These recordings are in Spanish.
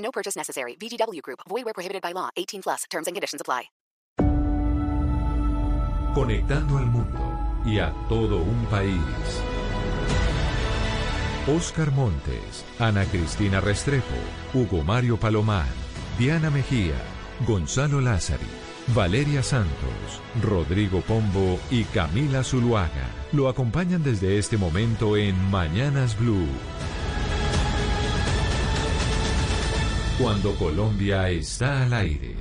No purchase necessary. VGW Group. Void where prohibited by law. 18 plus. Terms and conditions apply. Conectando al mundo y a todo un país. Oscar Montes, Ana Cristina Restrepo, Hugo Mario Palomar, Diana Mejía, Gonzalo Lázari, Valeria Santos, Rodrigo Pombo y Camila Zuluaga lo acompañan desde este momento en Mañanas Blue. Cuando Colombia está al aire.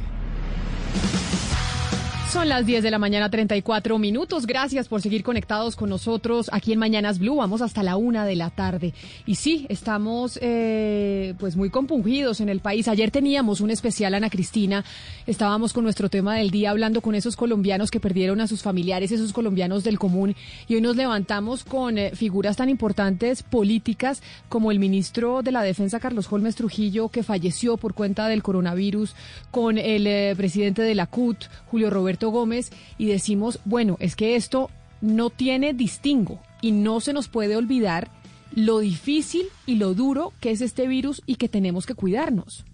Son las 10 de la mañana, 34 minutos. Gracias por seguir conectados con nosotros aquí en Mañanas Blue. Vamos hasta la una de la tarde. Y sí, estamos eh, pues muy compungidos en el país. Ayer teníamos un especial, Ana Cristina. Estábamos con nuestro tema del día hablando con esos colombianos que perdieron a sus familiares, esos colombianos del común. Y hoy nos levantamos con eh, figuras tan importantes políticas como el ministro de la Defensa, Carlos Holmes Trujillo, que falleció por cuenta del coronavirus, con el eh, presidente de la CUT, Julio Roberto Gómez y decimos, bueno, es que esto no tiene distingo y no se nos puede olvidar lo difícil y lo duro que es este virus y que tenemos que cuidarnos.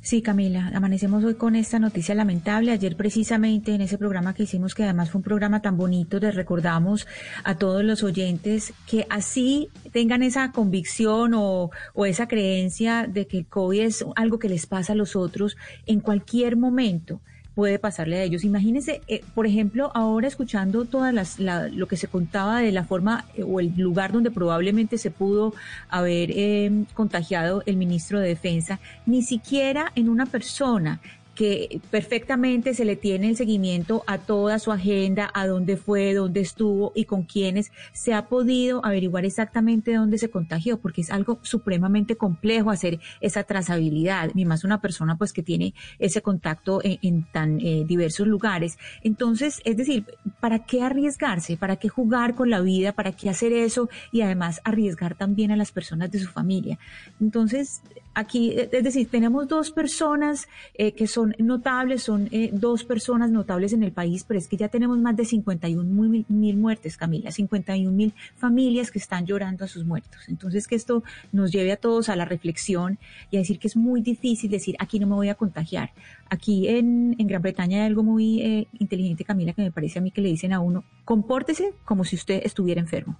Sí, Camila, amanecemos hoy con esta noticia lamentable. Ayer precisamente en ese programa que hicimos, que además fue un programa tan bonito, les recordamos a todos los oyentes que así tengan esa convicción o, o esa creencia de que el COVID es algo que les pasa a los otros en cualquier momento puede pasarle a ellos. Imagínense, eh, por ejemplo, ahora escuchando todas las, lo que se contaba de la forma eh, o el lugar donde probablemente se pudo haber eh, contagiado el ministro de Defensa, ni siquiera en una persona que perfectamente se le tiene el seguimiento a toda su agenda, a dónde fue, dónde estuvo y con quiénes se ha podido averiguar exactamente dónde se contagió, porque es algo supremamente complejo hacer esa trazabilidad, ni más una persona pues que tiene ese contacto en, tan eh, diversos lugares. Entonces, es decir, ¿para qué arriesgarse? ¿Para qué jugar con la vida? ¿Para qué hacer eso? Y además arriesgar también a las personas de su familia. Entonces, aquí, es decir, tenemos dos personas eh, que son notables, son eh, dos personas notables en el país, pero es que ya tenemos más de 51 mil, muertes, Camila, 51 mil familias que están llorando a sus muertos. Entonces, que esto nos lleve a todos a la reflexión y a decir que es muy difícil decir, aquí no me voy a contagiar. Aquí en, Gran Bretaña hay algo muy eh, inteligente, Camila, que me parece a mí que le dicen a uno, compórtese como si usted estuviera enfermo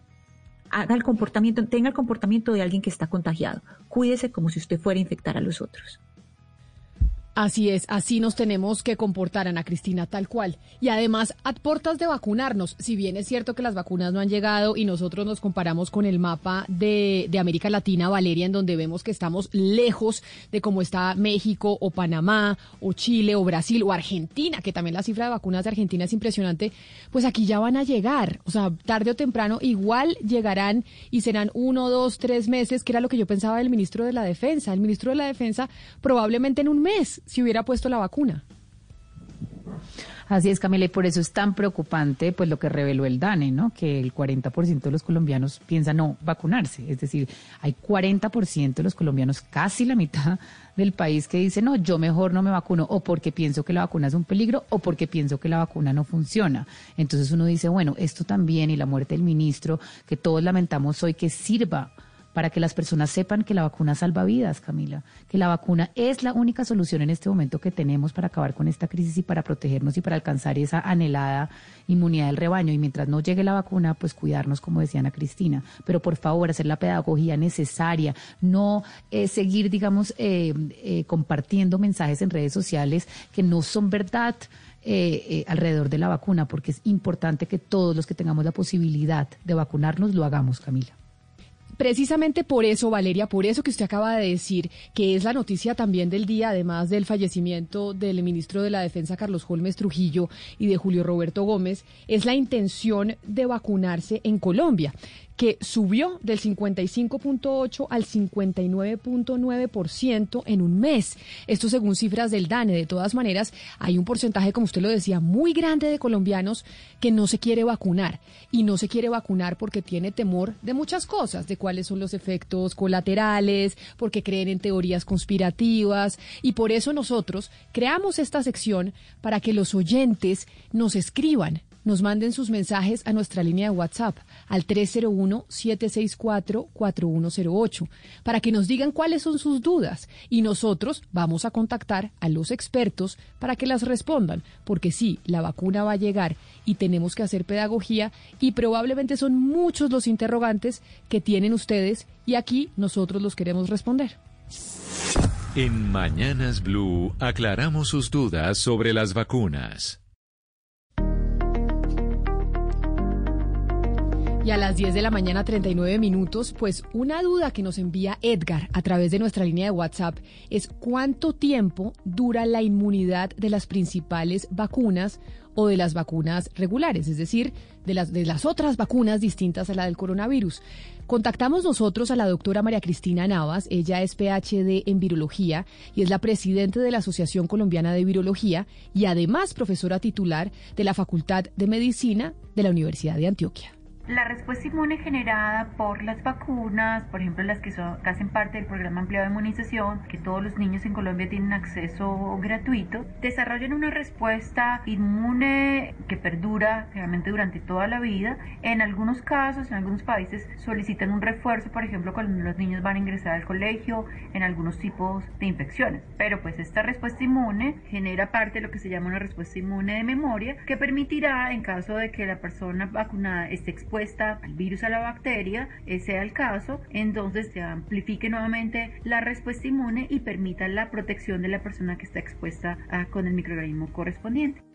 haga el comportamiento, tenga el comportamiento de alguien que está contagiado. Cuídese como si usted fuera a infectar a los otros. Así es, así nos tenemos que comportar, Ana Cristina, tal cual. Y además, a puertas de vacunarnos, si bien es cierto que las vacunas no han llegado y nosotros nos comparamos con el mapa de, de América Latina, Valeria, en donde vemos que estamos lejos de cómo está México o Panamá o Chile o Brasil o Argentina, que también la cifra de vacunas de Argentina es impresionante, pues aquí ya van a llegar. O sea, tarde o temprano igual llegarán y serán uno, dos, tres meses, que era lo que yo pensaba del ministro de la Defensa. El ministro de la Defensa probablemente en un mes si hubiera puesto la vacuna. Así es, Camila, y por eso es tan preocupante pues lo que reveló el DANE, ¿no? Que el 40% de los colombianos piensan no vacunarse. Es decir, hay 40% de los colombianos, casi la mitad del país, que dice no, yo mejor no me vacuno, o porque pienso que la vacuna es un peligro, o porque pienso que la vacuna no funciona. Entonces uno dice, bueno, esto también y la muerte del ministro, que todos lamentamos hoy, que sirva para que las personas sepan que la vacuna salva vidas, Camila, que la vacuna es la única solución en este momento que tenemos para acabar con esta crisis y para protegernos y para alcanzar esa anhelada inmunidad del rebaño. Y mientras no llegue la vacuna, pues cuidarnos, como decía Ana Cristina. Pero por favor, hacer la pedagogía necesaria, no eh, seguir, digamos, eh, eh, compartiendo mensajes en redes sociales que no son verdad. alrededor de la vacuna, porque es importante que todos los que tengamos la posibilidad de vacunarnos lo hagamos, Camila precisamente por eso, Valeria, por eso que usted acaba de decir, que es la noticia también del día, además del fallecimiento del ministro de la Defensa, Carlos Holmes Trujillo, y de Julio Roberto Gómez, es la intención de vacunarse en Colombia que subió del 55.8 al 59.9% en un mes. Esto según cifras del DANE. De todas maneras, hay un porcentaje, como usted lo decía, muy grande de colombianos que no se quiere vacunar. Y no se quiere vacunar porque tiene temor de muchas cosas, de cuáles son los efectos colaterales, porque creen en teorías conspirativas. Y por eso nosotros creamos esta sección para que los oyentes nos escriban nos manden sus mensajes a nuestra línea de WhatsApp al 301-764-4108 para que nos digan cuáles son sus dudas y nosotros vamos a contactar a los expertos para que las respondan, porque sí, la vacuna va a llegar y tenemos que hacer pedagogía y probablemente son muchos los interrogantes que tienen ustedes y aquí nosotros los queremos responder. En Mañanas Blue aclaramos sus dudas sobre las vacunas. Y a las 10 de la mañana, 39 minutos, pues una duda que nos envía Edgar a través de nuestra línea de WhatsApp es cuánto tiempo dura la inmunidad de las principales vacunas o de las vacunas regulares, es decir, de las, de las otras vacunas distintas a la del coronavirus. Contactamos nosotros a la doctora María Cristina Navas, ella es PhD en virología y es la presidenta de la Asociación Colombiana de Virología y además profesora titular de la Facultad de Medicina de la Universidad de Antioquia. La respuesta inmune generada por las vacunas, por ejemplo las que, son, hacen parte del programa ampliado de inmunización, que todos los niños en Colombia tienen acceso gratuito, desarrollan una respuesta inmune que perdura realmente durante toda la vida. En algunos casos, en algunos países, solicitan un refuerzo, por ejemplo, cuando los niños van a ingresar al colegio, en algunos tipos de infecciones. Pero pues esta respuesta inmune genera parte de lo que se llama una respuesta inmune de memoria, que permitirá, en caso de que la persona vacunada esté expuesta, al virus, a la bacteria, ese sea el caso, entonces se amplifique nuevamente la respuesta inmune y permita la protección de la persona que está expuesta con el microorganismo correspondiente.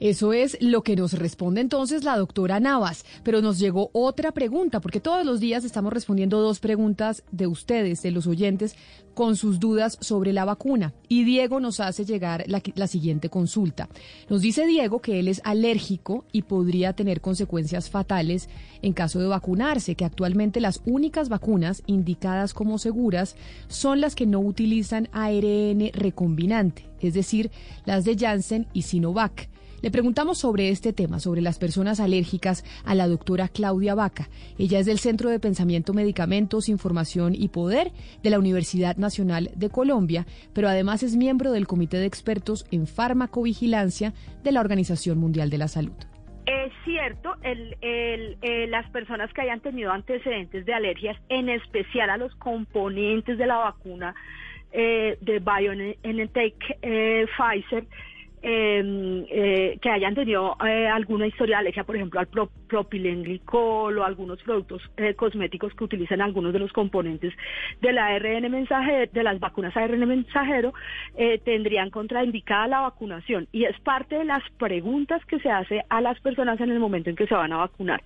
Eso es lo que nos responde entonces la doctora Navas. Pero nos llegó otra pregunta, porque todos los días estamos respondiendo dos preguntas de ustedes, de los oyentes, con sus dudas sobre la vacuna. Y Diego nos hace llegar la, siguiente consulta. Nos dice Diego que él es alérgico y podría tener consecuencias fatales en caso de vacunarse, que actualmente las únicas vacunas indicadas como seguras son las que no utilizan ARN recombinante, es decir, las de Janssen y Sinovac. Le preguntamos sobre este tema, sobre las personas alérgicas, a la doctora Claudia Vaca. Ella es del Centro de Pensamiento, Medicamentos, Información y Poder de la Universidad Nacional de Colombia, pero además es miembro del Comité de Expertos en Farmacovigilancia de la Organización Mundial de la Salud. Es cierto, eh, las personas que hayan tenido antecedentes de alergias, en especial a los componentes de la vacuna eh, de BioNTech eh, Pfizer, Em, eh, que hayan tenido eh, alguna historia de alergia, por ejemplo, al propilenglicol o algunos productos eh, cosméticos que utilizan algunos de los componentes del ARN mensajero, de las vacunas ARN mensajero, eh, tendrían contraindicada la vacunación. Y es parte de las preguntas que se hace a las personas en el momento en que se van a vacunar,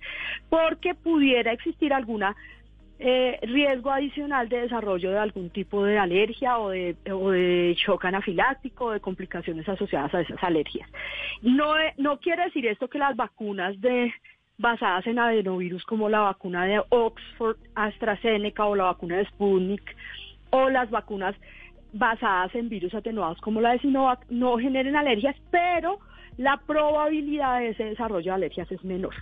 porque pudiera existir alguna eh, riesgo adicional de desarrollo de algún tipo de alergia o de, o de anafiláctico o de complicaciones asociadas a esas alergias. No, eh, no quiere decir esto que las vacunas de basadas en adenovirus como la vacuna de Oxford, AstraZeneca o la vacuna de Sputnik o las vacunas basadas en virus atenuados como la de Sinovac no generen alergias, pero la probabilidad de ese desarrollo de alergias es menor.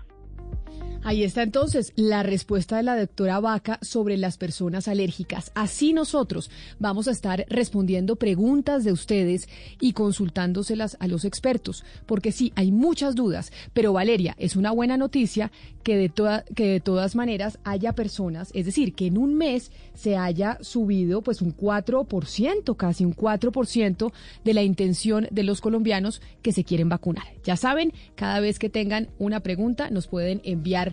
Ahí está entonces la respuesta de la doctora Vaca sobre las personas alérgicas. Así nosotros vamos a estar respondiendo preguntas de ustedes y consultándoselas a los expertos, porque sí, hay muchas dudas, pero Valeria, es una buena noticia que de, toda, que de todas maneras haya personas, es decir, que en un mes se haya subido pues un 4%, casi un 4% de la intención de los colombianos que se quieren vacunar. Ya saben, cada vez que tengan una pregunta nos pueden enviar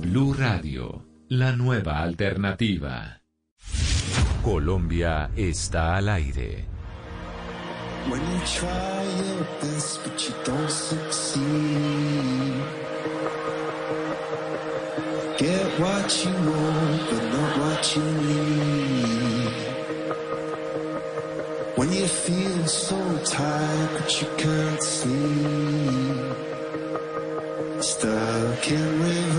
Blue Radio, la nueva alternativa. Colombia está al aire. When you try your best but you don't succeed Get what you want but not what you need When you feel so tired but you can't sleep Stuck in reverse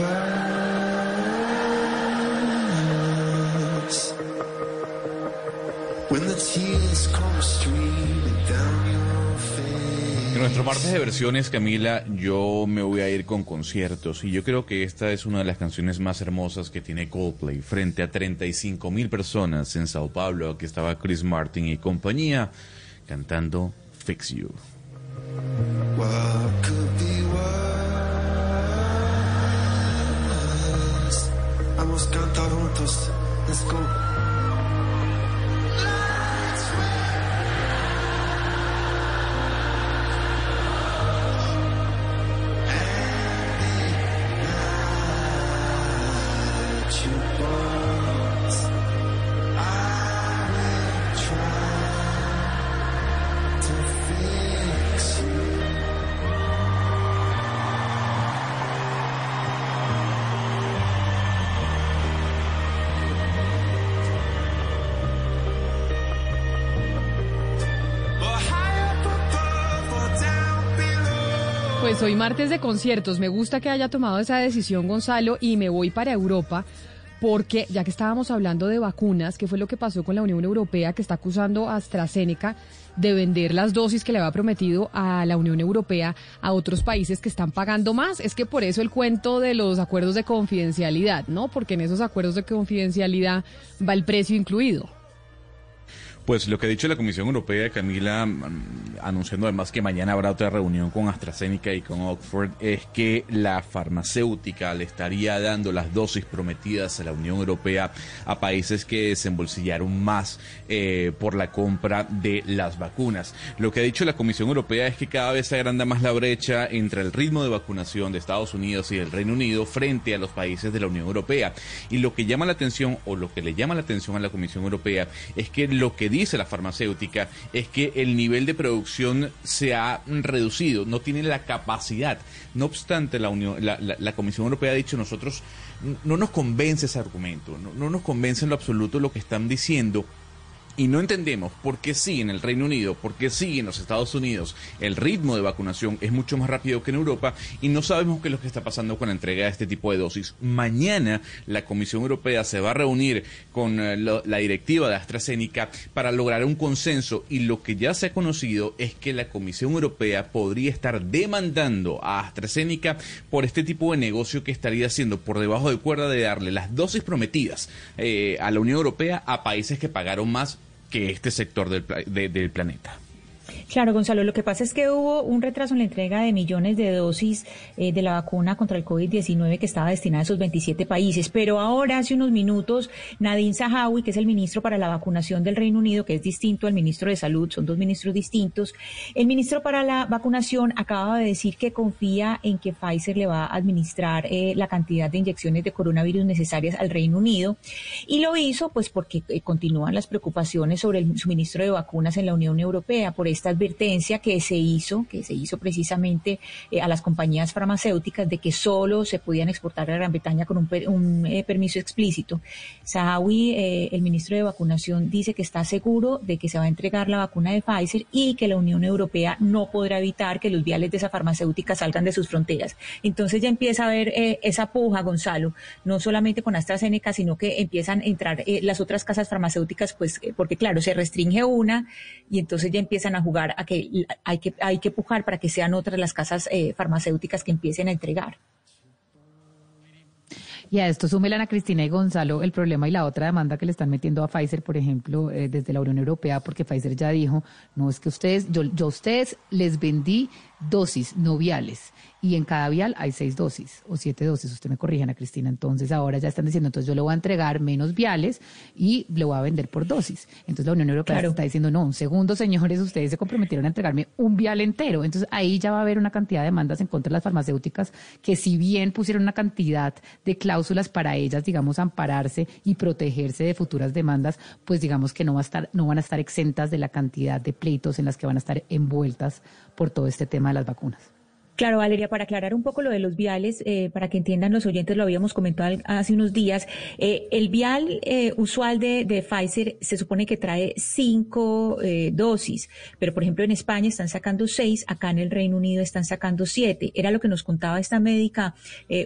When the tears come streaming down your face En nuestro martes de versiones, Camila, yo me voy a ir con conciertos y yo creo que esta es una de las canciones más hermosas que tiene Coldplay. Frente a 35 mil personas en Sao Paulo, aquí estaba Chris Martin y compañía cantando Fix You. Vamos cantar juntos. Let's go. Pues hoy martes de conciertos. Me gusta que haya tomado esa decisión Gonzalo y me voy para Europa porque ya que estábamos hablando de vacunas, ¿qué fue lo que pasó con la Unión Europea que está acusando a AstraZeneca de vender las dosis que le había prometido a la Unión Europea a otros países que están pagando más? Es que por eso el cuento de los acuerdos de confidencialidad, ¿no? Porque en esos acuerdos de confidencialidad va el precio incluido. Pues lo que ha dicho la Comisión Europea, Camila, mm, anunciando además que mañana habrá otra reunión con AstraZeneca y con Oxford, es que la farmacéutica le estaría dando las dosis prometidas a la Unión Europea a países que desembolsillaron más eh, por la compra de las vacunas. Lo que ha dicho la Comisión Europea es que cada vez se agranda más la brecha entre el ritmo de vacunación de Estados Unidos y del Reino Unido frente a los países de la Unión Europea. Y lo que llama la atención, o lo que le llama la atención a la Comisión Europea, es que lo que dice la farmacéutica es que el nivel de producción se ha reducido, no tiene la capacidad. No obstante, la, Unión, la, la Comisión Europea ha dicho nosotros no nos convence ese argumento, no, no nos convence en lo absoluto lo que están diciendo y no entendemos por qué sí en el Reino Unido, por qué sí en los Estados Unidos el ritmo de vacunación es mucho más rápido que en Europa y no sabemos qué es lo que está pasando con la entrega de este tipo de dosis. Mañana la Comisión Europea se va a reunir con eh, la directiva de AstraZeneca para lograr un consenso y lo que ya se ha conocido es que la Comisión Europea podría estar demandando a AstraZeneca por este tipo de negocio que estaría haciendo por debajo de cuerda de darle las dosis prometidas eh, a la Unión Europea a países que pagaron más que este sector del, de, del planeta. Claro, Gonzalo, lo que pasa es que hubo un retraso en la entrega de millones de dosis eh, de la vacuna contra el COVID-19 que estaba destinada a esos 27 países, pero ahora, hace unos minutos, Nadine Zahawi, que es el ministro para la vacunación del Reino Unido, que es distinto al ministro de Salud, son dos ministros distintos, el ministro para la vacunación acaba de decir que confía en que Pfizer le va a administrar eh, la cantidad de inyecciones de coronavirus necesarias al Reino Unido. Y lo hizo pues porque eh, continúan las preocupaciones sobre el suministro de vacunas en la Unión Europea por esta advertencia que se hizo, que se hizo precisamente eh, a las compañías farmacéuticas de que solo se podían exportar a Gran Bretaña con un, eh, permiso explícito. Sahawi, eh, el ministro de Vacunación, dice que está seguro de que se va a entregar la vacuna de Pfizer y que la Unión Europea no podrá evitar que los viales de esa farmacéutica salgan de sus fronteras. Entonces ya empieza a haber esa puja, Gonzalo, no solamente con AstraZeneca, sino que empiezan a entrar las otras casas farmacéuticas, pues porque claro, se restringe una y entonces ya empiezan a jugar a que hay que, hay que pujar para que sean otras las casas eh, farmacéuticas que empiecen a entregar. Y a esto súmele Ana Cristina y Gonzalo el problema y la otra demanda que le están metiendo a Pfizer, por ejemplo, eh, desde la Unión Europea, porque Pfizer ya dijo, no es que ustedes, yo, yo a ustedes les vendí dosis no viales y en cada vial hay seis dosis o siete dosis, usted me corrige Ana Cristina, entonces ahora ya están diciendo, entonces yo le voy a entregar menos viales y le voy a vender por dosis. Entonces la Unión Europea claro. está diciendo, no, un segundo señores, ustedes se comprometieron a entregarme un vial entero. Entonces ahí ya va a haber una cantidad de demandas en contra de las farmacéuticas que si bien pusieron una cantidad de cláusulas cláusulas para ellas, digamos, ampararse y protegerse de futuras demandas, pues digamos que no va a estar, no van a estar exentas de la cantidad de pleitos en las que van a estar envueltas por todo este tema de las vacunas. Claro, Valeria, para aclarar un poco lo de los viales, eh, para que entiendan los oyentes, lo habíamos comentado hace unos días, eh, el vial eh, usual de, de, Pfizer se supone que trae cinco eh, dosis, pero por ejemplo en España están sacando seis, acá en el Reino Unido están sacando siete. Era lo que nos contaba esta médica,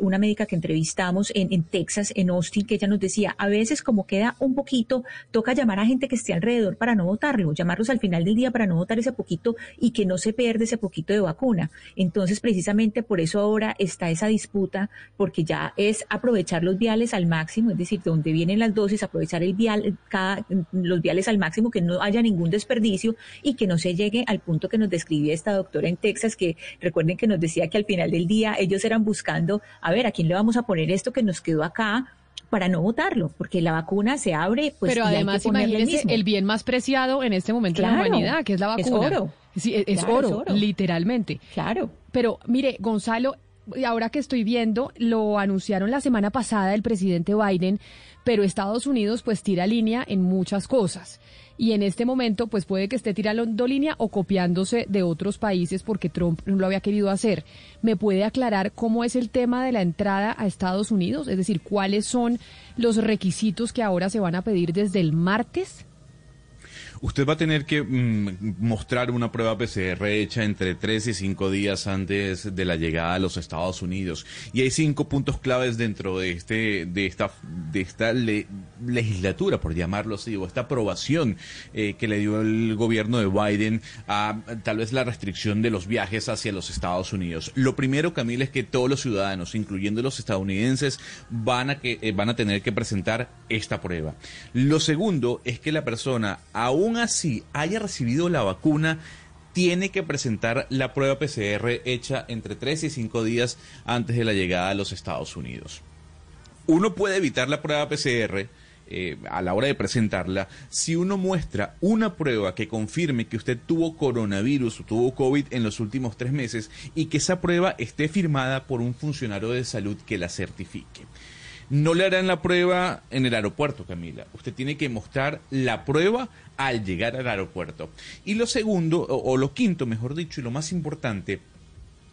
una médica que entrevistamos en, en Texas, en Austin, que ella nos decía, a veces como queda un poquito, toca llamar a gente que esté alrededor para no votarlo, llamarlos al final del día para no votar ese poquito y que no se pierda ese poquito de vacuna. Entonces, precisamente por eso ahora está esa disputa, porque ya es aprovechar los viales al máximo, es decir, de donde vienen las dosis, aprovechar el vial, cada, los viales al máximo, que no haya ningún desperdicio y que no se llegue al punto que nos describía esta doctora en Texas, que recuerden que nos decía que al final del día ellos eran buscando, a ver, ¿a quién le vamos a poner esto que nos quedó acá? para no votarlo, porque la vacuna se abre, pues Pero además, imagínense el bien más preciado en este momento claro, en la humanidad, que es la vacuna. Es oro. Sí, es, claro, oro, es oro, literalmente. Claro. Pero mire, Gonzalo, ahora que estoy viendo, lo anunciaron la semana pasada el presidente Biden, pero Estados Unidos pues tira línea en muchas cosas. Y en este momento pues puede que esté tirando línea o copiándose de otros países porque Trump no lo había querido hacer. ¿Me puede aclarar cómo es el tema de la entrada a Estados Unidos? Es decir, ¿cuáles son los requisitos que ahora se van a pedir desde el martes? Usted va a tener que mm, mostrar una prueba PCR hecha entre 3 y 5 días antes de la llegada a los Estados Unidos. Y hay cinco puntos claves dentro de este de esta de esta le, legislatura, por llamarlo así, o esta aprobación eh, que le dio el gobierno de Biden a tal vez la restricción de los viajes hacia los Estados Unidos. Lo primero, Camila, es que todos los ciudadanos, incluyendo los estadounidenses, van a que eh, van a tener que presentar esta prueba. Lo segundo es que la persona aún así haya recibido la vacuna, tiene que presentar la prueba PCR hecha entre 3 y 5 días antes de la llegada a los Estados Unidos. Uno puede evitar la prueba PCR eh, a la hora de presentarla si uno muestra una prueba que confirme que usted tuvo coronavirus o tuvo COVID en los últimos tres meses y que esa prueba esté firmada por un funcionario de salud que la certifique. No le harán la prueba en el aeropuerto, Camila. Usted tiene que mostrar la prueba al llegar al aeropuerto. Y lo segundo, o, lo quinto, mejor dicho, y lo más importante,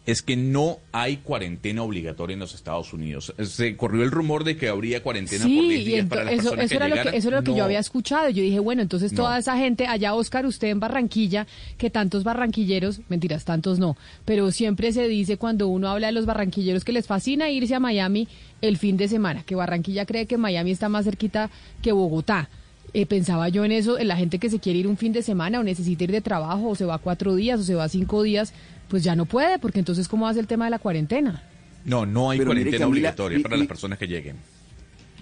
es que no hay cuarentena obligatoria en los Estados Unidos. Se corrió el rumor de que habría cuarentena sí, por 10 días para las eso, personas eso que era lo que, eso era lo que yo había escuchado. Yo dije, bueno, entonces toda No. esa gente, allá Oscar, usted en Barranquilla, que tantos barranquilleros, mentiras, tantos no, pero siempre se dice cuando uno habla de los barranquilleros que les fascina irse a Miami el fin de semana, que Barranquilla cree que Miami está más cerquita que Bogotá. Eh, pensaba yo en eso, en la gente que se quiere ir un fin de semana o necesita ir de trabajo o se va cuatro días o se va cinco días, pues ya no puede, porque entonces ¿cómo hace el tema de la cuarentena? No, no hay Pero cuarentena Camila, obligatoria para las personas que lleguen.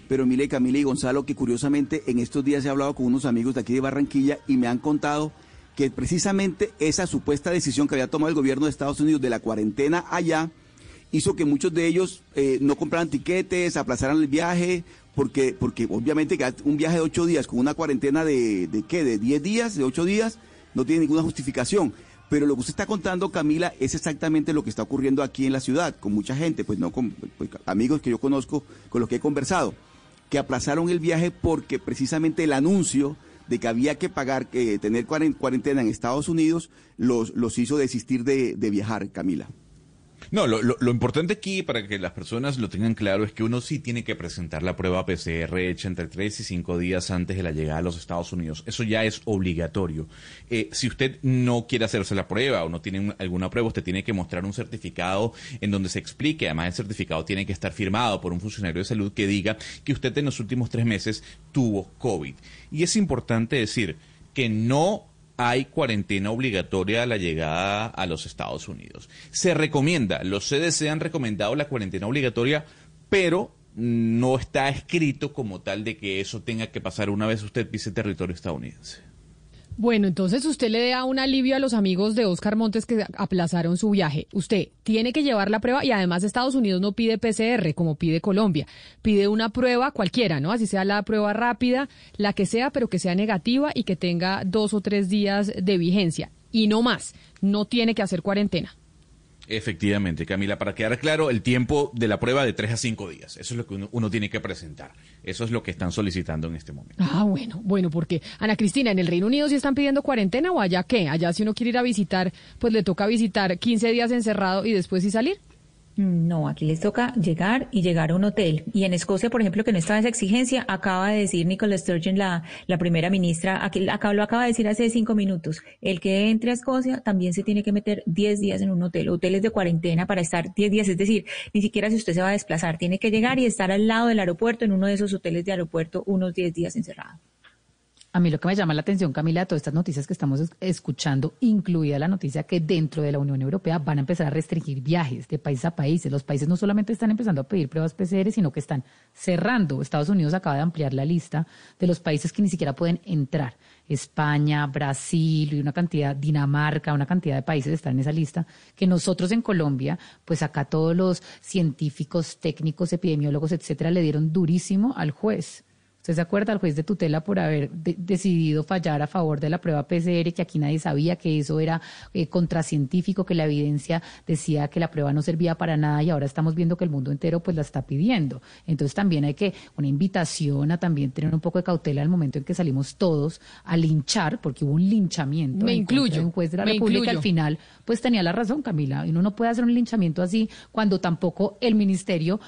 Pero mire, Camila y Gonzalo, que curiosamente en estos días he hablado con unos amigos de aquí de Barranquilla y me han contado que precisamente esa supuesta decisión que había tomado el gobierno de Estados Unidos de la cuarentena allá hizo que muchos de ellos eh, no compraran tiquetes, aplazaran el viaje, porque, porque obviamente que un viaje de ocho días con una cuarentena de, de qué, de 10 días, de ocho días, no tiene ninguna justificación. Pero lo que usted está contando, Camila, es exactamente lo que está ocurriendo aquí en la ciudad, con mucha gente, pues no con pues, amigos que yo conozco, con los que he conversado, que aplazaron el viaje porque precisamente el anuncio de que había que pagar, que tener cuaren- cuarentena en Estados Unidos, los, los hizo desistir de, de viajar, Camila. No, lo, lo- importante aquí, para que las personas lo tengan claro, es que uno sí tiene que presentar la prueba PCR hecha entre 3 y 5 días antes de la llegada a los Estados Unidos. Eso ya es obligatorio. Eh, si usted no quiere hacerse la prueba o no tiene un- alguna prueba, usted tiene que mostrar un certificado en donde se explique. Además, el certificado tiene que estar firmado por un funcionario de salud que diga que usted en los últimos tres meses tuvo COVID. Y es importante decir que no hay cuarentena obligatoria a la llegada a los Estados Unidos. Se recomienda, los CDC han recomendado la cuarentena obligatoria, pero no está escrito como tal de que eso tenga que pasar una vez usted pise territorio estadounidense. Bueno, entonces usted le da un alivio a los amigos de Oscar Montes que aplazaron su viaje. Usted tiene que llevar la prueba y además Estados Unidos no pide PCR como pide Colombia. Pide una prueba cualquiera, ¿no? Así sea la prueba rápida, la que sea, pero que sea negativa y que tenga dos o tres días de vigencia. Y no más. No tiene que hacer cuarentena. Efectivamente, Camila, para quedar claro, el tiempo de la prueba de tres a cinco días. Eso es lo que uno, uno, tiene que presentar. Eso es lo que están solicitando en este momento. Ah, bueno, bueno, porque Ana Cristina, ¿en el Reino Unido sí están pidiendo cuarentena o allá qué? Allá si uno quiere ir a visitar, pues le toca visitar 15 días encerrado y después sí salir. No, aquí les toca llegar y llegar a un hotel. Y en Escocia, por ejemplo, que no estaba esa exigencia, acaba de decir Nicola Sturgeon, la, la primera ministra, aquí, lo acaba de decir hace cinco minutos, el que entre a Escocia también se tiene que meter 10 días en un hotel, hoteles de cuarentena para estar 10 días, es decir, ni siquiera si usted se va a desplazar, tiene que llegar y estar al lado del aeropuerto, en uno de esos hoteles de aeropuerto, unos 10 días encerrado. A mí lo que me llama la atención, Camila, de todas estas noticias que estamos escuchando, incluida la noticia que dentro de la Unión Europea van a empezar a restringir viajes de país a país. Los países no solamente están empezando a pedir pruebas PCR, sino que están cerrando. Estados Unidos acaba de ampliar la lista de los países que ni siquiera pueden entrar. España, Brasil y una cantidad, Dinamarca, una cantidad de países están en esa lista, que nosotros en Colombia, pues acá todos los científicos, técnicos, epidemiólogos, etcétera, le dieron durísimo al juez ¿Usted se acuerda al juez de tutela por haber decidido fallar a favor de la prueba PCR, que aquí nadie sabía que eso era eh, contracientífico, que la evidencia decía que la prueba no servía para nada y ahora estamos viendo que el mundo entero pues la está pidiendo? Entonces también hay que, una invitación a también tener un poco de cautela al momento en que salimos todos a linchar, porque hubo un linchamiento. Me incluyo. Un juez de la República al final pues tenía la razón, Camila. Uno no puede hacer un linchamiento así cuando tampoco el ministerio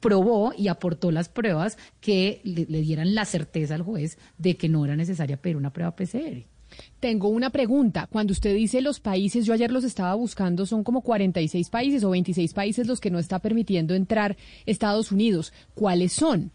probó y aportó las pruebas que le, dieran la certeza al juez de que no era necesaria pedir una prueba PCR. Tengo una pregunta. Cuando usted dice los países, yo ayer los estaba buscando, son como 46 países o 26 países los que no está permitiendo entrar Estados Unidos. ¿Cuáles son?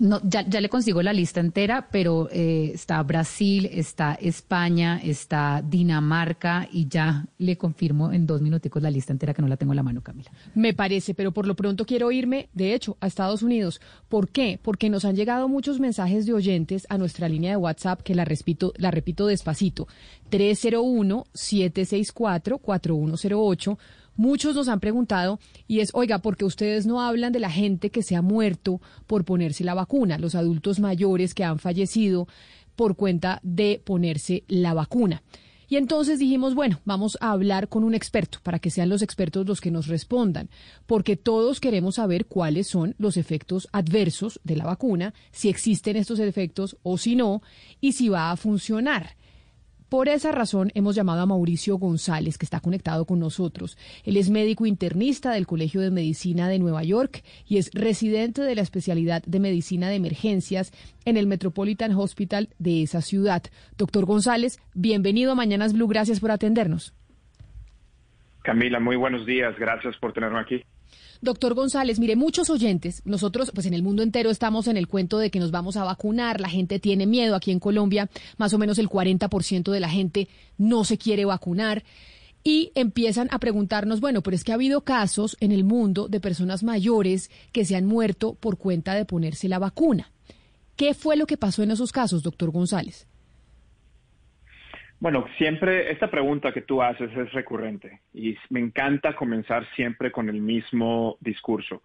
No, ya, ya le consigo la lista entera, pero eh, está Brasil, está España, está Dinamarca y ya le confirmo en dos minuticos la lista entera que no la tengo en la mano, Camila. Me parece, pero por lo pronto quiero irme, de hecho, a Estados Unidos. ¿Por qué? Porque nos han llegado muchos mensajes de oyentes a nuestra línea de WhatsApp, que la repito, la repito despacito, 301-764-4108 Muchos nos han preguntado y es, oiga, porque ustedes no hablan de la gente que se ha muerto por ponerse la vacuna, los adultos mayores que han fallecido por cuenta de ponerse la vacuna. Y entonces dijimos, bueno, vamos a hablar con un experto para que sean los expertos los que nos respondan, porque todos queremos saber cuáles son los efectos adversos de la vacuna, si existen estos efectos o si no, y si va a funcionar. Por esa razón hemos llamado a Mauricio González, que está conectado con nosotros. Él es médico internista del Colegio de Medicina de Nueva York y es residente de la especialidad de medicina de emergencias en el Metropolitan Hospital de esa ciudad. Doctor González, bienvenido a Mañanas Blue, gracias por atendernos. Camila, muy buenos días, gracias por tenerme aquí. Doctor González, mire, muchos oyentes, nosotros pues en el mundo entero estamos en el cuento de que nos vamos a vacunar, la gente tiene miedo, aquí en Colombia más o menos el 40% de la gente no se quiere vacunar y empiezan a preguntarnos, bueno, pero es que ha habido casos en el mundo de personas mayores que se han muerto por cuenta de ponerse la vacuna. ¿Qué fue lo que pasó en esos casos, doctor González? Bueno, siempre esta pregunta que tú haces es recurrente y me encanta comenzar siempre con el mismo discurso.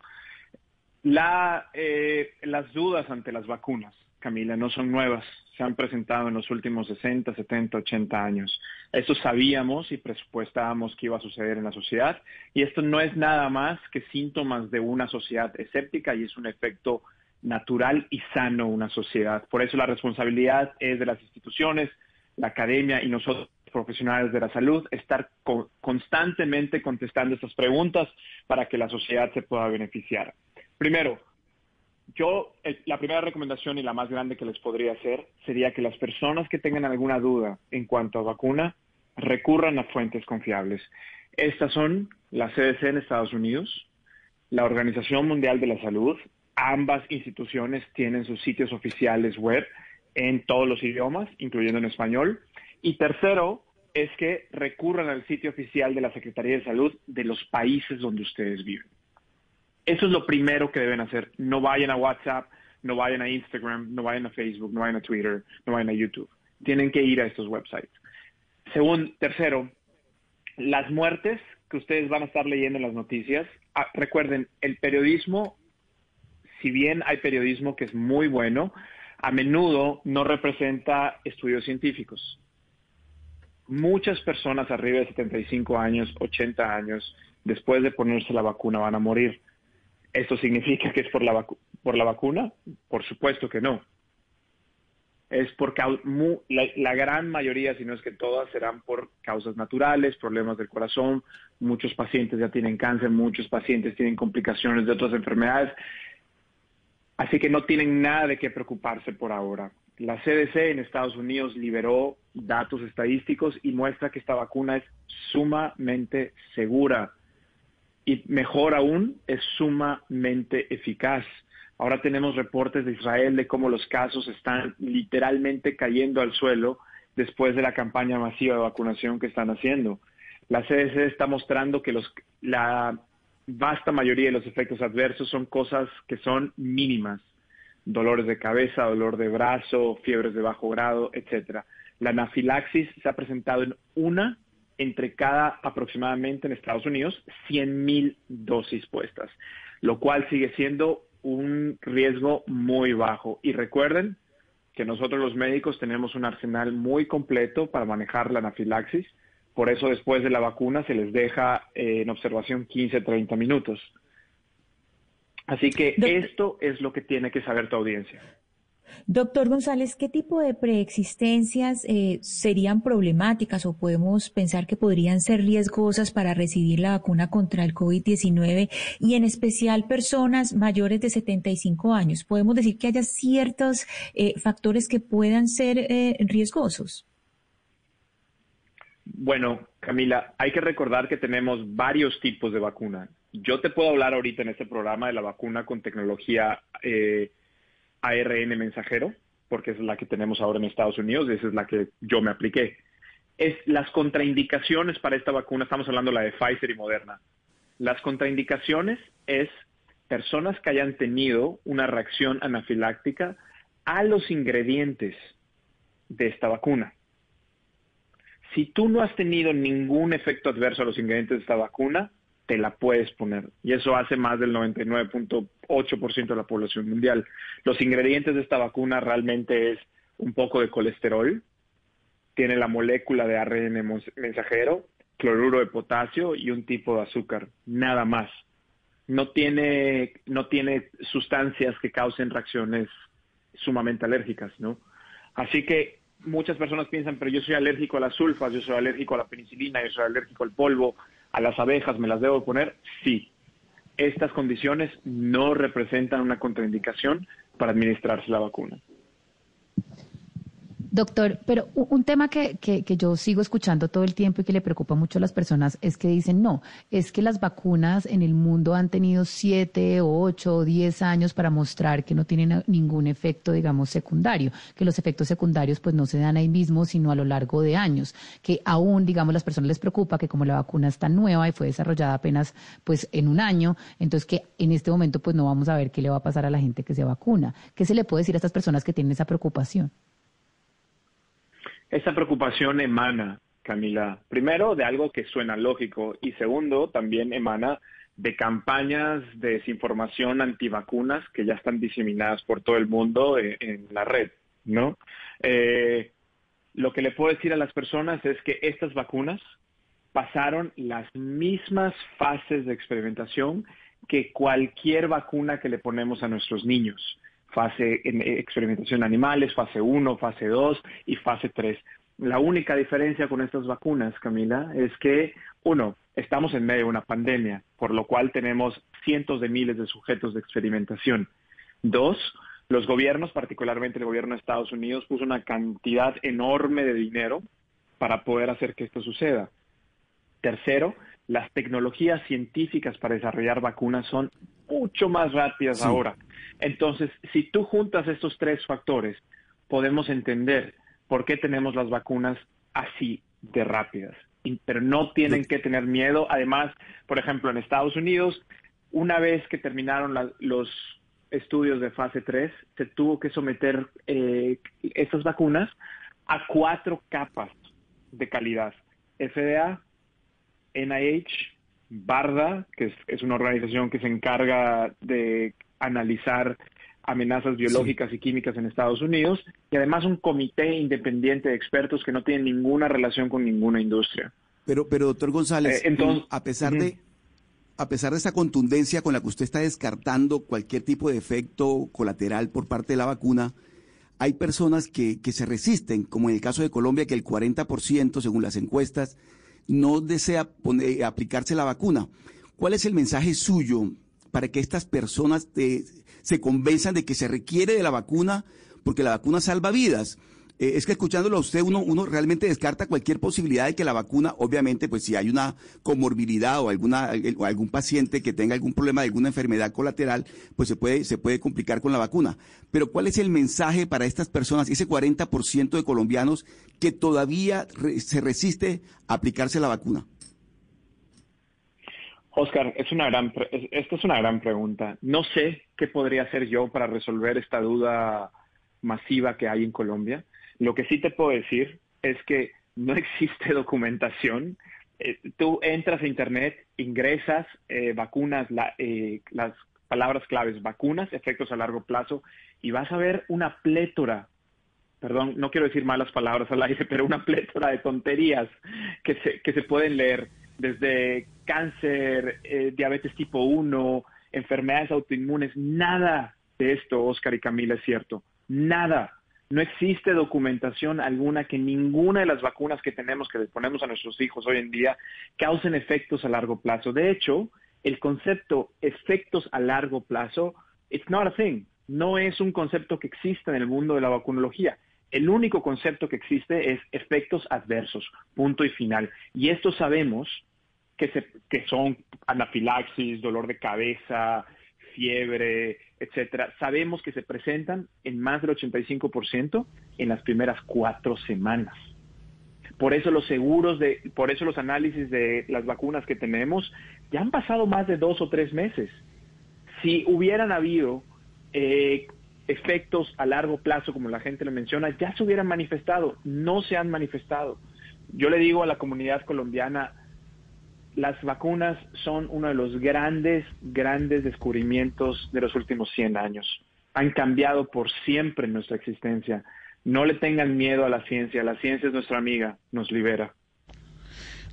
La, eh, las dudas ante las vacunas, Camila, no son nuevas, se han presentado en los últimos 60, 70, 80 años. Eso sabíamos y presupuestábamos que iba a suceder en la sociedad y esto no es nada más que síntomas de una sociedad escéptica y es un efecto natural y sano una sociedad. Por eso la responsabilidad es de las instituciones, la academia y nosotros profesionales de la salud, estar constantemente contestando estas preguntas para que la sociedad se pueda beneficiar. Primero, yo, la primera recomendación y la más grande que les podría hacer sería que las personas que tengan alguna duda en cuanto a vacuna recurran a fuentes confiables. Estas son la CDC en Estados Unidos, la Organización Mundial de la Salud, ambas instituciones tienen sus sitios oficiales web en todos los idiomas, incluyendo en español. Y tercero, es que recurran al sitio oficial de la Secretaría de Salud de los países donde ustedes viven. Eso es lo primero que deben hacer. No vayan a WhatsApp, no vayan a Instagram, no vayan a Facebook, no vayan a Twitter, no vayan a YouTube. Tienen que ir a estos websites. Segundo, tercero, las muertes que ustedes van a estar leyendo en las noticias, ah, recuerden, el periodismo, si bien hay periodismo que es muy bueno, a menudo no representa estudios científicos. muchas personas arriba de 75 años, 80 años, después de ponerse la vacuna van a morir. ¿Esto significa que es por la, por la vacuna? Por supuesto que no. Es por la, la gran mayoría, si no es que todas, serán por causas naturales, problemas del corazón. Muchos pacientes ya tienen cáncer, muchos pacientes tienen complicaciones de otras enfermedades. Así que no tienen nada de qué preocuparse por ahora. La CDC en Estados Unidos liberó datos estadísticos y muestra que esta vacuna es sumamente segura y mejor aún, es sumamente eficaz. Ahora tenemos reportes de Israel de cómo los casos están literalmente cayendo al suelo después de la campaña masiva de vacunación que están haciendo. La CDC está mostrando que los, la vasta mayoría de los efectos adversos son cosas que son mínimas dolores de cabeza, dolor de brazo, fiebres de bajo grado, etcétera. La anafilaxis se ha presentado en una entre cada aproximadamente en Estados Unidos 100.000 dosis puestas, lo cual sigue siendo un riesgo muy bajo. Y recuerden que nosotros los médicos tenemos un arsenal muy completo para manejar la anafilaxis, por eso después de la vacuna se les deja eh, en observación 15-30 minutos. Así que esto es lo que tiene que saber tu audiencia. Doctor González, ¿qué tipo de preexistencias eh, serían problemáticas o podemos pensar que podrían ser riesgosas para recibir la vacuna contra el COVID-19 y en especial personas mayores de 75 años? ¿Podemos decir que haya ciertos eh, factores que puedan ser eh, riesgosos? Bueno, Camila, hay que recordar que tenemos varios tipos de vacuna. Yo te puedo hablar ahorita en este programa de la vacuna con tecnología eh, ARN mensajero, porque es la que tenemos ahora en Estados Unidos y esa es la que yo me apliqué. Es las contraindicaciones para esta vacuna, estamos hablando de la de Pfizer y Moderna. Las contraindicaciones es personas que hayan tenido una reacción anafiláctica a los ingredientes de esta vacuna. Si tú no has tenido ningún efecto adverso a los ingredientes de esta vacuna, te la puedes poner. Y eso hace más del 99.8% de la población mundial. Los ingredientes de esta vacuna realmente es un poco de colesterol, tiene la molécula de ARN mensajero, cloruro de potasio y un tipo de azúcar, nada más. No tiene, no tiene sustancias que causen reacciones sumamente alérgicas, ¿no? Así que muchas personas piensan, pero yo soy alérgico a las sulfas, yo soy alérgico a la penicilina, yo soy alérgico al polvo, a las abejas me las debo poner, sí. Estas condiciones no representan una contraindicación para administrarse la vacuna. Doctor, pero un tema que, que, yo sigo escuchando todo el tiempo y que le preocupa mucho a las personas es que dicen, no, es que las vacunas en el mundo han tenido siete ocho o diez años para mostrar que no tienen ningún efecto, digamos, secundario, que los efectos secundarios pues no se dan ahí mismo, sino a lo largo de años, que aún, digamos, las personas les preocupa que como la vacuna está nueva y fue desarrollada apenas pues en un año, entonces que en este momento pues no vamos a ver qué le va a pasar a la gente que se vacuna. ¿Qué se le puede decir a estas personas que tienen esa preocupación? Esa preocupación emana, Camila, primero de algo que suena lógico y segundo también emana de campañas de desinformación antivacunas que ya están diseminadas por todo el mundo en, la red, ¿no? Eh, lo que le puedo decir a las personas es que estas vacunas pasaron las mismas fases de experimentación que cualquier vacuna que le ponemos a nuestros niños fase en experimentación en animales, fase 1, fase 2 y fase 3. La única diferencia con estas vacunas, Camila, es que, uno, estamos en medio de una pandemia, por lo cual tenemos cientos de miles de sujetos de experimentación. Dos, los gobiernos, particularmente el gobierno de Estados Unidos, puso una cantidad enorme de dinero para poder hacer que esto suceda. Tercero, las tecnologías científicas para desarrollar vacunas son mucho más rápidas ahora. Entonces, si tú juntas estos tres factores, podemos entender por qué tenemos las vacunas así de rápidas. Pero no tienen que tener miedo. Además, por ejemplo, en Estados Unidos, una vez que terminaron los estudios de fase 3, se tuvo que someter eh, estas vacunas a cuatro capas de calidad. FDA, NIH, BARDA, que es, una organización que se encarga de analizar amenazas biológicas y químicas en Estados Unidos y además un comité independiente de expertos que no tienen ninguna relación con ninguna industria. Pero, pero doctor González, Eh, entonces- a pesar de a pesar de esa contundencia con la que usted está descartando cualquier tipo de efecto colateral por parte de la vacuna, hay personas que, que se resisten, como en el caso de Colombia, que el 40%, según las encuestas, no desea poner- aplicarse la vacuna. ¿Cuál es el mensaje suyo para que estas personas eh, se convenzan de que se requiere de la vacuna porque la vacuna salva vidas? Eh, es que escuchándolo a usted, uno, uno realmente descarta cualquier posibilidad de que la vacuna, obviamente, pues si hay una comorbilidad o alguna o algún paciente que tenga algún problema de alguna enfermedad colateral, pues se puede se puede complicar con la vacuna. Pero ¿cuál es el mensaje para estas personas, ese 40% de colombianos que todavía re- se resiste a aplicarse la vacuna? Oscar, es una gran, esta es una gran pregunta. No sé qué podría hacer yo para resolver esta duda masiva que hay en Colombia. Lo que sí te puedo decir es que no existe documentación. Eh, tú entras a Internet, ingresas eh, vacunas, la- eh, las palabras claves, vacunas, efectos a largo plazo, y vas a ver una plétora perdón, no quiero decir malas palabras al aire, pero una plétora de tonterías que se, que se pueden leer, desde cáncer, eh, diabetes tipo 1, enfermedades autoinmunes, nada de esto, Oscar y Camila, es cierto, nada. No existe documentación alguna que ninguna de las vacunas que tenemos, que les ponemos a nuestros hijos hoy en día, causen efectos a largo plazo. De hecho, el concepto efectos a largo plazo, it's not a thing. No es un concepto que exista en el mundo de la vacunología. El único concepto que existe es efectos adversos, punto y final. Y esto sabemos que, se, que son anafilaxis, dolor de cabeza, fiebre, etcétera. Sabemos que se presentan en más del 85% en las primeras cuatro semanas. Por eso los seguros de, por eso los análisis de las vacunas que tenemos ya han pasado más de dos o tres meses. Si hubieran habido eh, efectos a largo plazo, como la gente le menciona, ya se hubieran manifestado, no se han manifestado. Yo le digo a la comunidad colombiana, las vacunas son uno de los grandes, grandes descubrimientos de los últimos 100 años. Han cambiado por siempre nuestra existencia. No le tengan miedo a la ciencia, la ciencia es nuestra amiga, nos libera.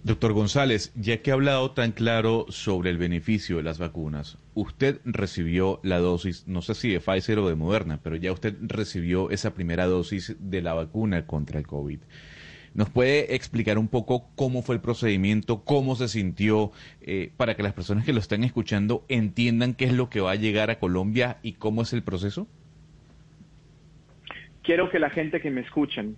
Doctor González, ya que ha hablado tan claro sobre el beneficio de las vacunas, usted recibió la dosis, no sé si de Pfizer o de Moderna, pero ya usted recibió esa primera dosis de la vacuna contra el COVID. ¿Nos puede explicar un poco cómo fue el procedimiento, cómo se sintió, eh, para que las personas que lo están escuchando entiendan qué es lo que va a llegar a Colombia y cómo es el proceso? Quiero que la gente que me escuchen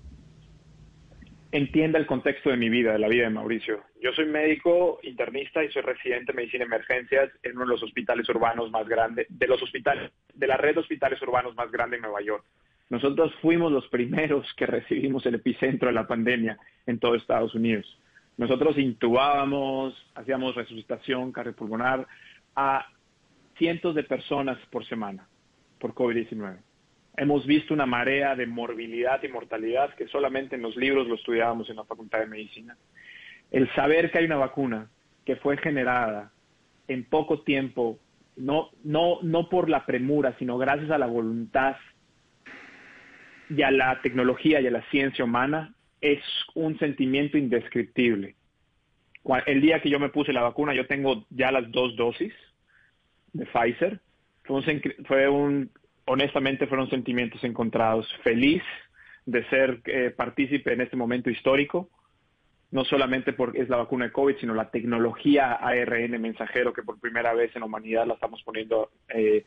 entienda el contexto de mi vida, de la vida de Mauricio. Yo soy médico internista y soy residente de medicina emergencias en uno de los hospitales urbanos más grandes, de los hospitales, de la red de hospitales urbanos más grande en Nueva York. Nosotros fuimos los primeros que recibimos el epicentro de la pandemia en todo Estados Unidos. Nosotros intubábamos, hacíamos resucitación cardiopulmonar a cientos de personas por semana por COVID-19 hemos visto una marea de morbilidad y mortalidad que solamente en los libros lo estudiábamos en la Facultad de Medicina. El saber que hay una vacuna que fue generada en poco tiempo, no, no, no por la premura, sino gracias a la voluntad y a la tecnología y a la ciencia humana, es un sentimiento indescriptible. El día que yo me puse la vacuna, yo tengo ya las dos dosis de Pfizer. Fue un, fue un honestamente fueron sentimientos encontrados. Feliz de ser eh, partícipe en este momento histórico, no solamente porque es la vacuna de COVID, sino la tecnología ARN mensajero que por primera vez en la humanidad la estamos poniendo eh,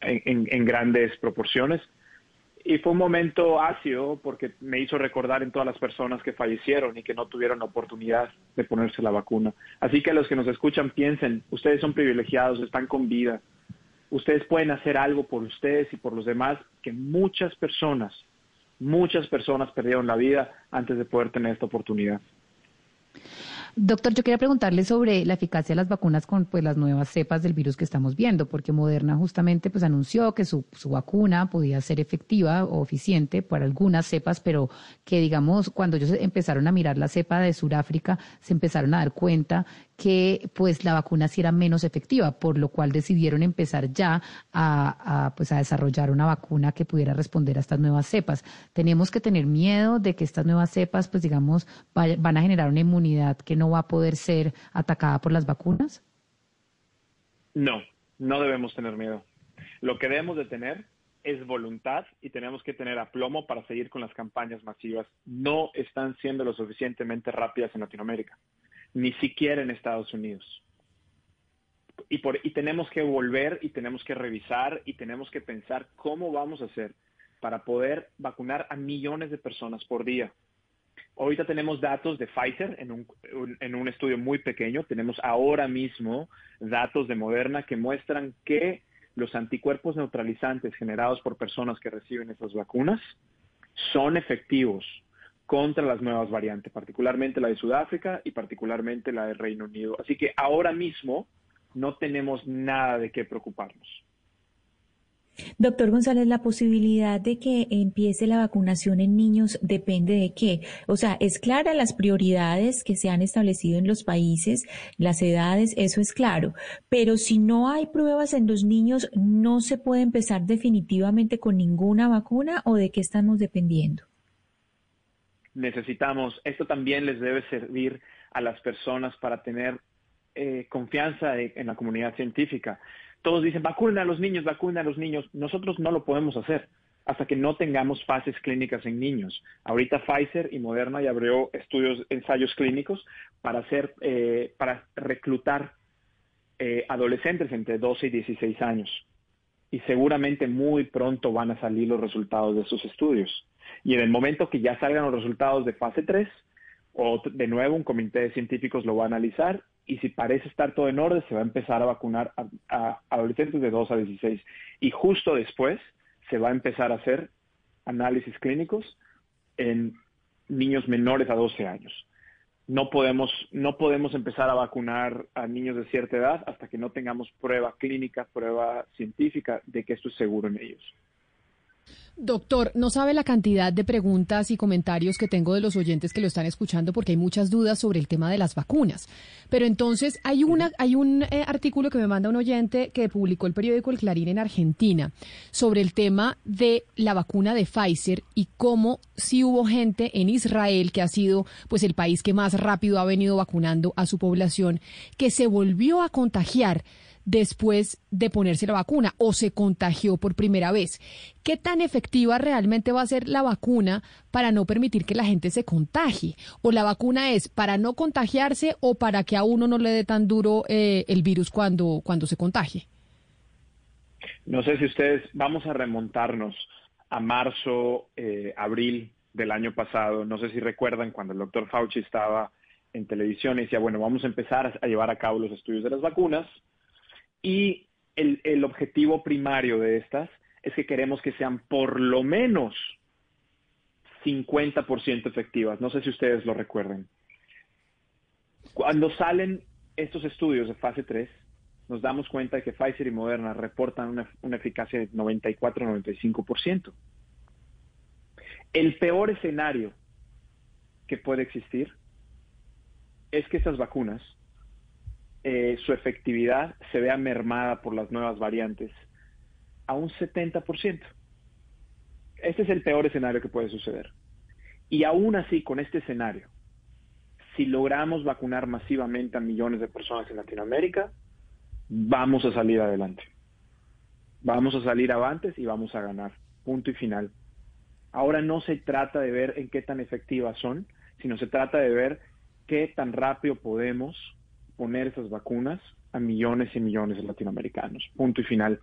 en, grandes proporciones. Y fue un momento ácido porque me hizo recordar en todas las personas que fallecieron y que no tuvieron la oportunidad de ponerse la vacuna. Así que los que nos escuchan piensen, ustedes son privilegiados, están con vida, ustedes pueden hacer algo por ustedes y por los demás que muchas personas, muchas personas perdieron la vida antes de poder tener esta oportunidad. Doctor, yo quería preguntarle sobre la eficacia de las vacunas con pues las nuevas cepas del virus que estamos viendo, porque Moderna justamente pues anunció que su, su vacuna podía ser efectiva o eficiente para algunas cepas, pero que digamos cuando ellos empezaron a mirar la cepa de Sudáfrica se empezaron a dar cuenta que pues la vacuna sí era menos efectiva, por lo cual decidieron empezar ya a, pues a desarrollar una vacuna que pudiera responder a estas nuevas cepas. Tenemos que tener miedo de que estas nuevas cepas, pues digamos, van a generar una inmunidad que no va a poder ser atacada por las vacunas. No, no debemos tener miedo. Lo que debemos de tener es voluntad y tenemos que tener aplomo para seguir con las campañas masivas. No están siendo lo suficientemente rápidas en Latinoamérica ni siquiera en Estados Unidos. Y, por, y tenemos que volver y tenemos que revisar y tenemos que pensar cómo vamos a hacer para poder vacunar a millones de personas por día. Ahorita tenemos datos de Pfizer en un, en un estudio muy pequeño. Tenemos ahora mismo datos de Moderna que muestran que los anticuerpos neutralizantes generados por personas que reciben esas vacunas son efectivos contra las nuevas variantes, particularmente la de Sudáfrica y particularmente la de Reino Unido. Así que ahora mismo no tenemos nada de qué preocuparnos. Doctor González, la posibilidad de que empiece la vacunación en niños depende de qué. O sea, es clara las prioridades que se han establecido en los países, las edades, eso es claro. Pero si no hay pruebas en los niños, ¿no se puede empezar definitivamente con ninguna vacuna o de qué estamos dependiendo? necesitamos, esto también les debe servir a las personas para tener eh, confianza en la comunidad científica. Todos dicen, vacunen a los niños, vacunen a los niños. Nosotros no lo podemos hacer hasta que no tengamos fases clínicas en niños. Ahorita Pfizer y Moderna ya abrió estudios, ensayos clínicos para hacer, eh, para reclutar eh, adolescentes entre 12 y 16 años. Y seguramente muy pronto van a salir los resultados de esos estudios. Y en el momento que ya salgan los resultados de fase 3, o de nuevo un comité de científicos lo va a analizar y si parece estar todo en orden, se va a empezar a vacunar a, adolescentes de 2 a 16. Y justo después se va a empezar a hacer análisis clínicos en niños menores a 12 años. No podemos, no podemos empezar a vacunar a niños de cierta edad hasta que no tengamos prueba clínica, prueba científica de que esto es seguro en ellos. Doctor, no sabe la cantidad de preguntas y comentarios que tengo de los oyentes que lo están escuchando porque hay muchas dudas sobre el tema de las vacunas. Pero entonces hay una hay un eh, artículo que me manda un oyente que publicó el periódico El Clarín en Argentina sobre el tema de la vacuna de Pfizer y cómo si hubo gente en Israel que ha sido pues el país que más rápido ha venido vacunando a su población que se volvió a contagiar después de ponerse la vacuna o se contagió por primera vez. ¿Qué tan efectiva realmente va a ser la vacuna para no permitir que la gente se contagie? ¿O la vacuna es para no contagiarse o para que a uno no le dé tan duro eh, el virus cuando, cuando se contagie? No sé si ustedes, vamos a remontarnos a marzo, eh, abril del año pasado. No sé si recuerdan cuando el doctor Fauci estaba en televisión y decía, bueno, vamos a empezar a llevar a cabo los estudios de las vacunas y el, objetivo primario de estas es que queremos que sean por lo menos 50% efectivas. No sé si ustedes lo recuerden. Cuando salen estos estudios de fase 3, nos damos cuenta de que Pfizer y Moderna reportan una, eficacia de 94-95%. El peor escenario que puede existir es que estas vacunas eh, su efectividad se vea mermada por las nuevas variantes a un 70%. Este es el peor escenario que puede suceder. Y aún así, con este escenario, si logramos vacunar masivamente a millones de personas en Latinoamérica, vamos a salir adelante. Vamos a salir avantes y vamos a ganar. Punto y final. Ahora no se trata de ver en qué tan efectivas son, sino se trata de ver qué tan rápido podemos poner esas vacunas a millones y millones de latinoamericanos. Punto y final.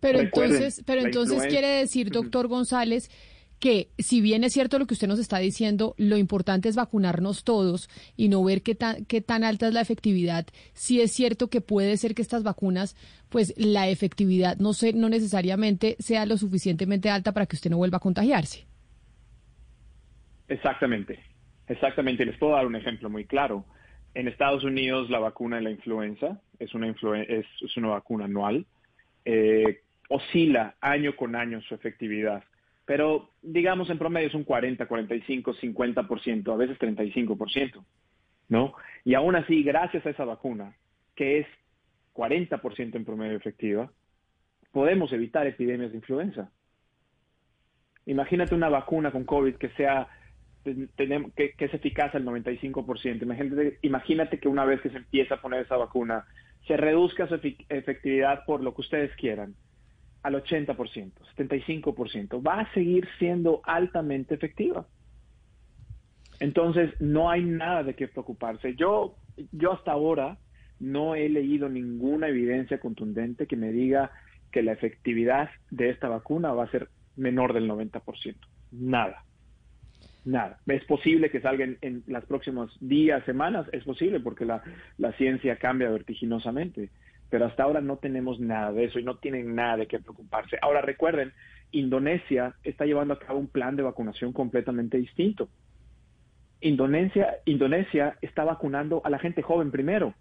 Pero entonces, pero entonces quiere decir, doctor González, que si bien es cierto lo que usted nos está diciendo, lo importante es vacunarnos todos y no ver qué tan, qué tan alta es la efectividad. Sí es cierto que puede ser que estas vacunas, pues la efectividad no, sé, no necesariamente sea lo suficientemente alta para que usted no vuelva a contagiarse. Exactamente, exactamente. Les puedo dar un ejemplo muy claro. En Estados Unidos la vacuna de la influenza es una, es, una vacuna anual. Eh, oscila año con año su efectividad, pero digamos en promedio es un 40, 45, 50%, a veces 35%. ¿no? Y aún así, gracias a esa vacuna, que es 40% en promedio efectiva, podemos evitar epidemias de influenza. Imagínate una vacuna con COVID que sea que, que, es eficaz al 95%. Imagínate, imagínate que una vez que se empieza a poner esa vacuna, se reduzca su efectividad por lo que ustedes quieran, al 80%, 75%. Va a seguir siendo altamente efectiva. Entonces, no hay nada de qué preocuparse. Yo, yo hasta ahora no he leído ninguna evidencia contundente que me diga que la efectividad de esta vacuna va a ser menor del 90%. Nada. Nada. Es posible que salga en, los próximos días, semanas, es posible porque la, ciencia cambia vertiginosamente. Pero hasta ahora no tenemos nada de eso y no tienen nada de qué preocuparse. Ahora recuerden, Indonesia está llevando a cabo un plan de vacunación completamente distinto. Indonesia, Indonesia está vacunando a la gente joven primero.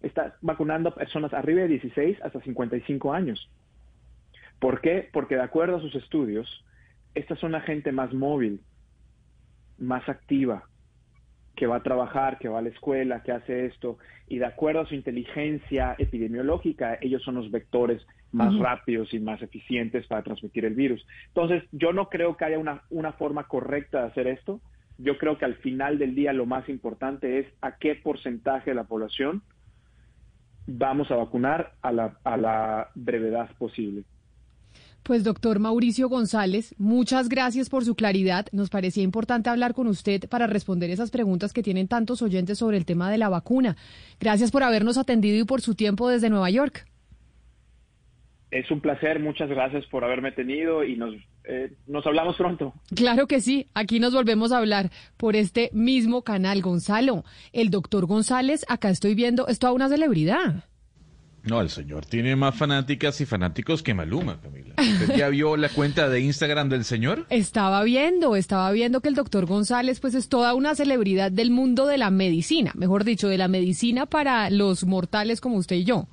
Está vacunando a personas arriba de 16 hasta 55 años. ¿Por qué? Porque de acuerdo a sus estudios, esta son la gente más móvil, más activa, que va a trabajar, que va a la escuela, que hace esto, y de acuerdo a su inteligencia epidemiológica, ellos son los vectores más rápidos y más eficientes para transmitir el virus. Entonces, yo no creo que haya una, una forma correcta de hacer esto. Yo creo que al final del día lo más importante es a qué porcentaje de la población vamos a vacunar a la, a la brevedad posible. Pues doctor Mauricio González, muchas gracias por su claridad. Nos parecía importante hablar con usted para responder esas preguntas que tienen tantos oyentes sobre el tema de la vacuna. Gracias por habernos atendido y por su tiempo desde Nueva York. Es un placer, muchas gracias por haberme tenido y nos, eh, nos hablamos pronto. Claro que sí, aquí nos volvemos a hablar por este mismo canal. Gonzalo, el doctor González, acá estoy viendo, es toda una celebridad. No, el señor tiene más fanáticas y fanáticos que Maluma, Camila. ¿Usted ya vio la cuenta de Instagram del señor? Estaba viendo, estaba viendo que el doctor González pues es toda una celebridad del mundo de la medicina, mejor dicho, de la medicina para los mortales como usted y yo.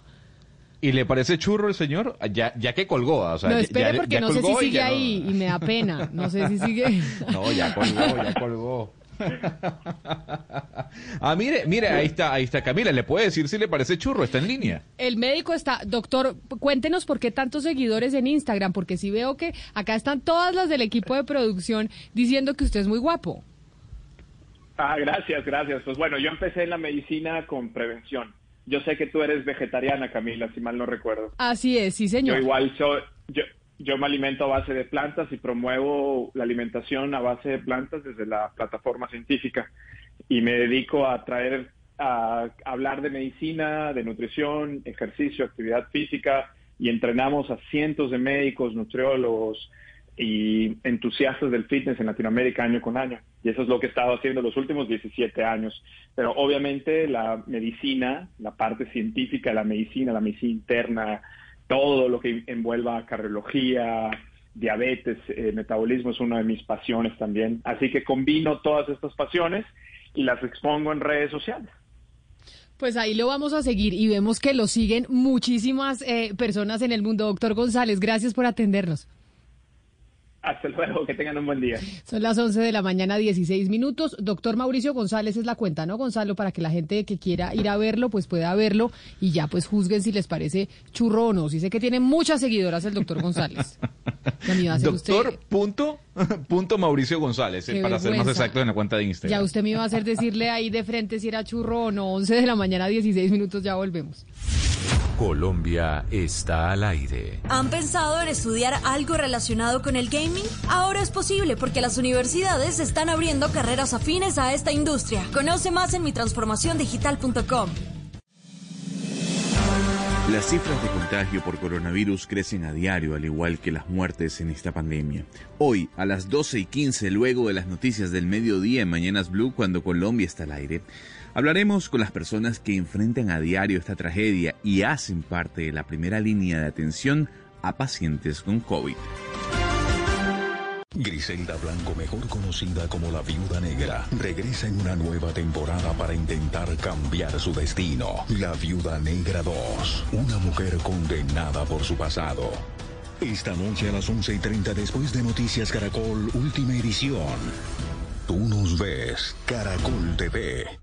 ¿Y le parece churro el señor? Ya, ya que colgó, o sea, No, espere porque no sé si sigue ahí y me da pena, no sé si sigue. No, ya colgó, ya colgó. Ah, mire, mire, ahí está, ahí está Camila. ¿Le puede decir si le parece churro? Está en línea. El médico está, doctor, cuéntenos por qué tantos seguidores en Instagram, porque si veo que acá están todas las del equipo de producción diciendo que usted es muy guapo. Ah, gracias, gracias. Pues bueno, yo empecé en la medicina con prevención. Yo sé que tú eres vegetariana, Camila, si mal no recuerdo. Así es, sí, señor. Yo igual soy, yo, yo me alimento a base de plantas y promuevo la alimentación a base de plantas desde la plataforma científica y me dedico a traer a hablar de medicina, de nutrición, ejercicio, actividad física y entrenamos a cientos de médicos, nutriólogos y entusiastas del fitness en Latinoamérica año con año. Y eso es lo que he estado haciendo los últimos 17 años. Pero obviamente la medicina, la parte científica, la medicina, la medicina interna, todo lo que envuelva cardiología, diabetes, eh, metabolismo es una de mis pasiones también. Así que combino todas estas pasiones y las expongo en redes sociales. Pues ahí lo vamos a seguir y vemos que lo siguen muchísimas eh, personas en el mundo. Doctor González, gracias por atendernos. Hasta luego, que tengan un buen día. Son las 11 de la mañana, 16 minutos. Doctor Mauricio González es la cuenta, ¿no, Gonzalo? Para que la gente que quiera ir a verlo, pues pueda verlo y ya pues juzguen si les parece churro o no. Sí sé que tiene muchas seguidoras el doctor González. doctor punto, punto Mauricio González, eh, para ser más exacto en la cuenta de Instagram. Ya usted me iba a hacer decirle ahí de frente si era churro o no. 11 de la mañana, 16 minutos, ya volvemos. Colombia está al aire. ¿Han pensado en estudiar algo relacionado con el gaming? Ahora es posible porque las universidades están abriendo carreras afines a esta industria. Conoce más en mitransformaciondigital.com. Las cifras de contagio por coronavirus crecen a diario, al igual que las muertes en esta pandemia. Hoy, a las 12 y 15, luego de las noticias del mediodía en Mañanas Blue, cuando Colombia está al aire, Hablaremos con las personas que enfrentan a diario esta tragedia y hacen parte de la primera línea de atención a pacientes con COVID. Griselda Blanco, mejor conocida como la Viuda Negra, regresa en una nueva temporada para intentar cambiar su destino. La Viuda Negra 2, una mujer condenada por su pasado. Esta noche a las 11 y 30 después de Noticias Caracol, última edición. Tú nos ves, Caracol TV.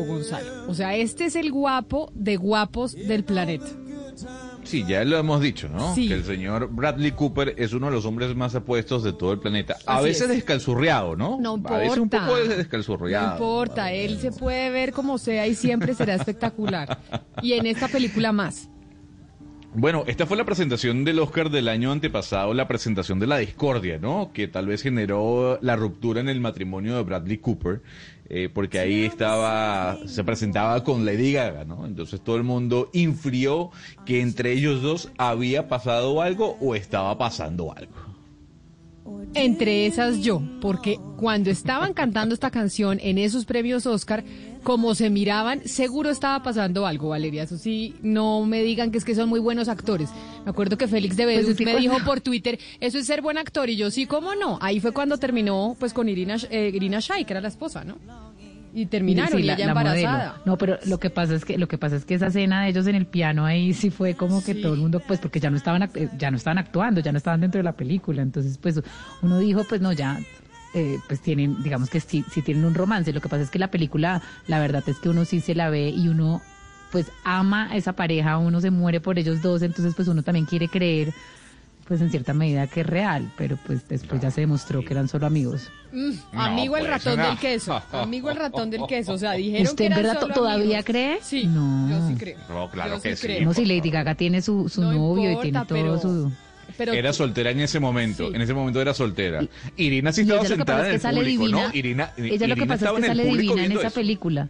Guapo, Gonzalo. O sea, este es el guapo de guapos del planeta. Sí, ya lo hemos dicho, ¿no? Sí. Que el señor Bradley Cooper es uno de los hombres más apuestos de todo el planeta. A Así veces es. descalzurriado, ¿no? No A veces un importa. poco de No importa, él se puede ver como sea y siempre será espectacular. Y en esta película más. Bueno, esta fue la presentación del Oscar del año antepasado, la presentación de la discordia, ¿no? Que tal vez generó la ruptura en el matrimonio de Bradley Cooper, eh, porque ahí estaba, se presentaba con Lady Gaga, ¿no? Entonces todo el mundo infirió que entre ellos dos había pasado algo o estaba pasando algo. Entre esas yo, porque cuando estaban cantando esta canción en esos premios Oscar, como se miraban, seguro estaba pasando algo, Valeria. Eso sí, no me digan que es que son muy buenos actores. Me acuerdo que Félix de Pues Bedus me cuando- dijo por Twitter, eso es ser buen actor, y yo sí, ¿cómo no? Ahí fue cuando terminó pues con Irina, eh, Irina Shayk, que era la esposa, ¿no? Y terminaron, Sí, y la- ella la modelo. embarazada. No, pero lo que pasa es que lo que pasa es que esa escena de ellos en el piano ahí sí fue como que todo el mundo pues porque ya no estaban eh, ya no estaban actuando, ya no estaban dentro de la película, entonces pues uno dijo pues no ya eh, pues tienen digamos que sí sí tienen un romance. Lo que pasa es que la película la verdad es que uno sí se la ve y uno pues ama a esa pareja, uno se muere por ellos dos, entonces pues uno también quiere creer pues en cierta medida que es real, pero pues después ya se demostró que eran solo amigos. Mm, No, amigo el pues, ratón no. del queso, amigo el ratón del queso, o sea, dijeron ¿Usted que en eran verdad solo to- todavía amigos. cree? Sí, No. yo sí creo. No, claro Yo que sí creo. No, si Lady Gaga tiene su, su No novio y tiene todo pero- su... Pero era soltera en ese momento, Sí. en ese momento era soltera. Irina sí estaba sentada en el público, divina. ¿no? Irina, ella lo que pasa es que sale divina en esa eso. película.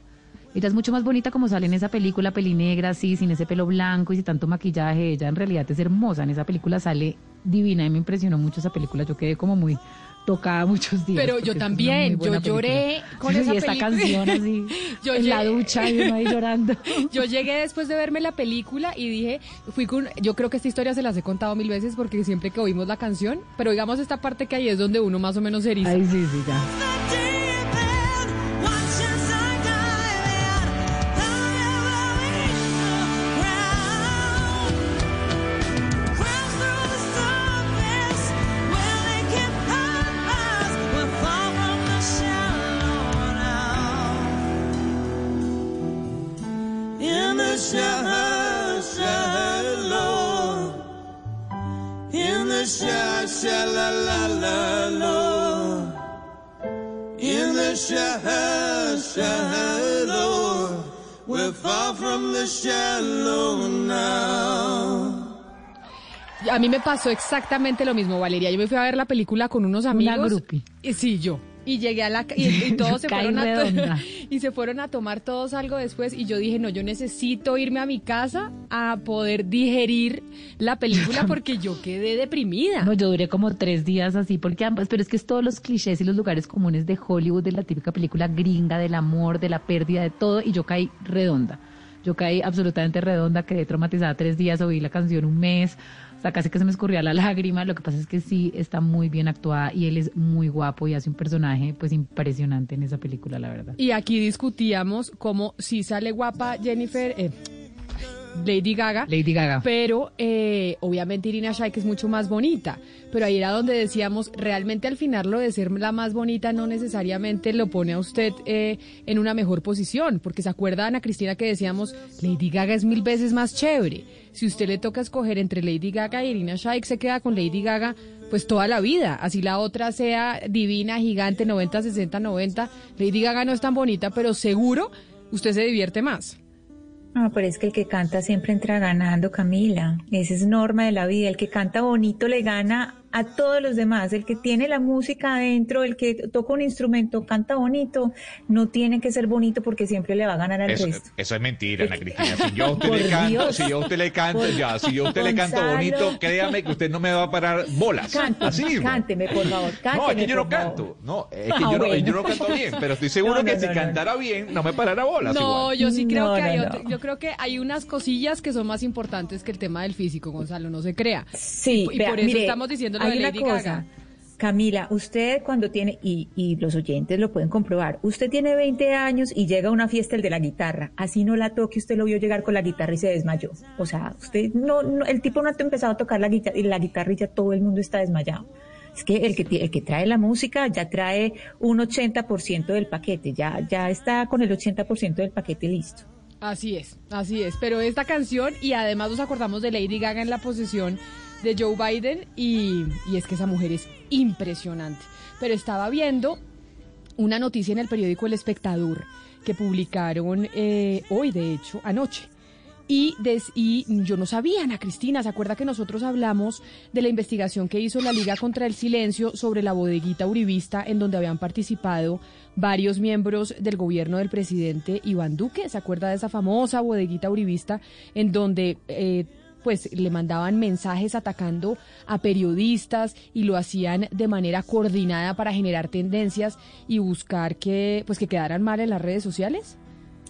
Ella es mucho más bonita como sale en esa película, pelinegra, así, sin ese pelo blanco y sin tanto maquillaje. Ella en realidad es hermosa. En esa película sale divina y me impresionó mucho esa película. Yo quedé como muy tocada muchos días. Pero yo también, yo lloré película. con y esa esta película. canción así, Yo en la llegué- ducha y uno ahí llorando. Yo llegué después de verme la película y dije, fui con, yo creo que esta historia se las he contado mil veces porque siempre que oímos la canción, pero digamos esta parte que ahí es donde uno más o menos se eriza. Ay, sí, sí, ya. Shallow, shallow, in the shallow, shallow, we're far from the shallow now. A mí me pasó exactamente lo mismo, Valeria. Yo me fui a ver la película con unos amigos. groupie. Y sí, yo. Y llegué a la y, y todos se fueron a y se fueron a tomar todos algo después y yo dije, "No, yo necesito irme a mi casa a poder digerir la película porque yo quedé deprimida." No, yo duré como tres días así, porque ambas, pero es que es todos los clichés y los lugares comunes de Hollywood, de la típica película gringa, del amor, de la pérdida, de todo, y yo caí redonda. Yo caí absolutamente redonda, quedé traumatizada tres días, oí la canción un mes, o sea, casi que se me escurría la lágrima. Lo que pasa es que sí está muy bien actuada y él es muy guapo y hace un personaje pues impresionante en esa película, la verdad. Y aquí discutíamos cómo si sale guapa Jennifer eh, Lady Gaga. Lady Gaga. Pero eh, obviamente Irina Shayk es mucho más bonita. Pero ahí era donde decíamos, realmente al final lo de ser la más bonita no necesariamente lo pone a usted eh, en una mejor posición. Porque se acuerda Ana Cristina que decíamos, Lady Gaga es mil veces más chévere. Si usted le toca escoger entre Lady Gaga y Irina Shayk, se queda con Lady Gaga pues toda la vida. Así la otra sea divina, gigante, 90, 60, 90. Lady Gaga no es tan bonita, pero seguro usted se divierte más. No, pero es que el que canta siempre entra ganando, Camila. Esa es norma de la vida. El que canta bonito le gana a todos los demás. El que tiene la música adentro, el que toca un instrumento, canta bonito, no tiene que ser bonito porque siempre le va a ganar al Eso, resto. eso es mentira, Ana Cristina. Si yo a usted le canto, Dios. si yo a usted le canto, Por- ya, si yo a usted le canto bonito, créame que usted no me va a parar bolas. Cánteme, Así mismo. cánteme, por favor, No, cánteme, es que yo no canto. No, es que Ah, yo, no, bueno. yo no canto bien, pero estoy seguro No, no, que no, si no, cantara bien, no me parara bolas. No, igual. yo sí creo No, que no, hay no. otro- yo creo que hay unas cosillas que son más importantes que el tema del físico, Gonzalo, no se crea. Sí, y, y vea, por eso mire, estamos diciendo hay de una cosa. Gaga. Camila, usted cuando tiene, y, y los oyentes lo pueden comprobar, usted tiene 20 años y llega a una fiesta el de la guitarra, así no la toque, usted lo vio llegar con la guitarra y se desmayó. O sea, usted no, no- el tipo no ha empezado a tocar la guitarra, la guitarra y ya todo el mundo está desmayado. Es que el que, el que trae la música ya trae un 80% del paquete, ya, ya está con el 80% del paquete listo. Así es, así es. Pero esta canción, y además nos acordamos de Lady Gaga en la posesión de Joe Biden, y, y es que esa mujer es impresionante. Pero estaba viendo una noticia en el periódico El Espectador que publicaron eh, hoy, de hecho, anoche. Y, des- y yo no sabía, Ana Cristina, ¿se acuerda que nosotros hablamos de la investigación que hizo la Liga contra el Silencio sobre la bodeguita uribista en donde habían participado varios miembros del gobierno del presidente Iván Duque? ¿Se acuerda de esa famosa bodeguita uribista en donde... eh, pues le mandaban mensajes atacando a periodistas y lo hacían de manera coordinada para generar tendencias y buscar que pues que quedaran mal en las redes sociales.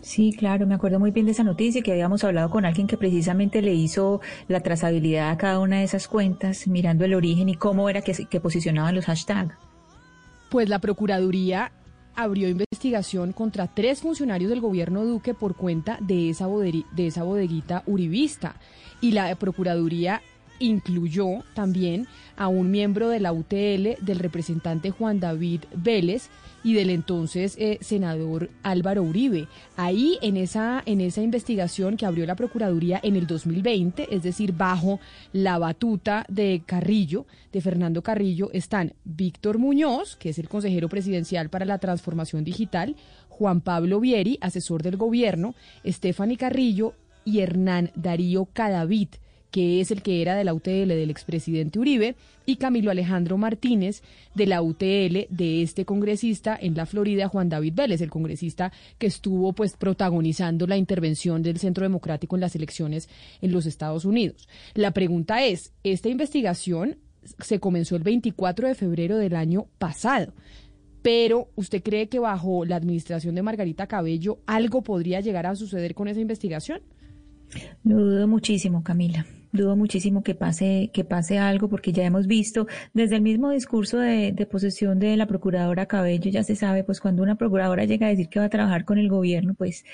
Sí, claro, me acuerdo muy bien de esa noticia que habíamos hablado con alguien que precisamente le hizo la trazabilidad a cada una de esas cuentas, mirando el origen y cómo era que, que posicionaban los hashtags. Pues la Procuraduría abrió investigación contra tres funcionarios del gobierno Duque por cuenta de esa, boderi- de esa bodeguita uribista. Y la Procuraduría incluyó también a un miembro de la UTL, del representante Juan David Vélez y del entonces eh, senador Álvaro Uribe. Ahí en esa, en esa investigación que abrió la Procuraduría en el 2020, es decir, bajo la batuta de Carrillo, de Fernando Carrillo, están Víctor Muñoz, que es el consejero presidencial para la transformación digital, Juan Pablo Vieri, asesor del gobierno, Stephanie Carrillo y Hernán Darío Cadavid que es el que era de la UTL del expresidente Uribe, y Camilo Alejandro Martínez de la UTL de este congresista en la Florida, Juan David Vélez, el congresista que estuvo pues protagonizando la intervención del Centro Democrático en las elecciones en los Estados Unidos. La pregunta es, esta investigación se comenzó el 24 de febrero del año pasado. Pero, ¿usted cree que bajo la administración de Margarita Cabello algo podría llegar a suceder con esa investigación? Lo dudo muchísimo, Camila. Dudo muchísimo que pase, que pase algo, porque ya hemos visto desde el mismo discurso de, posesión de la procuradora Cabello, ya se sabe, pues cuando una procuradora llega a decir que va a trabajar con el gobierno, pues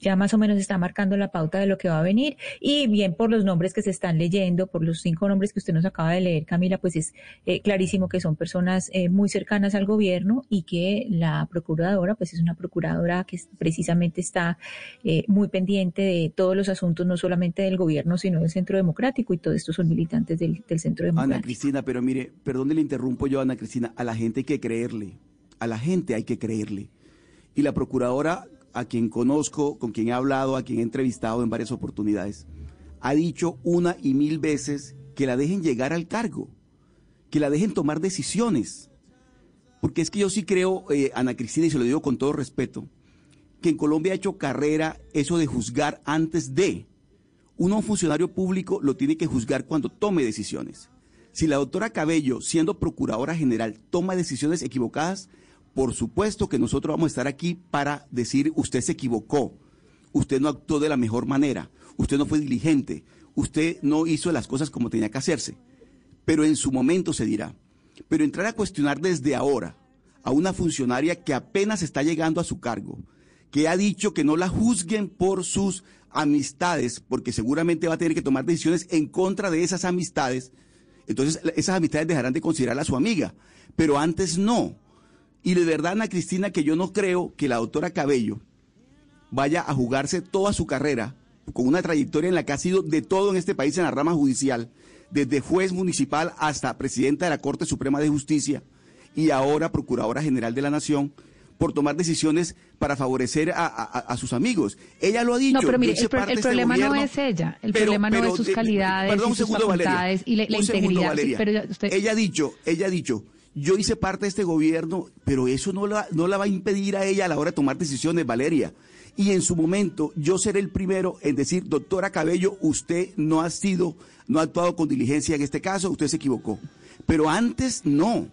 ya más o menos está marcando la pauta de lo que va a venir. Y bien por los nombres que se están leyendo, por los cinco nombres que usted nos acaba de leer, Camila, pues es eh, clarísimo que son personas eh, muy cercanas al gobierno y que la procuradora, pues es una procuradora que precisamente está eh, muy pendiente de todos los asuntos, no solamente del gobierno, sino del Centro Democrático, y todos estos son militantes del, del Centro Ana Democrático. Cristina, pero mire, perdón le interrumpo yo, Ana Cristina, a la gente hay que creerle, a la gente hay que creerle. Y la procuradora, a quien conozco, con quien he hablado, a quien he entrevistado en varias oportunidades, ha dicho una y mil veces que la dejen llegar al cargo, que la dejen tomar decisiones. Porque es que yo sí creo, eh, Ana Cristina, y se lo digo con todo respeto, que en Colombia ha hecho carrera eso de juzgar antes de. Uno, un funcionario público, lo tiene que juzgar cuando tome decisiones. Si la doctora Cabello, siendo procuradora general, toma decisiones equivocadas, por supuesto que nosotros vamos a estar aquí para decir usted se equivocó, usted no actuó de la mejor manera, usted no fue diligente, usted no hizo las cosas como tenía que hacerse. Pero en su momento se dirá. Pero entrar a cuestionar desde ahora a una funcionaria que apenas está llegando a su cargo, que ha dicho que no la juzguen por sus amistades, porque seguramente va a tener que tomar decisiones en contra de esas amistades, entonces esas amistades dejarán de considerarla su amiga, pero antes no. Y de verdad, Ana Cristina, que yo no creo que la doctora Cabello vaya a jugarse toda su carrera con una trayectoria en la que ha sido de todo en este país en la rama judicial, desde juez municipal hasta presidenta de la Corte Suprema de Justicia y ahora Procuradora General de la Nación, por tomar decisiones para favorecer a, a- a sus amigos. Ella lo ha dicho. No, pero mire, el, pro- este problema no es ella, el pero- problema no pero, es sus calidades perdón, y sus segundo, Valeria. y la, la Un segundo, integridad. Valeria. Sí, pero ya usted, Ella ha dicho, ella ha dicho, yo hice parte de este gobierno, pero eso no la, no la va a impedir a ella a la hora de tomar decisiones, Valeria. Y en su momento yo seré el primero en decir, doctora Cabello, usted no ha sido, no ha actuado con diligencia en este caso, usted se equivocó. Pero antes no.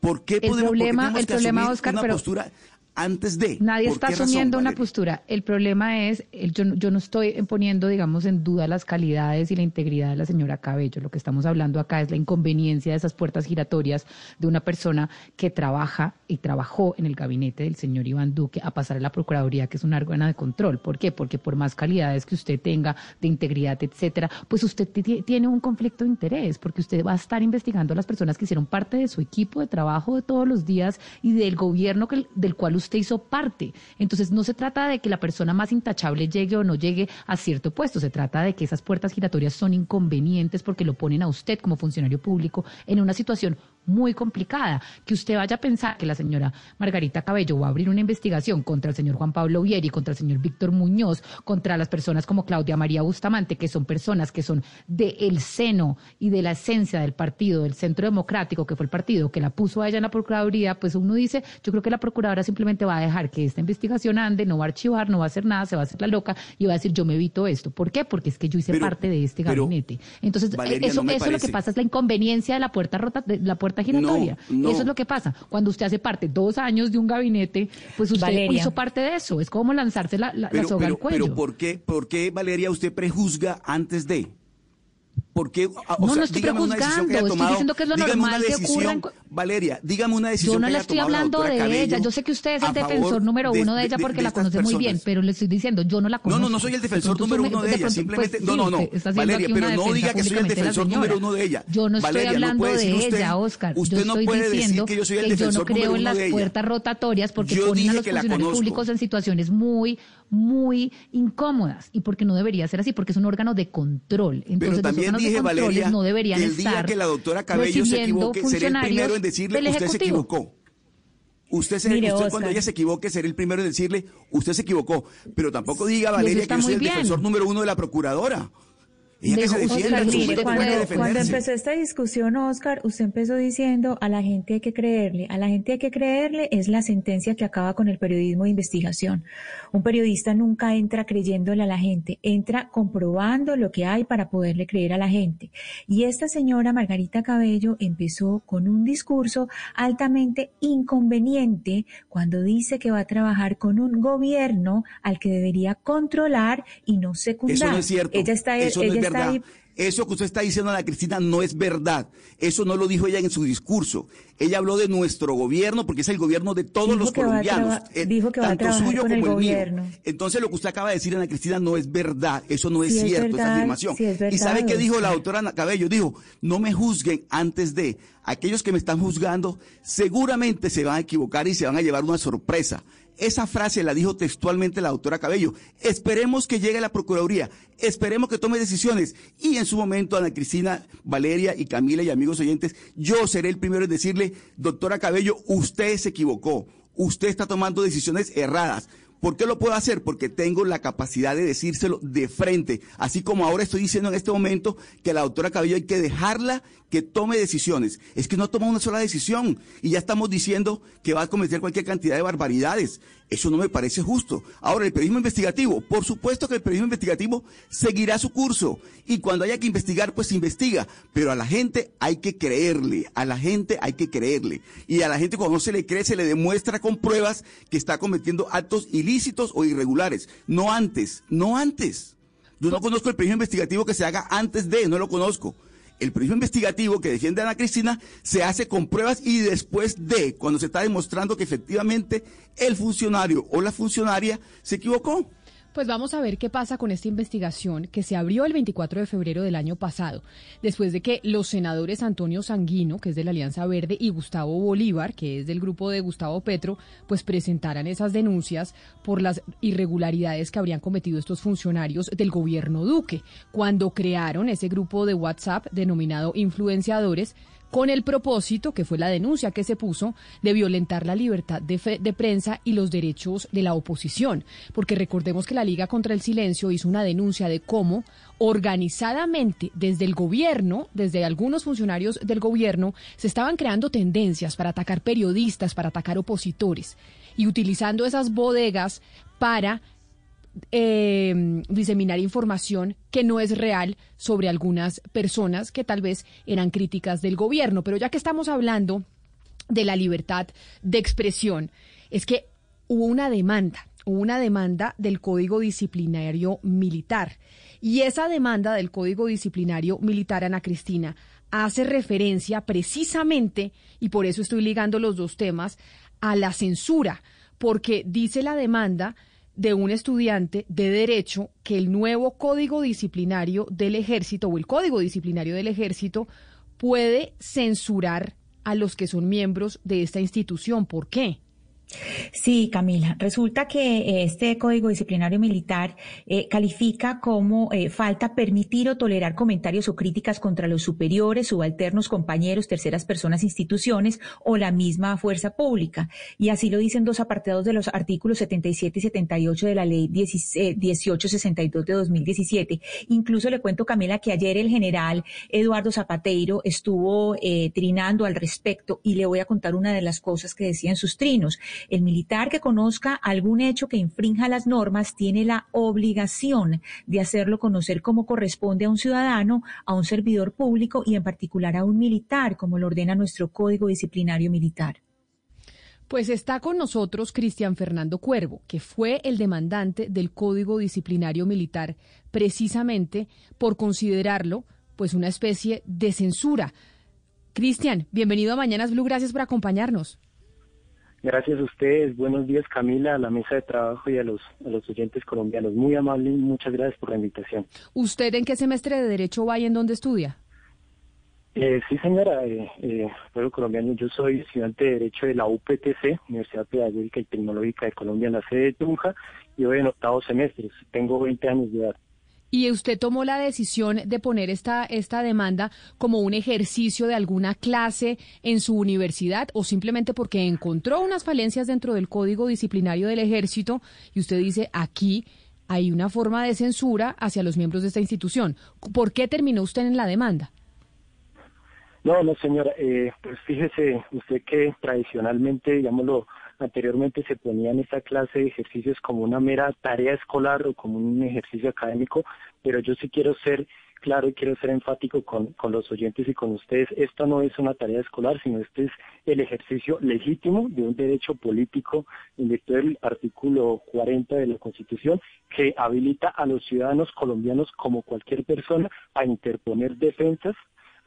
¿Por qué El podemos, problema- tenemos el que problema, asumir Oscar, una pero- postura antes de? Nadie ¿Por está razón, asumiendo una postura. El problema es, el- yo, no- yo no estoy poniendo, digamos, en duda las calidades y la integridad de la señora Cabello. Lo que estamos hablando acá es la inconveniencia de esas puertas giratorias de una persona que trabaja y trabajó en el gabinete del señor Iván Duque a pasar a la Procuraduría, que es un órgano de control. ¿Por qué? Porque por más calidades que usted tenga de integridad, etcétera, pues usted ti- tiene un conflicto de interés, porque usted va a estar investigando a las personas que hicieron parte de su equipo de trabajo de todos los días y del gobierno que- del cual usted hizo parte. Entonces, no se trata de que la persona más intachable llegue o no llegue a cierto puesto, se trata de que esas puertas giratorias son inconvenientes porque lo ponen a usted como funcionario público en una situación muy complicada. Que usted vaya a pensar que la señora Margarita Cabello va a abrir una investigación contra el señor Juan Pablo Vieri, contra el señor Víctor Muñoz, contra las personas como Claudia María Bustamante, que son personas que son del seno y de la esencia del partido, del Centro Democrático, que fue el partido que la puso a ella en la Procuraduría, pues uno dice, yo creo que la Procuradora simplemente va a dejar que esta investigación ande, no va a archivar, no va a hacer nada, se va a hacer la loca y va a decir, yo me evito esto. ¿Por qué? Porque es que yo hice Pero- parte de este gabinete. Entonces, Valeria, eso, no eso es lo que pasa, es la inconveniencia de la puerta rota, de la puerta giratoria. No, no. Eso es lo que pasa. Cuando usted hace parte dos años de un gabinete, pues usted Valeria. hizo parte de eso. Es como lanzarse la, la- la Pero, soga pero, al cuello. pero ¿por qué, por qué, Valeria, usted prejuzga antes de? ¿Por qué? Ah, No, sea, no estoy dígame una decisión que haya estoy diciendo que es lo dígame una normal que decisión, ocurra Valeria, dígame una decisión Yo no que le estoy hablando de Cabello ella. Yo sé que usted es el defensor número de- uno de, de- ella de- porque de la conoce muy bien, pero le estoy diciendo, yo no la No, conozco. no, no soy el De defensor número uno de ella, pronto, simplemente, pues, no, no, no, Valeria, pero no diga que soy el de defensor número uno de ella. Yo no estoy no hablando de ella, Oscar. usted yo no estoy puede decir diciendo que yo soy el que yo no defensor creo número en uno las de ella. puertas rotatorias porque ponen a los funcionarios públicos en situaciones muy, muy incómodas y porque no debería ser así, porque es un órgano de control. Entonces, Pero los también órganos de dije, controles Valeria, no deberían que el día estar que la doctora Cabello se recibiendo equivoque, seré el funcionarios primero en decirle, usted se equivocó. Usted, se, Mire, usted cuando ella se equivoque, será el primero en decirle, usted se equivocó. Pero tampoco diga, Valeria, que yo soy el bien. defensor número uno de la procuradora. Ella que se defienda, Oscar, cuando, empezó esta discusión, Oscar, usted empezó diciendo a la gente hay que creerle. A la gente hay que creerle es la sentencia que acaba con el periodismo de investigación. Un periodista nunca entra creyéndole a la gente, entra comprobando lo que hay para poderle creer a la gente. Y esta señora Margarita Cabello empezó con un discurso altamente inconveniente cuando dice que va a trabajar con un gobierno al que debería controlar y no secundar. Eso no es cierto. Ella está, Eso no ella es verdad. ahí Eso que usted está diciendo, Ana Cristina, no es verdad. Eso no lo dijo ella en su discurso. Ella habló de nuestro gobierno porque es el gobierno de todos Dijo los colombianos. traba- eh, dijo que va a tanto suyo con como el mío. Entonces lo que usted acaba de decir, Ana Cristina, no es verdad. Eso no es Sí es cierto, esa afirmación. sí es ¿Y sabe qué dijo la doctora Ana Cabello? Dijo, no me juzguen antes de. Aquellos que me están juzgando seguramente se van a equivocar y se van a llevar una sorpresa. Esa frase la dijo textualmente la doctora Cabello. Esperemos que llegue la Procuraduría, esperemos que tome decisiones y en su momento Ana Cristina, Valeria y Camila y amigos oyentes, yo seré el primero en decirle, doctora Cabello, usted se equivocó, usted está tomando decisiones erradas. ¿Por qué lo puedo hacer? Porque tengo la capacidad de decírselo de frente, así como ahora estoy diciendo en este momento que la doctora Cabello hay que dejarla que tome decisiones. Es que no toma una sola decisión y ya estamos diciendo que va a cometer cualquier cantidad de barbaridades. Eso no me parece justo. Ahora, el periodismo investigativo, por supuesto que el periodismo investigativo seguirá su curso y cuando haya que investigar, pues se investiga. Pero a la gente hay que creerle, a la gente hay que creerle. Y a la gente cuando no se le cree, se le demuestra con pruebas que está cometiendo actos ilícitos o irregulares. No antes, no antes. Yo no conozco el periodismo investigativo que se haga antes de, no lo conozco. El periodismo investigativo que defiende Ana Cristina se hace con pruebas y después de, cuando se está demostrando que efectivamente el funcionario o la funcionaria se equivocó. Pues vamos a ver qué pasa con esta investigación que se abrió el 24 de febrero del año pasado, después de que los senadores Antonio Sanguino, que es de la Alianza Verde, y Gustavo Bolívar, que es del grupo de Gustavo Petro, pues presentaran esas denuncias por las irregularidades que habrían cometido estos funcionarios del gobierno Duque, cuando crearon ese grupo de WhatsApp denominado Influenciadores con el propósito, que fue la denuncia que se puso, de violentar la libertad de, fe- de prensa y los derechos de la oposición. Porque recordemos que la Liga contra el Silencio hizo una denuncia de cómo organizadamente desde el gobierno, desde algunos funcionarios del gobierno, se estaban creando tendencias para atacar periodistas, para atacar opositores y utilizando esas bodegas para eh, diseminar información que no es real sobre algunas personas que tal vez eran críticas del gobierno. Pero ya que estamos hablando de la libertad de expresión, es que hubo una demanda, hubo una demanda del Código Disciplinario Militar. Y esa demanda del Código Disciplinario Militar, Ana Cristina, hace referencia precisamente, y por eso estoy ligando los dos temas, a la censura, porque dice la demanda de un estudiante de derecho que el nuevo código disciplinario del ejército o el código disciplinario del ejército puede censurar a los que son miembros de esta institución. ¿Por qué? Sí, Camila. Resulta que eh, este Código Disciplinario Militar eh, califica como eh, falta permitir o tolerar comentarios o críticas contra los superiores, subalternos, compañeros, terceras personas, instituciones o la misma fuerza pública. Y así lo dicen dos apartados de los artículos 77 y 78 de la Ley 10 eh, 1862 de 2017. Incluso le cuento, Camila, que ayer el general Eduardo Zapateiro estuvo trinando al respecto y le voy a contar una de las cosas que decía en sus trinos. El militar que conozca algún hecho que infrinja las normas tiene la obligación de hacerlo conocer como corresponde a un ciudadano, a un servidor público y en particular a un militar, como lo ordena nuestro Código Disciplinario Militar. Pues está con nosotros Cristian Fernando Cuervo, que fue el demandante del Código Disciplinario Militar, precisamente por considerarlo pues una especie de censura. Cristian, bienvenido a Mañanas Blue, gracias por acompañarnos. Gracias a ustedes. Buenos días, Camila, a la mesa de trabajo y a los, a los oyentes colombianos. Muy amable y muchas gracias por la invitación. ¿Usted en qué semestre de Derecho va y en dónde estudia? Eh, sí, señora, eh, eh, pueblo colombiano, yo soy estudiante de Derecho de la UPTC, Universidad Pedagógica y Tecnológica de Colombia, en la sede de Tunja, y voy en octavo semestre. Tengo 20 años de edad. ¿Y usted tomó la decisión de poner esta, esta demanda como un ejercicio de alguna clase en su universidad o simplemente porque encontró unas falencias dentro del código disciplinario del ejército y usted dice aquí hay una forma de censura hacia los miembros de esta institución? ¿Por qué terminó usted en la demanda? No, no, señora, eh, pues fíjese usted que tradicionalmente, digámoslo, anteriormente se ponía en esta clase de ejercicios como una mera tarea escolar o como un ejercicio académico, pero yo sí quiero ser claro y quiero ser enfático con, con los oyentes y con ustedes. Esto no es una tarea escolar, sino este es el ejercicio legítimo de un derecho político en virtud del artículo 40 de la Constitución que habilita a los ciudadanos colombianos como cualquier persona a interponer defensas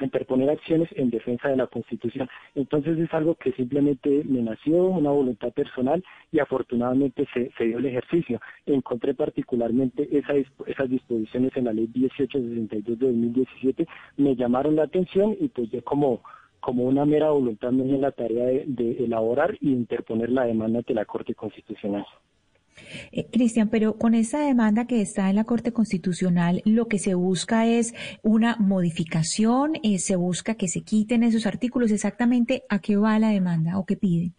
interponer acciones en defensa de la Constitución. Entonces es algo que simplemente me nació, una voluntad personal y afortunadamente se, se dio el ejercicio. Encontré particularmente esas disposiciones en la ley 1862 de 2017, me llamaron la atención y pues yo como como una mera voluntad di en la tarea de, de elaborar y interponer la demanda ante la Corte Constitucional. Eh, Cristian, pero con esta demanda que está en la Corte Constitucional, lo que se busca es una modificación, eh, se busca que se quiten esos artículos. Exactamente a qué va la demanda o qué pide.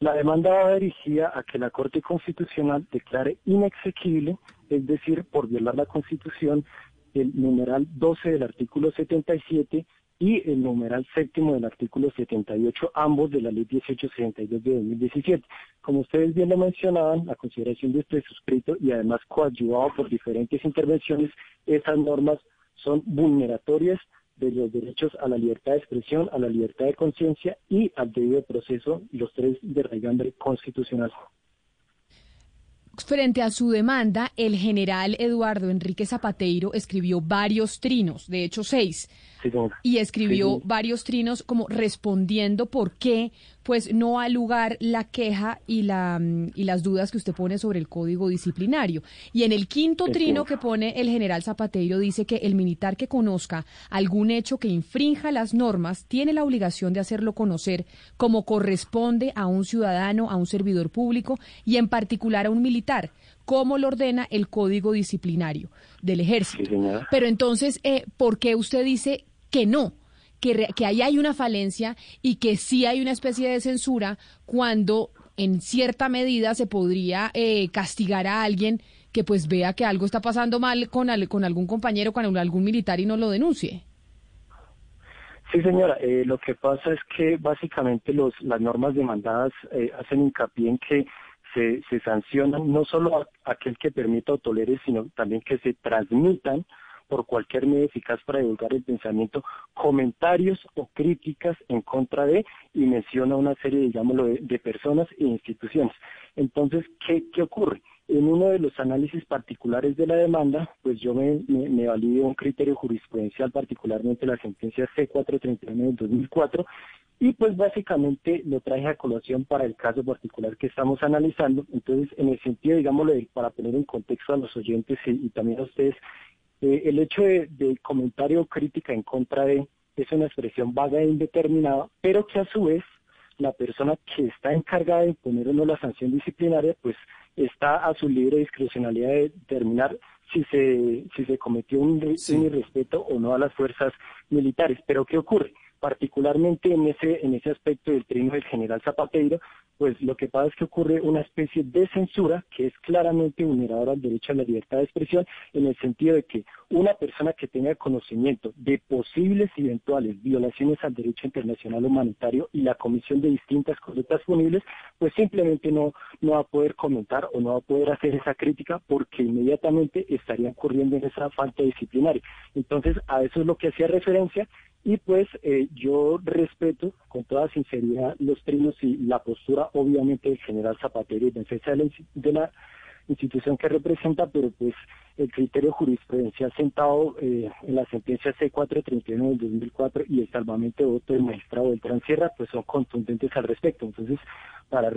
La demanda va dirigida a que la Corte Constitucional declare inexequible, es decir, por violar la Constitución, el numeral 12 del artículo 77 y el numeral séptimo del artículo 78, ambos de la ley 1862 de 2017. Como ustedes bien lo mencionaban, la consideración de este suscrito y además coadyuvado por diferentes intervenciones, esas normas son vulneratorias de los derechos a la libertad de expresión, a la libertad de conciencia y al debido proceso, los tres de raigambre constitucional. Frente a su demanda, el general Eduardo Enrique Zapateiro escribió varios trinos, de hecho seis, Sí, y escribió Sí. varios trinos como respondiendo por qué pues no ha lugar la queja y la mm, y las dudas que usted pone sobre el código disciplinario. Y en el quinto trino que pone el general Zapateiro dice que el militar que conozca algún hecho que infrinja las normas tiene la obligación de hacerlo conocer como corresponde a un ciudadano, a un servidor público y en particular a un militar, como lo ordena el código disciplinario del ejército. Pero entonces, eh, ¿por qué usted dice que no? Que, re- que ahí hay una falencia y que sí hay una especie de censura cuando en cierta medida se podría eh, castigar a alguien que pues vea que algo está pasando mal con, al- con algún compañero, con algún militar y no lo denuncie. Sí, señora. eh, lo que pasa es que básicamente los, las normas demandadas eh, hacen hincapié en que se, se sancionan no solo a aquel que permita o tolere, sino también que se transmitan por cualquier medio eficaz para divulgar el pensamiento comentarios o críticas en contra de y menciona una serie, digámoslo, de, personas e instituciones. Entonces, ¿qué, ¿qué ocurre? En uno de los análisis particulares de la demanda, pues yo me, me, me un criterio jurisprudencial, particularmente la sentencia C439 del 2004, y pues básicamente lo traje a colación para el caso particular que estamos analizando. Entonces, en el sentido, digámoslo, para poner en contexto a los oyentes y también a ustedes, eh, el hecho de, de comentario o crítica en contra de es una expresión vaga e indeterminada, pero que a su vez la persona que está encargada de imponer o no la sanción disciplinaria, pues está a su libre discrecionalidad de determinar si se, si se cometió un, re- un irrespeto o no a las fuerzas militares. Pero ¿qué ocurre? Particularmente en ese, en ese aspecto del trino del general Zapateiro, pues lo que pasa es que ocurre una especie de censura que es claramente vulneradora al derecho a la libertad de expresión en el sentido de que una persona que tenga conocimiento de posibles y eventuales violaciones al derecho internacional humanitario y la comisión de distintas conductas punibles, pues simplemente no, no va a poder comentar o no va a poder hacer esa crítica porque inmediatamente estaría ocurriendo en esa falta disciplinaria. Entonces, a eso es lo que hacía referencia y pues eh, yo respeto con toda sinceridad los trinos y la postura obviamente del general Zapatero y de la, de la institución que representa, pero pues el criterio jurisprudencial sentado eh, en la sentencia C439 del 2004 y el salvamento de voto del magistrado Beltrán Sierra pues son contundentes al respecto. Entonces, para...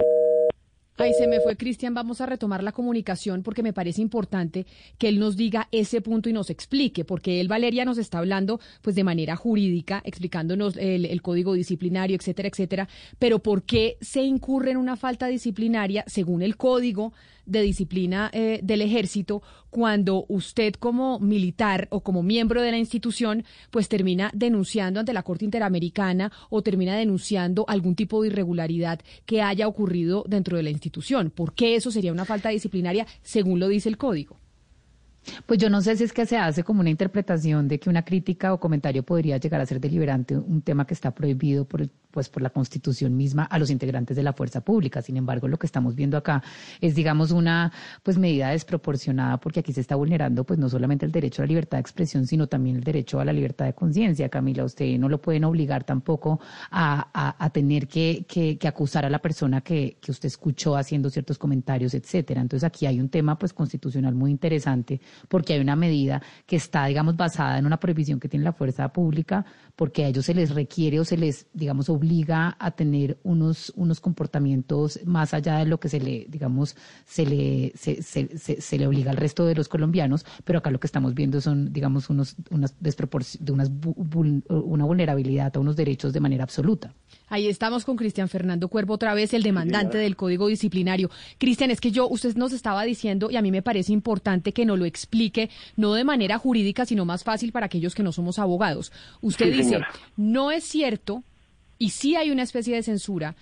Ahí se me fue Cristian, vamos a retomar la comunicación porque me parece importante que él nos diga ese punto y nos explique, porque él, Valeria, nos está hablando pues de manera jurídica, explicándonos el, el código disciplinario, etcétera, etcétera, pero ¿por qué se incurre en una falta disciplinaria según el código de disciplina eh, del ejército cuando usted como militar o como miembro de la institución pues termina denunciando ante la Corte Interamericana o termina denunciando algún tipo de irregularidad que haya ocurrido dentro de la institución? ¿Por qué eso sería una falta disciplinaria según lo dice el código? Pues yo no sé si es que se hace como una interpretación de que una crítica o comentario podría llegar a ser deliberante, un tema que está prohibido por el- pues por la Constitución misma a los integrantes de la fuerza pública. Sin embargo, lo que estamos viendo acá es, digamos, una pues medida desproporcionada porque aquí se está vulnerando pues no solamente el derecho a la libertad de expresión, sino también el derecho a la libertad de conciencia. Camila, usted no lo pueden obligar tampoco a, a- tener que, que- que acusar a la persona que, que usted escuchó haciendo ciertos comentarios, etcétera. Entonces aquí hay un tema pues constitucional muy interesante porque hay una medida que está, digamos, basada en una prohibición que tiene la fuerza pública porque a ellos se les requiere o se les, digamos, obliga a tener unos, unos comportamientos más allá de lo que se le, digamos, se le, se, se, le obliga al resto de los colombianos, pero acá lo que estamos viendo son, digamos, unos, unas de unas, una vulnerabilidad a unos derechos de manera absoluta. Ahí estamos con Cristian Fernando Cuervo otra vez, el demandante del Código Disciplinario. Cristian, es que yo, usted nos estaba diciendo, y a mí me parece importante que nos lo explique, no de manera jurídica, sino más fácil para aquellos que no somos abogados. Usted Sí, dice, señora. no es cierto, y sí hay una especie de censura,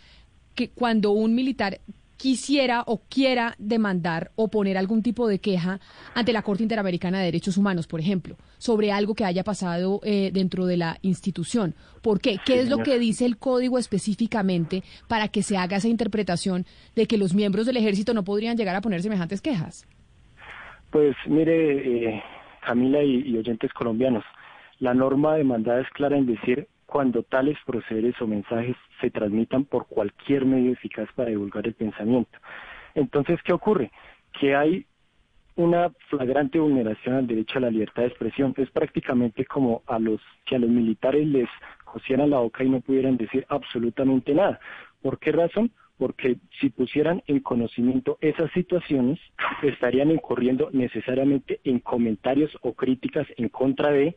que cuando un militar quisiera o quiera demandar o poner algún tipo de queja ante la Corte Interamericana de Derechos Humanos, por ejemplo, sobre algo que haya pasado eh, dentro de la institución. ¿Por qué? ¿Qué es lo que dice el código específicamente para que se haga esa interpretación de que los miembros del ejército no podrían llegar a poner semejantes quejas? Pues mire, eh, Camila y, y oyentes colombianos, la norma demandada es clara en decir cuando tales procederes o mensajes se transmitan por cualquier medio eficaz para divulgar el pensamiento. Entonces, ¿qué ocurre? Que hay una flagrante vulneración al derecho a la libertad de expresión. Es prácticamente como a los que a los militares les cosieran la boca y no pudieran decir absolutamente nada. ¿Por qué razón? Porque si pusieran en conocimiento esas situaciones, estarían incurriendo necesariamente en comentarios o críticas en contra de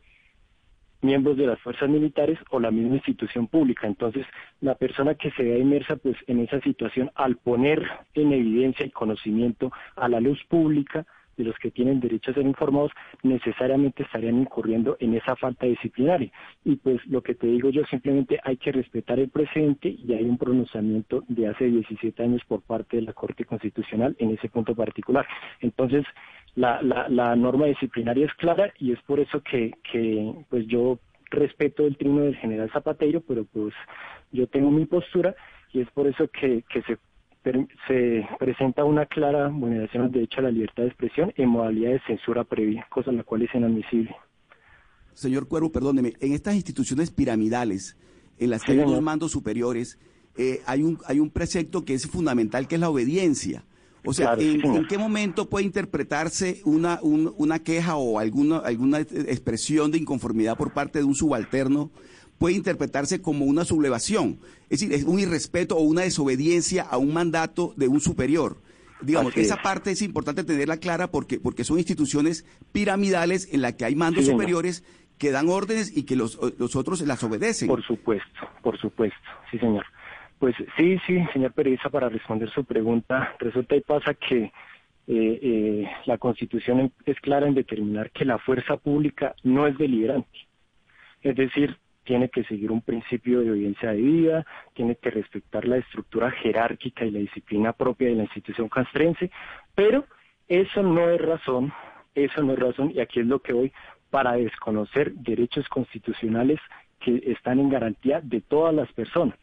miembros de las fuerzas militares o la misma institución pública. Entonces, la persona que se vea inmersa pues en esa situación al poner en evidencia y conocimiento a la luz pública de los que tienen derecho a ser informados, necesariamente estarían incurriendo en esa falta disciplinaria. Y pues lo que te digo yo, simplemente hay que respetar el precedente y hay un pronunciamiento de hace 17 años por parte de la Corte Constitucional en ese punto particular. Entonces, la, la, la norma disciplinaria es clara y es por eso que, que pues yo respeto el trino del general Zapatero, pero pues yo tengo mi postura y es por eso que, que se, se presenta una clara vulneración del derecho a la libertad de expresión en modalidad de censura previa, cosa la cual es inadmisible. Señor Cuervo, perdóneme, en estas instituciones piramidales, en las que hay unos mandos superiores, eh, hay, un, hay un precepto que es fundamental, que es la obediencia. O sea, ¿en, ¿en, qué momento puede interpretarse una, un, una queja o alguna, alguna expresión de inconformidad por parte de un subalterno? Puede interpretarse como una sublevación, es decir, es un irrespeto o una desobediencia a un mandato de un superior. Digamos, Así esa es. parte es importante tenerla clara porque, porque son instituciones piramidales en las que hay mandos Sí, superiores que dan órdenes y que los, los otros las obedecen. Por supuesto, por supuesto, sí señor. Pues sí, sí, señor Pereza, para responder su pregunta, resulta y pasa que eh, eh, la Constitución es clara en determinar que la fuerza pública no es deliberante. Es decir, tiene que seguir un principio de obediencia debida, tiene que respetar la estructura jerárquica y la disciplina propia de la institución castrense, pero eso no es razón, eso no es razón, y aquí es lo que voy, para desconocer derechos constitucionales que están en garantía de todas las personas.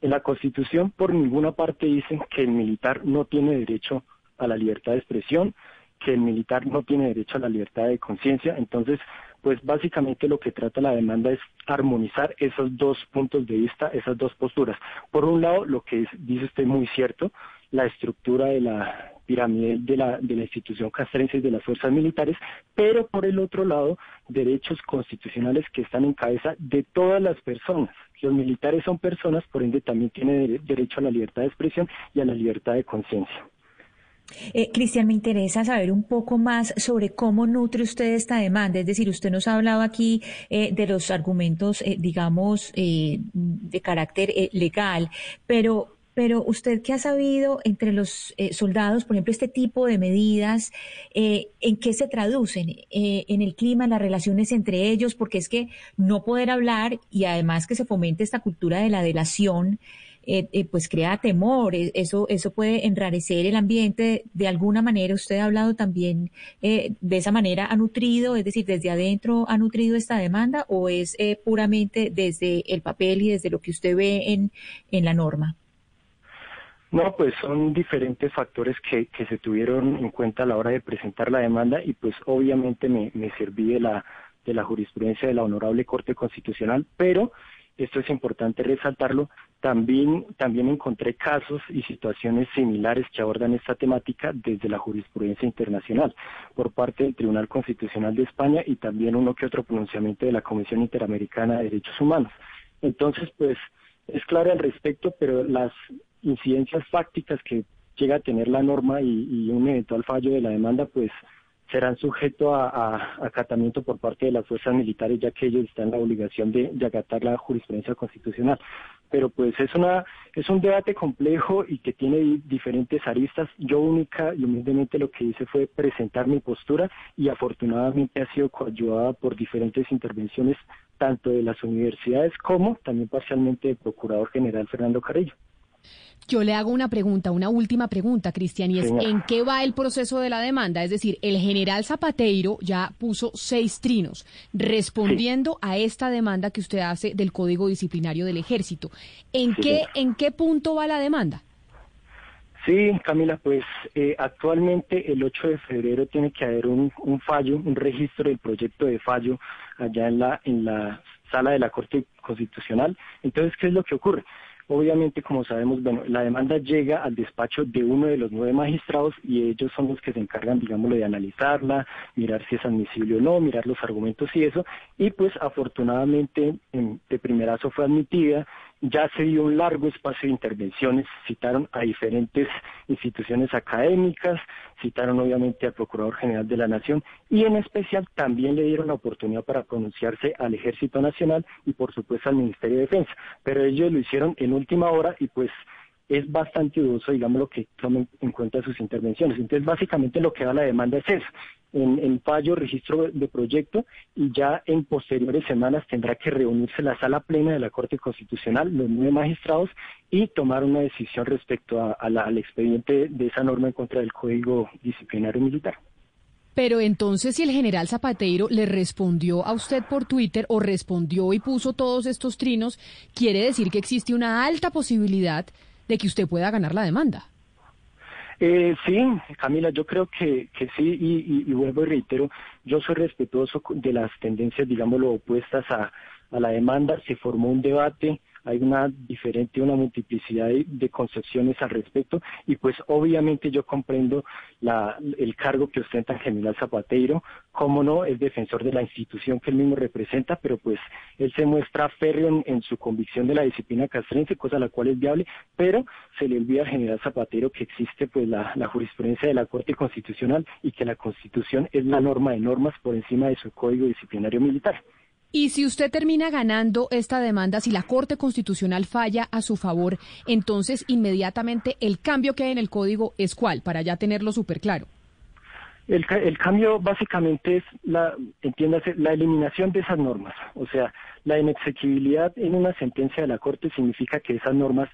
En la Constitución por ninguna parte dicen que el militar no tiene derecho a la libertad de expresión, que el militar no tiene derecho a la libertad de conciencia. Entonces, pues básicamente lo que trata la demanda es armonizar esos dos puntos de vista, esas dos posturas. Por un lado, lo que es- dice usted muy cierto, la estructura de la pirámide de la, de la institución castrense y de las fuerzas militares, pero por el otro lado, derechos constitucionales que están en cabeza de todas las personas. Los militares son personas, por ende también tienen dere- derecho a la libertad de expresión y a la libertad de conciencia. Eh, Cristian, me interesa saber un poco más sobre cómo nutre usted esta demanda. Es decir, usted nos ha hablado aquí eh, de los argumentos, eh, digamos, eh, de carácter eh, legal, pero pero usted qué ha sabido entre los eh, soldados, por ejemplo, este tipo de medidas, eh, ¿en qué se traducen? Eh, ¿En el clima, en las relaciones entre ellos? Porque es que no poder hablar y además que se fomente esta cultura de la delación, eh, eh, pues crea temor, eh, eso, eso puede enrarecer el ambiente. De alguna manera, usted ha hablado también eh, de esa manera, ¿ha nutrido, es decir, desde adentro ha nutrido esta demanda o es eh, puramente desde el papel y desde lo que usted ve en, en la norma? No, pues son diferentes factores que, que se tuvieron en cuenta a la hora de presentar la demanda y pues obviamente me, me serví de la, de la jurisprudencia de la Honorable Corte Constitucional, pero esto es importante resaltarlo, también, también encontré casos y situaciones similares que abordan esta temática desde la jurisprudencia internacional por parte del Tribunal Constitucional de España y también uno que otro pronunciamiento de la Comisión Interamericana de Derechos Humanos. Entonces, pues es claro al respecto, pero las incidencias fácticas que llega a tener la norma y, y un eventual fallo de la demanda, pues serán sujetos a, acatamiento por parte de las fuerzas militares, ya que ellos están en la obligación de, acatar la jurisprudencia constitucional. Pero pues es una es un debate complejo y que tiene di- diferentes aristas. Yo única y humildemente lo que hice fue presentar mi postura y afortunadamente ha sido coayudada por diferentes intervenciones tanto de las universidades como también parcialmente del Procurador General Fernando Carrillo. Yo le hago una pregunta, una última pregunta, Cristian, y es Señora. ¿en qué va el proceso de la demanda? Es decir, el general Zapateiro ya puso seis trinos respondiendo a esta demanda que usted hace del Código Disciplinario del Ejército. ¿En Sí, qué señora. en qué punto va la demanda? Sí, Camila, pues eh, actualmente el 8 de febrero tiene que haber un, un fallo, un registro del proyecto de fallo allá en la, en la sala de la Corte Constitucional. Entonces, ¿qué es lo que ocurre? Obviamente, como sabemos, bueno, la demanda llega al despacho de uno de los nueve magistrados y ellos son los que se encargan, digámoslo, de analizarla, mirar si es admisible o no, mirar los argumentos y eso. Y pues afortunadamente en- de primerazo fue admitida, ya se dio un largo espacio de intervenciones, citaron a diferentes instituciones académicas, citaron obviamente al Procurador General de la Nación y en especial también le dieron la oportunidad para pronunciarse al Ejército Nacional y por supuesto al Ministerio de Defensa, pero ellos lo hicieron en última hora y pues es bastante dudoso, digamos, lo que tomen en cuenta sus intervenciones. Entonces, básicamente lo que da la demanda es eso, en, fallo, registro de proyecto, y ya en posteriores semanas tendrá que reunirse la sala plena de la Corte Constitucional, los nueve magistrados, y tomar una decisión respecto a la- al expediente de esa norma en contra del Código Disciplinario Militar. Pero entonces, si el general Zapateiro le respondió a usted por Twitter o respondió y puso todos estos trinos, quiere decir que existe una alta posibilidad de que usted pueda ganar la demanda. Eh, sí, Camila, yo creo que, que sí, y, y- vuelvo y reitero, yo soy respetuoso de las tendencias, digámoslo, opuestas a, a la demanda. Se formó un debate, hay una diferente, una multiplicidad de, concepciones al respecto, y pues obviamente yo comprendo la, el cargo que ostenta el general Zapateiro, como no, es defensor de la institución que él mismo representa, pero pues él se muestra férreo en, en su convicción de la disciplina castrense, cosa la cual es viable, pero se le olvida al general Zapatero que existe pues la, la jurisprudencia de la Corte Constitucional y que la Constitución es la norma de normas por encima de su Código Disciplinario Militar. Y si usted termina ganando esta demanda, si la Corte Constitucional falla a su favor, entonces inmediatamente el cambio que hay en el código es cuál, para ya tenerlo súper claro. El, el cambio básicamente es la, entiéndase, la eliminación de esas normas. O sea, la inexequibilidad en una sentencia de la Corte significa que esas normas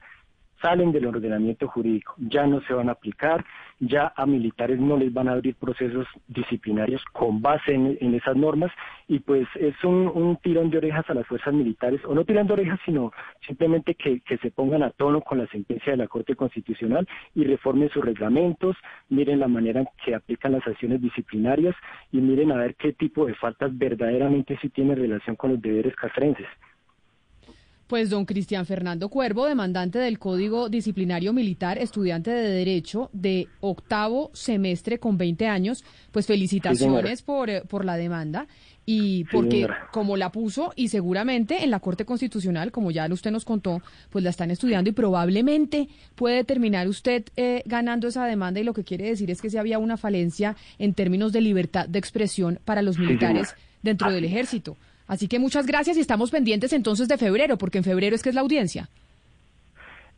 salen del ordenamiento jurídico, ya no se van a aplicar, ya a militares no les van a abrir procesos disciplinarios con base en, esas normas y pues es un, un tirón de orejas a las fuerzas militares, o no tirón de orejas, sino simplemente que, que se pongan a tono con la sentencia de la Corte Constitucional y reformen sus reglamentos, miren la manera en que aplican las acciones disciplinarias y miren a ver qué tipo de faltas verdaderamente sí tienen relación con los deberes castrenses. Pues don Cristian Fernando Cuervo, demandante del Código Disciplinario Militar, estudiante de Derecho de octavo semestre con 20 años, pues felicitaciones por, eh, por la demanda y porque como la puso y seguramente en la Corte Constitucional, como ya usted nos contó, pues la están estudiando y probablemente puede terminar usted eh, ganando esa demanda y lo que quiere decir es que si había una falencia en términos de libertad de expresión para los militares dentro del ejército. Así que muchas gracias y estamos pendientes entonces de febrero, porque en febrero es que es la audiencia.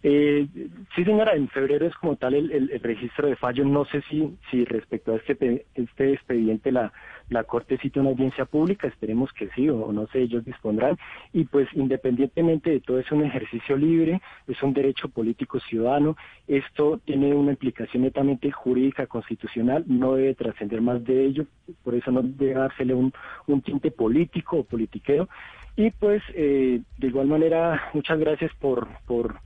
Eh, sí, señora, en febrero es como tal el, registro de fallo. No sé si, si respecto a este, este expediente la, la Corte cita una audiencia pública, esperemos que sí, o no sé, ellos dispondrán. Y pues independientemente de todo, es un ejercicio libre, es un derecho político ciudadano. Esto tiene una implicación netamente jurídica, constitucional, no debe trascender más de ello, por eso no debe dársele un, un tinte político o politiqueo. Y pues, eh, de igual manera, muchas gracias por, por,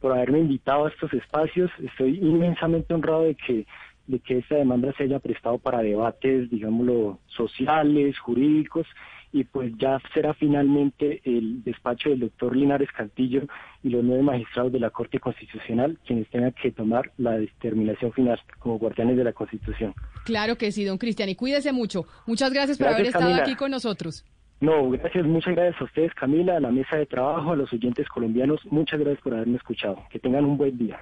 por haberme invitado a estos espacios. Estoy inmensamente honrado de que de que esta demanda se haya prestado para debates, digámoslo, sociales, jurídicos, y pues ya será finalmente el despacho del doctor Linares Cantillo y los nueve magistrados de la Corte Constitucional quienes tengan que tomar la determinación final como guardianes de la Constitución. Claro que sí, don Cristian, y cuídese mucho. Muchas gracias por haber estado Camila. aquí con nosotros. No, gracias, muchas gracias a ustedes, Camila, a la mesa de trabajo, a los oyentes colombianos, muchas gracias por haberme escuchado. Que tengan un buen día.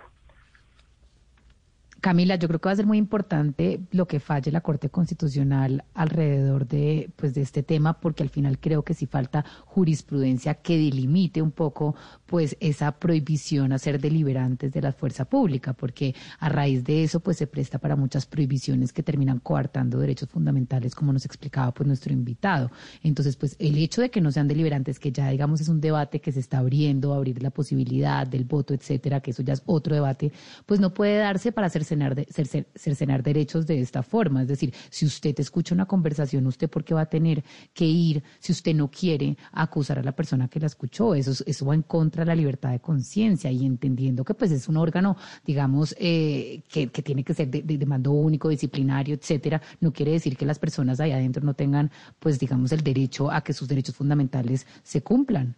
Camila, yo creo que va a ser muy importante lo que falle la Corte Constitucional alrededor de, pues, de este tema, porque al final creo que sí falta jurisprudencia que delimite un poco pues, esa prohibición a ser deliberantes de la fuerza pública, porque a raíz de eso pues, se presta para muchas prohibiciones que terminan coartando derechos fundamentales, como nos explicaba pues, nuestro invitado. Entonces, pues el hecho de que no sean deliberantes, que ya digamos es un debate que se está abriendo, abrir la posibilidad del voto, etcétera, que eso ya es otro debate, pues no puede darse para cercenar, de- cerce- cercenar derechos de esta forma. Es decir, si usted escucha una conversación, ¿usted por qué va a tener que ir, si usted no quiere, acusar a la persona que la escuchó? Eso, es- eso va en contra de la libertad de conciencia y entendiendo que pues es un órgano, digamos, eh, que, que tiene que ser de, de- de mando único, disciplinario, etcétera, no quiere decir que las personas ahí adentro no tengan, pues digamos, el derecho a que sus derechos fundamentales se cumplan.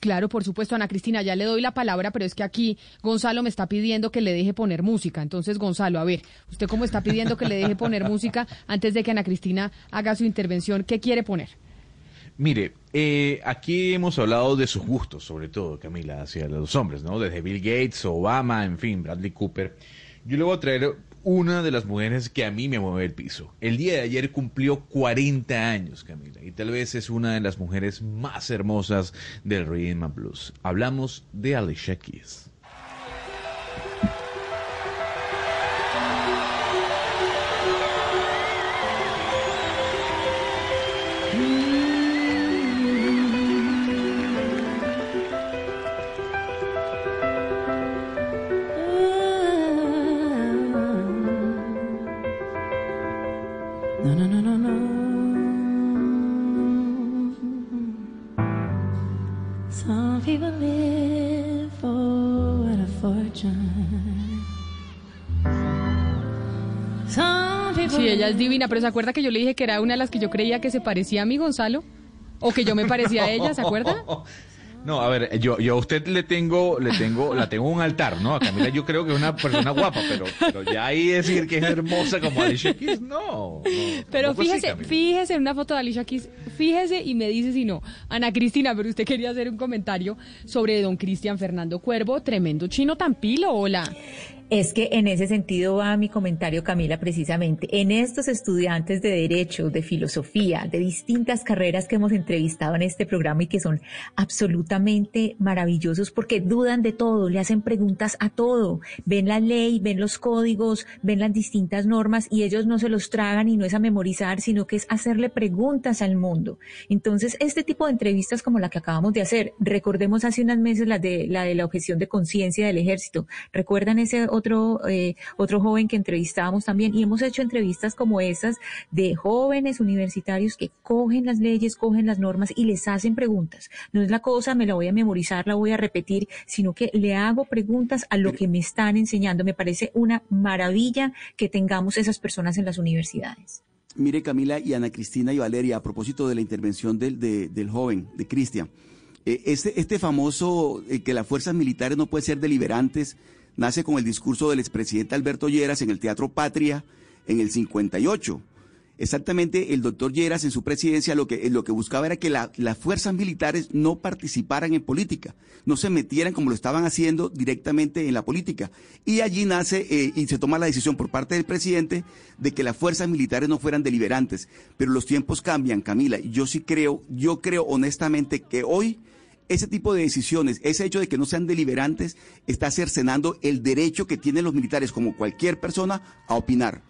Claro, por supuesto, Ana Cristina, ya le doy la palabra, pero es que aquí Gonzalo me está pidiendo que le deje poner música. Entonces, Gonzalo, a ver, usted cómo está pidiendo que le deje poner música antes de que Ana Cristina haga su intervención, ¿qué quiere poner? Mire, eh, aquí hemos hablado de sus gustos, sobre todo, Camila, hacia los hombres, ¿no? Desde Bill Gates, Obama, en fin, Bradley Cooper. Yo le voy a traer una de las mujeres que a mí me mueve el piso. El día de ayer cumplió 40 años, Camila, y tal vez es una de las mujeres más hermosas del rhythm and blues. Hablamos de Alicia Keys. Ella es divina, pero ¿se acuerda que yo le dije que era una de las que yo creía que se parecía a mi Gonzalo? O que yo me parecía a ella, ¿se acuerda? No, a ver, yo, yo a usted le tengo, le tengo, la tengo un altar, ¿no? A Camila yo creo que es una persona guapa, pero, pero ya ahí decir que es hermosa como Alicia Keys, no. no, Pero así, fíjese, fíjese en una foto de Alicia Keys, fíjese y me dice si no. Ana Cristina, pero usted quería hacer un comentario sobre don Cristian Fernando Cuervo, tremendo chino tan pilo, hola. Es que en ese sentido va mi comentario, Camila, precisamente. En estos estudiantes de Derecho, de Filosofía, de distintas carreras que hemos entrevistado en este programa y que son absolutamente maravillosos porque dudan de todo, le hacen preguntas a todo, ven la ley, ven los códigos, ven las distintas normas y ellos no se los tragan y no es a memorizar, sino que es hacerle preguntas al mundo. Entonces, este tipo de entrevistas como la que acabamos de hacer, recordemos hace unos meses la de la, de la objeción de conciencia del ejército, recuerdan ese otro, eh, otro joven que entrevistábamos también y hemos hecho entrevistas como esas de jóvenes universitarios que cogen las leyes, cogen las normas y les hacen preguntas. No es la cosa, me la voy a memorizar, la voy a repetir, sino que le hago preguntas a lo que me están enseñando. Me parece una maravilla que tengamos esas personas en las universidades. Mire Camila y Ana Cristina y Valeria, a propósito de la intervención del, de- del joven, de Cristian, este, este famoso eh, que las fuerzas militares no pueden ser deliberantes, nace con el discurso del expresidente Alberto Lleras en el Teatro Patria en el 58. Exactamente, el doctor Lleras en su presidencia lo que, lo que buscaba era que la- las fuerzas militares no participaran en política, no se metieran como lo estaban haciendo directamente en la política. Y allí nace eh, y se toma la decisión por parte del presidente de que las fuerzas militares no fueran deliberantes. Pero los tiempos cambian, Camila, yo sí creo, yo creo honestamente que hoy ese tipo de decisiones, ese hecho de que no sean deliberantes, está cercenando el derecho que tienen los militares, como cualquier persona, a opinar,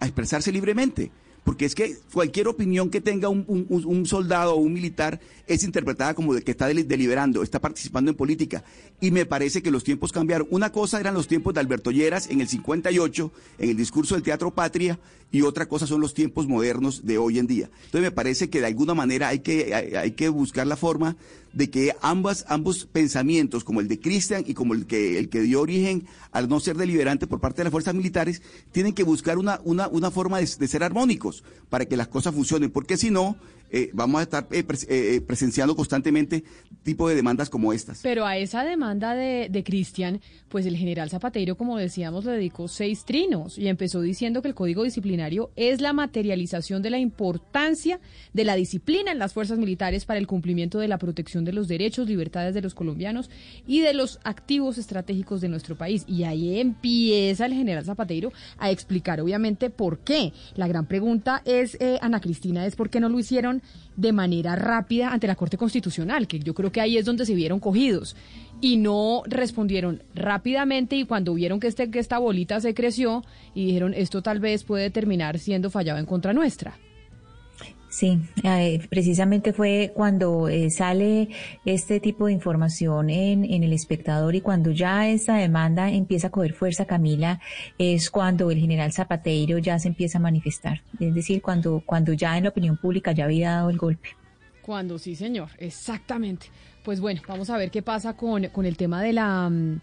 a expresarse libremente. Porque es que cualquier opinión que tenga un, un- soldado o un militar es interpretada como de que está deli- deliberando, está participando en política. Y me parece que los tiempos cambiaron. Una cosa eran los tiempos de Alberto Lleras en el 58, en el discurso del Teatro Patria, y otra cosa son los tiempos modernos de hoy en día. Entonces me parece que de alguna manera hay que, hay que buscar la forma de que ambas, ambos pensamientos, como el de Cristian y como el que, el que dio origen al no ser deliberante por parte de las fuerzas militares, tienen que buscar una, una, una forma de, ser armónicos para que las cosas funcionen, porque si no, eh, vamos a estar eh, eh, eh, presenciando constantemente tipo de demandas como estas. Pero a esa demanda de, de Cristian, pues el general Zapateiro, como decíamos, le dedicó seis trinos y empezó diciendo que el código disciplinario es la materialización de la importancia de la disciplina en las fuerzas militares para el cumplimiento de la protección de los derechos, libertades de los colombianos y de los activos estratégicos de nuestro país. Y ahí empieza el general Zapateiro a explicar, obviamente, por qué. La gran pregunta es, eh, Ana Cristina, es por qué no lo hicieron de manera rápida ante la Corte Constitucional, que yo creo que ahí es donde se vieron cogidos y no respondieron rápidamente y cuando vieron que, este, que esta bolita se creció y dijeron esto tal vez puede terminar siendo fallado en contra nuestra. Sí, eh, precisamente fue cuando eh, sale este tipo de información en, en el espectador y cuando ya esta demanda empieza a coger fuerza, Camila, es cuando el general Zapateiro ya se empieza a manifestar. Es decir, cuando, cuando ya en la opinión pública ya había dado el golpe. Cuando sí, señor, exactamente. Pues bueno, vamos a ver qué pasa con, con el tema de la... mm,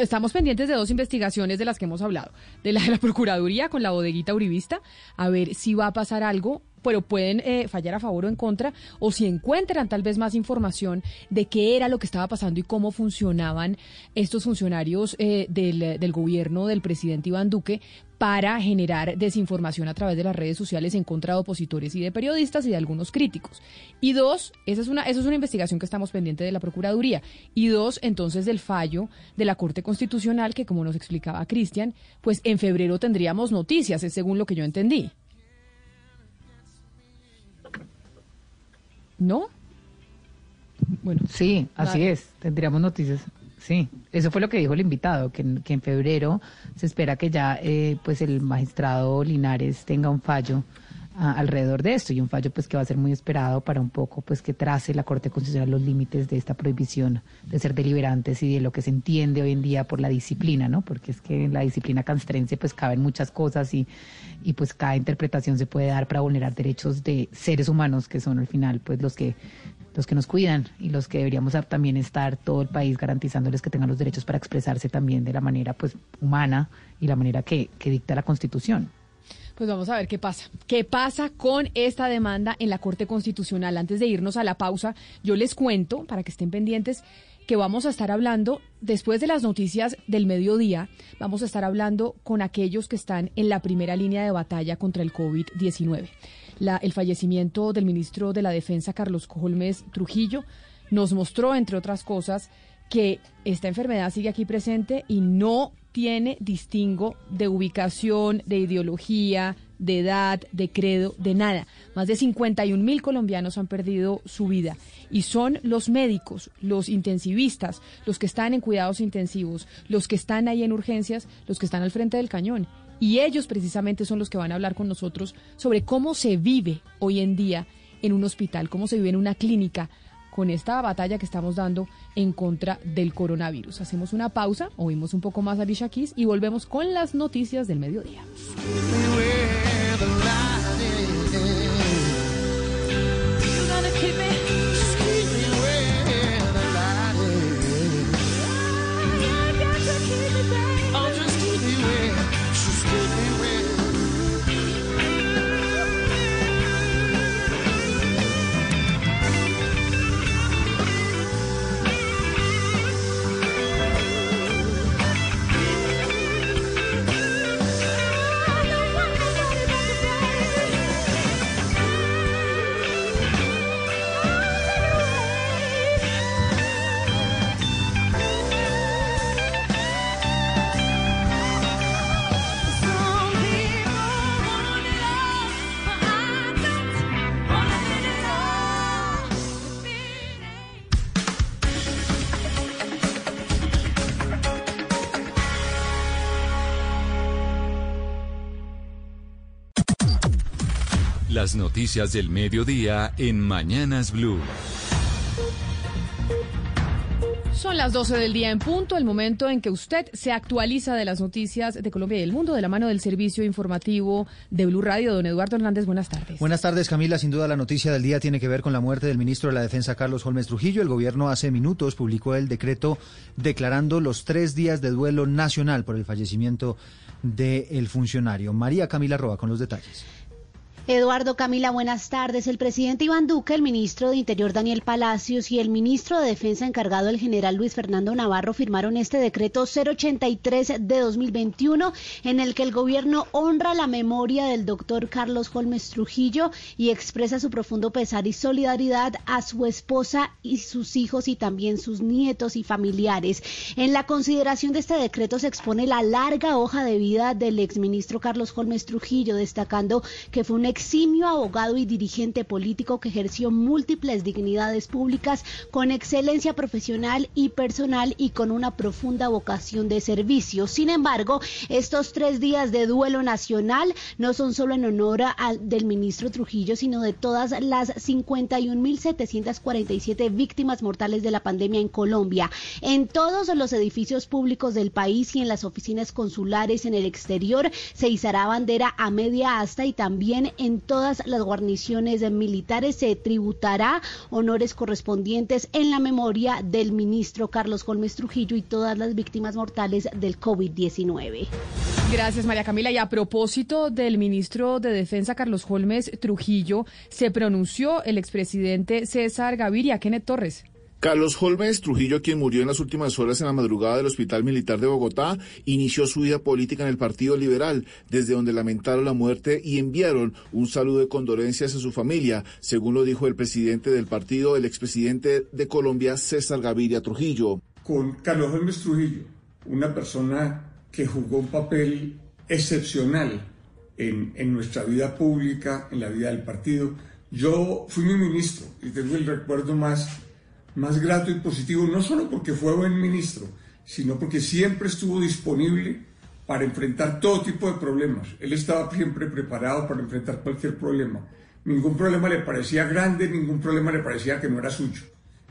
estamos pendientes de dos investigaciones de las que hemos hablado. De la de la Procuraduría con la bodeguita Uribista, a ver si va a pasar algo, pero pueden eh, fallar a favor o en contra, o si encuentran tal vez más información de qué era lo que estaba pasando y cómo funcionaban estos funcionarios eh, del, del gobierno del presidente Iván Duque para generar desinformación a través de las redes sociales en contra de opositores y de periodistas y de algunos críticos. Y dos, esa es una, esa es una investigación que estamos pendiente de la Procuraduría. Y dos, entonces del fallo de la Corte Constitucional, que como nos explicaba Cristian, pues en febrero tendríamos noticias, es según lo que yo entendí. ¿No? Bueno. Sí, así es. Tendríamos noticias. Sí, eso fue lo que dijo el invitado, que, en- que en febrero se espera que ya eh, pues el magistrado Linares tenga un fallo alrededor de esto y un fallo pues que va a ser muy esperado para un poco pues que trace la Corte Constitucional los límites de esta prohibición de ser deliberantes y de lo que se entiende hoy en día por la disciplina, ¿no? Porque es que en la disciplina castrense pues caben muchas cosas y, y pues cada interpretación se puede dar para vulnerar derechos de seres humanos que son al final pues los que los que nos cuidan y los que deberíamos también estar todo el país garantizándoles que tengan los derechos para expresarse también de la manera pues humana y la manera que dicta la Constitución. Pues vamos a ver qué pasa. ¿Qué pasa con esta demanda en la Corte Constitucional? Antes de irnos a la pausa, yo les cuento, para que estén pendientes, que vamos a estar hablando, después de las noticias del mediodía, vamos a estar hablando con aquellos que están en la primera línea de batalla contra el COVID-19. La- el fallecimiento del ministro de la Defensa, Carlos Holmes Trujillo, nos mostró, entre otras cosas, que esta enfermedad sigue aquí presente y no tiene distingo de ubicación, de ideología, de edad, de credo, de nada. Más de 51 mil colombianos han perdido su vida y son los médicos, los intensivistas, los que están en cuidados intensivos, los que están ahí en urgencias, los que están al frente del cañón. Y ellos precisamente son los que van a hablar con nosotros sobre cómo se vive hoy en día en un hospital, cómo se vive en una clínica con esta batalla que estamos dando en contra del coronavirus. Hacemos una pausa, oímos un poco más a Alicia y volvemos con las noticias del mediodía. Noticias del mediodía en Mañanas Blue. Son las 12 del día en punto, el momento en que usted se actualiza de las noticias de Colombia y del mundo de la mano del servicio informativo de Blue Radio. Don Eduardo Hernández, buenas tardes. Buenas tardes, Camila. Sin duda la noticia del día tiene que ver con la muerte del ministro de la Defensa, Carlos Holmes Trujillo. El gobierno hace minutos publicó el decreto declarando los tres días de duelo nacional por el fallecimiento del funcionario. María Camila Roa con los detalles. Eduardo Camila, buenas tardes. El presidente Iván Duque, el ministro de Interior Daniel Palacios y el ministro de Defensa encargado, el general Luis Fernando Navarro, firmaron este decreto 083 de 2021 en el que el gobierno honra la memoria del doctor Carlos Holmes Trujillo y expresa su profundo pesar y solidaridad a su esposa y sus hijos y también sus nietos y familiares. En la consideración de este decreto se expone la larga hoja de vida del exministro Carlos Holmes Trujillo, destacando que fue un eximio abogado y dirigente político que ejerció múltiples dignidades públicas con excelencia profesional y personal y con una profunda vocación de servicio. Sin embargo, estos tres días de duelo nacional no son solo en honor al del ministro Trujillo, sino de todas las 51.747 víctimas mortales de la pandemia en Colombia. En todos los edificios públicos del país y en las oficinas consulares en el exterior se izará bandera a media asta y también en todas las guarniciones militares se tributará honores correspondientes en la memoria del ministro Carlos Holmes Trujillo y todas las víctimas mortales del COVID-19. Gracias, María Camila. Y a propósito del ministro de Defensa, Carlos Holmes Trujillo, se pronunció el expresidente César Gaviria. Kenneth Torres. Carlos Holmes Trujillo, quien murió en las últimas horas en la madrugada del Hospital Militar de Bogotá, inició su vida política en el Partido Liberal, desde donde lamentaron la muerte y enviaron un saludo de condolencias a su familia, según lo dijo el presidente del partido, el expresidente de Colombia, César Gaviria Trujillo. Con Carlos Holmes Trujillo, una persona que jugó un papel excepcional en, en nuestra vida pública, en la vida del partido. Yo fui mi ministro y tengo el recuerdo más más grato y positivo, no solo porque fue buen ministro, sino porque siempre estuvo disponible para enfrentar todo tipo de problemas. Él estaba siempre preparado para enfrentar cualquier problema. Ningún problema le parecía grande, ningún problema le parecía que no era suyo.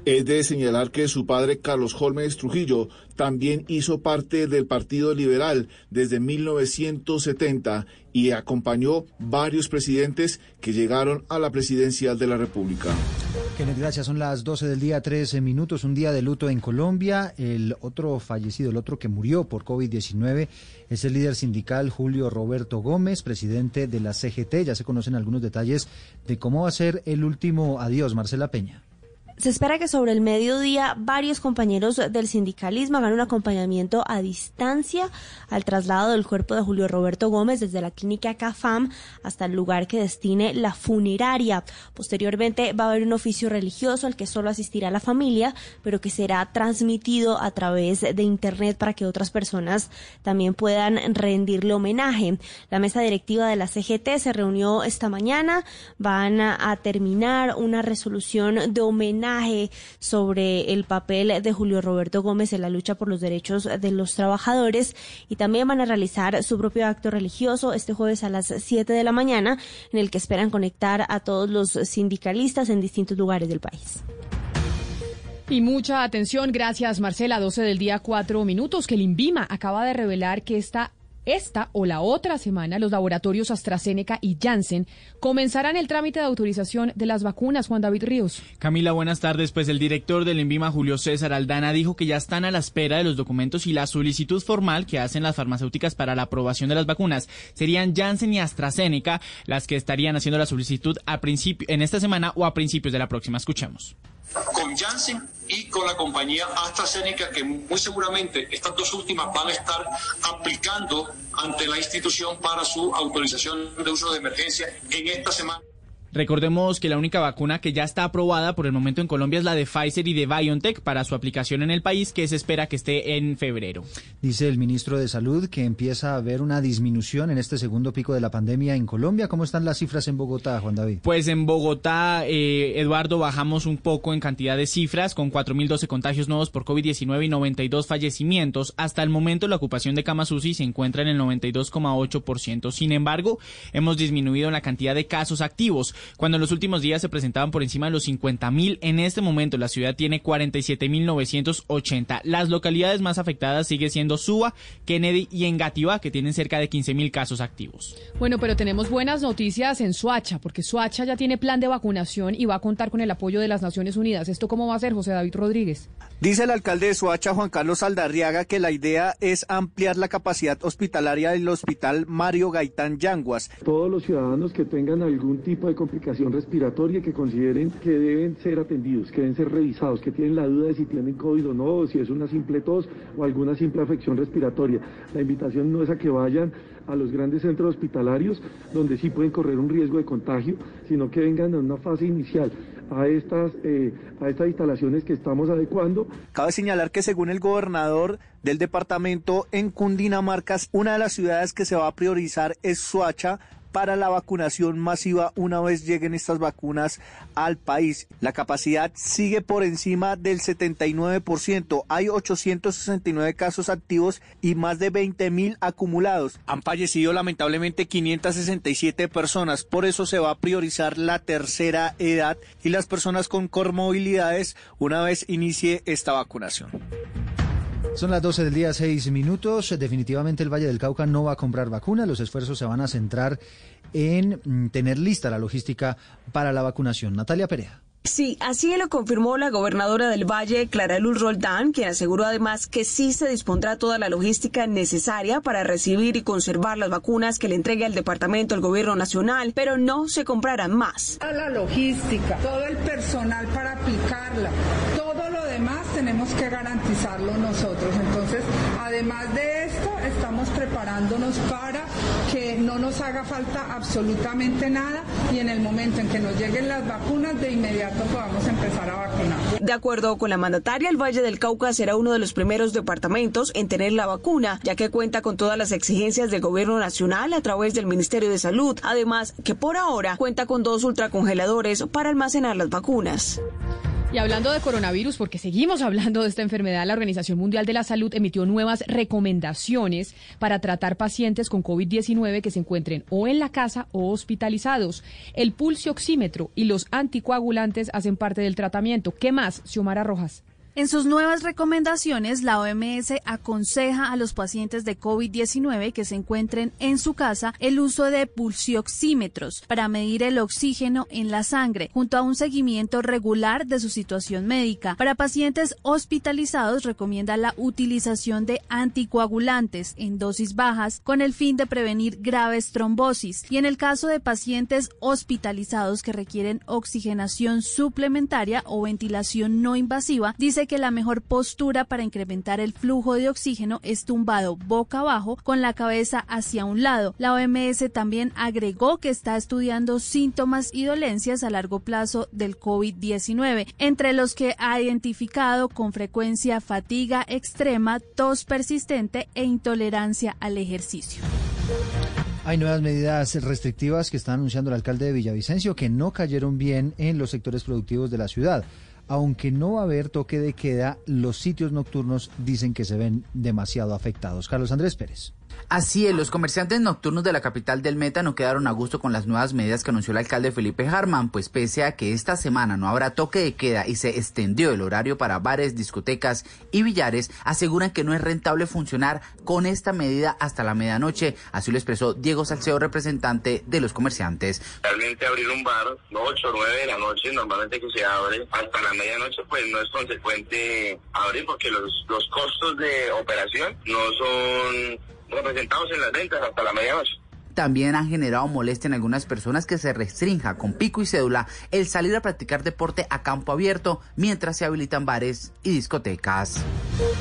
Es de señalar que su padre Carlos Holmes Trujillo también hizo parte del Partido Liberal desde 1970 y acompañó varios presidentes que llegaron a la presidencia de la República. Kenneth, gracias. Son las 12 del día, 13 minutos, un día de luto en Colombia. El otro fallecido, el otro que murió por COVID-19, es el líder sindical Julio Roberto Gómez, presidente de la CGT. Ya se conocen algunos detalles de cómo va a ser el último adiós, Marcela Peña. Se espera que sobre el mediodía varios compañeros del sindicalismo hagan un acompañamiento a distancia al traslado del cuerpo de Julio Roberto Gómez desde la clínica CAFAM hasta el lugar que destine la funeraria. Posteriormente va a haber un oficio religioso al que solo asistirá la familia, pero que será transmitido a través de Internet para que otras personas también puedan rendirle homenaje. La mesa directiva de la CGT se reunió esta mañana. Van a, terminar una resolución de homenaje sobre el papel de Julio Roberto Gómez en la lucha por los derechos de los trabajadores y también van a realizar su propio acto religioso este jueves a las 7 de la mañana en el que esperan conectar a todos los sindicalistas en distintos lugares del país. Y mucha atención, gracias Marcela, 12 del día, 4 minutos, que el INVIMA acaba de revelar que esta esta o la otra semana, los laboratorios AstraZeneca y Janssen comenzarán el trámite de autorización de las vacunas. Juan David Ríos. Camila, buenas tardes. Pues el director del ENVIMA, Julio César Aldana, dijo que ya están a la espera de los documentos y la solicitud formal que hacen las farmacéuticas para la aprobación de las vacunas. Serían Janssen y AstraZeneca las que estarían haciendo la solicitud a principio, en esta semana o a principios de la próxima. Escuchemos con Janssen y con la compañía AstraZeneca, que muy seguramente estas dos últimas van a estar aplicando ante la institución para su autorización de uso de emergencia en esta semana. Recordemos que la única vacuna que ya está aprobada por el momento en Colombia es la de Pfizer y de BioNTech para su aplicación en el país, que se espera que esté en febrero. Dice el ministro de Salud que empieza a haber una disminución en este segundo pico de la pandemia en Colombia. ¿Cómo están las cifras en Bogotá, Juan David? Pues en Bogotá, eh, Eduardo, bajamos un poco en cantidad de cifras, con 4.012 contagios nuevos por COVID-19 y 92 fallecimientos. Hasta el momento, la ocupación de camas UCI se encuentra en el 92,8%. Sin embargo, hemos disminuido la cantidad de casos activos. Cuando en los últimos días se presentaban por encima de los 50 mil, en este momento la ciudad tiene 47 mil 980. Las localidades más afectadas sigue siendo Suba, Kennedy y Engativá, que tienen cerca de 15 mil casos activos. Bueno, pero tenemos buenas noticias en Suacha, porque Suacha ya tiene plan de vacunación y va a contar con el apoyo de las Naciones Unidas. ¿Esto cómo va a ser, José David Rodríguez? Dice el alcalde de Suacha, Juan Carlos Aldarriaga, que la idea es ampliar la capacidad hospitalaria del Hospital Mario Gaitán Yanguas. Todos los ciudadanos que tengan algún tipo de complicación respiratoria que consideren que deben ser atendidos, que deben ser revisados, que tienen la duda de si tienen COVID o no, o si es una simple tos o alguna simple afección respiratoria. La invitación no es a que vayan a los grandes centros hospitalarios donde sí pueden correr un riesgo de contagio, sino que vengan en una fase inicial a estas, eh, a estas instalaciones que estamos adecuando. Cabe señalar que según el gobernador del departamento en Cundinamarca, una de las ciudades que se va a priorizar es Suacha para la vacunación masiva una vez lleguen estas vacunas al país. La capacidad sigue por encima del 79%. Hay 869 casos activos y más de 20 mil acumulados. Han fallecido lamentablemente 567 personas. Por eso se va a priorizar la tercera edad y las personas con comorbilidades una vez inicie esta vacunación. Son las 12 del día, 6 minutos. Definitivamente el Valle del Cauca no va a comprar vacunas. Los esfuerzos se van a centrar en mm, tener lista la logística para la vacunación. Natalia Perea. Sí, así lo confirmó la gobernadora del Valle, Clara Luz Roldán, quien aseguró además que sí se dispondrá toda la logística necesaria para recibir y conservar las vacunas que le entregue al departamento el gobierno nacional, pero no se comprarán más. A la logística, todo el personal para aplicarla, que garantizarlo nosotros. Entonces, además de esto, estamos preparándonos para no nos haga falta absolutamente nada y en el momento en que nos lleguen las vacunas, de inmediato podamos empezar a vacunar. De acuerdo con la mandataria, el Valle del Cauca será uno de los primeros departamentos en tener la vacuna, ya que cuenta con todas las exigencias del gobierno nacional a través del Ministerio de Salud. Además, que por ahora cuenta con dos ultracongeladores para almacenar las vacunas. Y hablando de coronavirus, porque seguimos hablando de esta enfermedad, la Organización Mundial de la Salud emitió nuevas recomendaciones para tratar pacientes con COVID-19 que se encuentren o en la casa o hospitalizados. El pulso oxímetro y los anticoagulantes hacen parte del tratamiento. ¿Qué más, Xiomara Rojas? En sus nuevas recomendaciones, la OMS aconseja a los pacientes de COVID-19 que se encuentren en su casa el uso de pulsioxímetros para medir el oxígeno en la sangre, junto a un seguimiento regular de su situación médica. Para pacientes hospitalizados, recomienda la utilización de anticoagulantes en dosis bajas con el fin de prevenir graves trombosis. Y en el caso de pacientes hospitalizados que requieren oxigenación suplementaria o ventilación no invasiva, dice que la mejor postura para incrementar el flujo de oxígeno es tumbado boca abajo con la cabeza hacia un lado. La OMS también agregó que está estudiando síntomas y dolencias a largo plazo del COVID-19, entre los que ha identificado con frecuencia fatiga extrema, tos persistente e intolerancia al ejercicio. Hay nuevas medidas restrictivas que está anunciando el alcalde de Villavicencio que no cayeron bien en los sectores productivos de la ciudad. Aunque no va a haber toque de queda, los sitios nocturnos dicen que se ven demasiado afectados. Carlos Andrés Pérez. Así es, los comerciantes nocturnos de la capital del Meta no quedaron a gusto con las nuevas medidas que anunció el alcalde Felipe Harman, pues pese a que esta semana no habrá toque de queda y se extendió el horario para bares, discotecas y billares, aseguran que no es rentable funcionar con esta medida hasta la medianoche. Así lo expresó Diego Salceo, representante de los comerciantes. Realmente abrir un bar, 8 o 9 de la noche, normalmente que se abre hasta la medianoche, pues no es consecuente abrir porque los, los costos de operación no son representados en las ventas hasta la medianoche. También han generado molestia en algunas personas que se restrinja con pico y cédula el salir a practicar deporte a campo abierto mientras se habilitan bares y discotecas.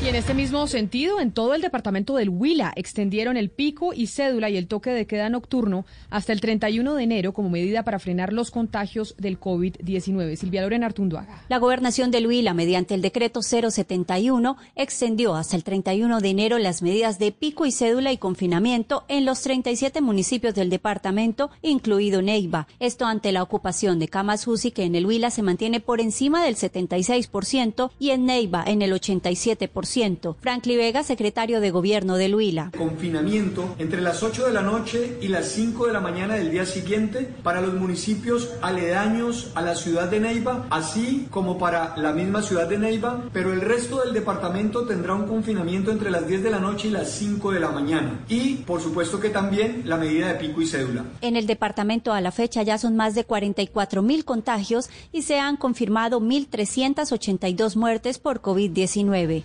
Y en este mismo sentido, en todo el departamento del Huila extendieron el pico y cédula y el toque de queda nocturno hasta el 31 de enero como medida para frenar los contagios del COVID-19. Silvia Lorena Artunduaga. La gobernación del Huila, mediante el decreto 071, extendió hasta el 31 de enero las medidas de pico y cédula y confinamiento en los 37 municipios del departamento, incluido Neiva. Esto ante la ocupación de camas UCI que en el Huila se mantiene por encima del 76% y en Neiva en el 87%. Franklin Vega, secretario de Gobierno del Huila. Confinamiento entre las 8 de la noche y las 5 de la mañana del día siguiente para los municipios aledaños a la ciudad de Neiva, así como para la misma ciudad de Neiva, pero el resto del departamento tendrá un confinamiento entre las 10 de la noche y las 5 de la mañana. Y, por supuesto que también la medida de pico y cédula. En el departamento a la fecha ya son más de 44 mil contagios y se han confirmado 1.382 muertes por COVID-19.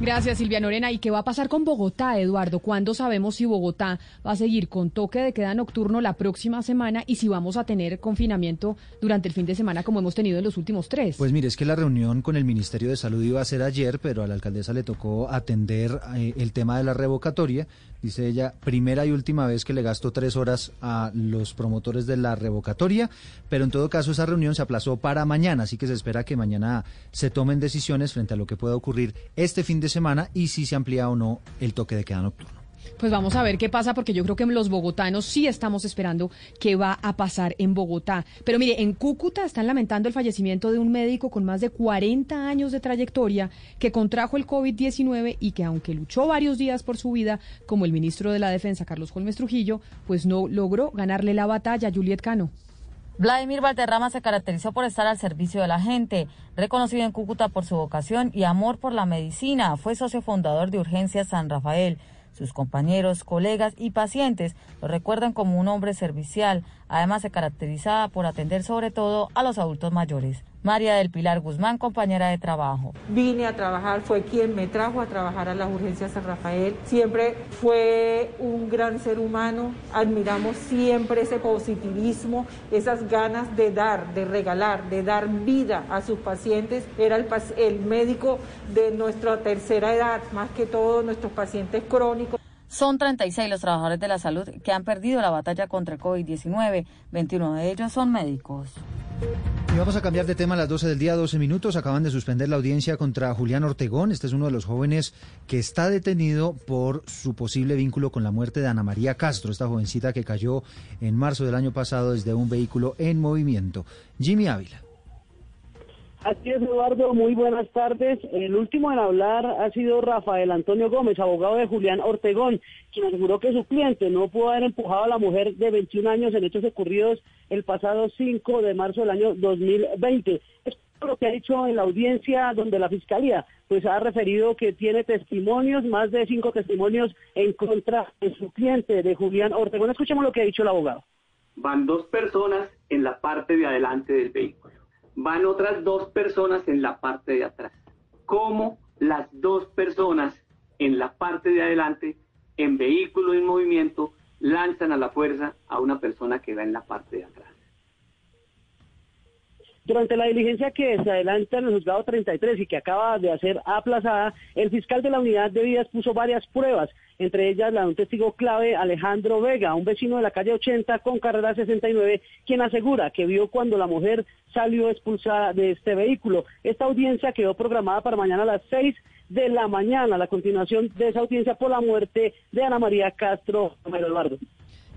Gracias, Silvia Norena. ¿Y qué va a pasar con Bogotá, Eduardo? ¿Cuándo sabemos si Bogotá va a seguir con toque de queda nocturno la próxima semana y si vamos a tener confinamiento durante el fin de semana como hemos tenido en los últimos tres? Pues mire, es que la reunión con el Ministerio de Salud iba a ser ayer, pero a la alcaldesa le tocó atender eh, el tema de la revocatoria. Dice ella, primera y última vez que le gasto tres horas a los promotores de la revocatoria, pero en todo caso esa reunión se aplazó para mañana, así que se espera que mañana se tomen decisiones frente a lo que pueda ocurrir este fin de semana y si se amplía o no el toque de queda nocturno. Pues vamos a ver qué pasa, porque yo creo que los bogotanos sí estamos esperando qué va a pasar en Bogotá. Pero mire, en Cúcuta están lamentando el fallecimiento de un médico con más de 40 años de trayectoria que contrajo el COVID-19 y que aunque luchó varios días por su vida, como el ministro de la Defensa, Carlos Holmes Trujillo, pues no logró ganarle la batalla, Juliet Cano. Vladimir Valderrama se caracterizó por estar al servicio de la gente, reconocido en Cúcuta por su vocación y amor por la medicina. Fue socio fundador de Urgencias San Rafael. Sus compañeros, colegas y pacientes lo recuerdan como un hombre servicial. Además, se caracterizaba por atender sobre todo a los adultos mayores. María del Pilar Guzmán, compañera de trabajo. Vine a trabajar, fue quien me trajo a trabajar a las urgencias San Rafael. Siempre fue un gran ser humano. Admiramos siempre ese positivismo, esas ganas de dar, de regalar, de dar vida a sus pacientes. Era el, el médico de nuestra tercera edad, más que todos nuestros pacientes crónicos. Son 36 los trabajadores de la salud que han perdido la batalla contra el COVID-19. 21 de ellos son médicos. Y vamos a cambiar de tema a las 12 del día, 12 minutos. Acaban de suspender la audiencia contra Julián Ortegón. Este es uno de los jóvenes que está detenido por su posible vínculo con la muerte de Ana María Castro, esta jovencita que cayó en marzo del año pasado desde un vehículo en movimiento. Jimmy Ávila. Así es, Eduardo. Muy buenas tardes. El último en hablar ha sido Rafael Antonio Gómez, abogado de Julián Ortegón, quien aseguró que su cliente no pudo haber empujado a la mujer de 21 años en hechos ocurridos el pasado 5 de marzo del año 2020. Es lo que ha dicho en la audiencia donde la Fiscalía pues ha referido que tiene testimonios, más de cinco testimonios en contra de su cliente, de Julián Ortegón. Escuchemos lo que ha dicho el abogado. Van dos personas en la parte de adelante del vehículo van otras dos personas en la parte de atrás. ¿Cómo las dos personas en la parte de adelante, en vehículo en movimiento, lanzan a la fuerza a una persona que va en la parte de atrás? Durante la diligencia que se adelanta en el juzgado 33 y que acaba de hacer aplazada, el fiscal de la unidad de vidas puso varias pruebas, entre ellas la de un testigo clave, Alejandro Vega, un vecino de la calle 80 con carrera 69, quien asegura que vio cuando la mujer salió expulsada de este vehículo. Esta audiencia quedó programada para mañana a las 6 de la mañana, la continuación de esa audiencia por la muerte de Ana María Castro Eduardo.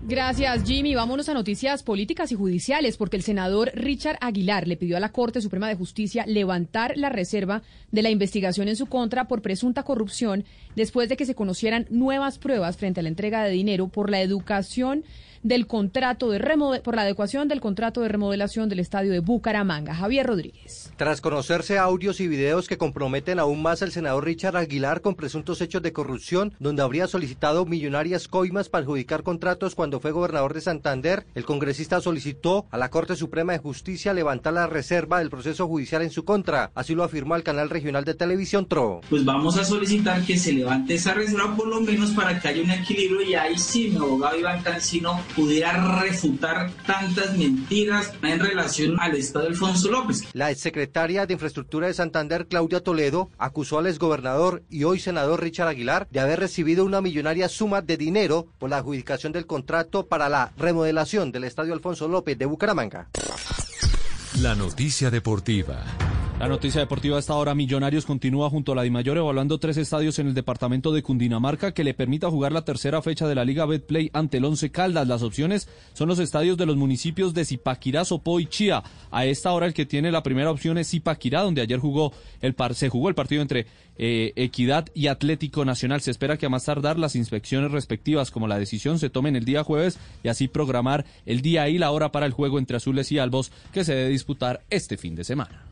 Gracias, Jimmy. Vámonos a noticias políticas y judiciales, porque el senador Richard Aguilar le pidió a la Corte Suprema de Justicia levantar la reserva de la investigación en su contra por presunta corrupción después de que se conocieran nuevas pruebas frente a la entrega de dinero por la educación del contrato de por la adecuación del contrato de remodelación del estadio de Bucaramanga. Javier Rodríguez. Tras conocerse audios y videos que comprometen aún más al senador Richard Aguilar con presuntos hechos de corrupción, donde habría solicitado millonarias coimas para adjudicar contratos cuando fue gobernador de Santander, el congresista solicitó a la Corte Suprema de Justicia levantar la reserva del proceso judicial en su contra. Así lo afirmó el canal regional de televisión TRO. Pues vamos a solicitar que se levante esa reserva por lo menos para que haya un equilibrio y ahí sí mi abogado Iván Cancino pudiera refutar tantas mentiras en relación al estado de Alfonso López. La exsecretaria de Infraestructura de Santander, Claudia Toledo, acusó al exgobernador y hoy senador Richard Aguilar de haber recibido una millonaria suma de dinero por la adjudicación del contrato para la remodelación del estadio Alfonso López de Bucaramanga. La noticia deportiva. La noticia deportiva hasta ahora, Millonarios continúa junto a la Dimayor evaluando tres estadios en el departamento de Cundinamarca que le permita jugar la tercera fecha de la Liga Betplay ante el Once Caldas. Las opciones son los estadios de los municipios de Zipaquirá, Sopó y Chía. A esta hora el que tiene la primera opción es Zipaquirá, donde ayer jugó el par, se jugó el partido entre eh, Equidad y Atlético Nacional. Se espera que a más tardar las inspecciones respectivas como la decisión se tomen el día jueves y así programar el día y la hora para el juego entre Azules y Albos que se debe disputar este fin de semana.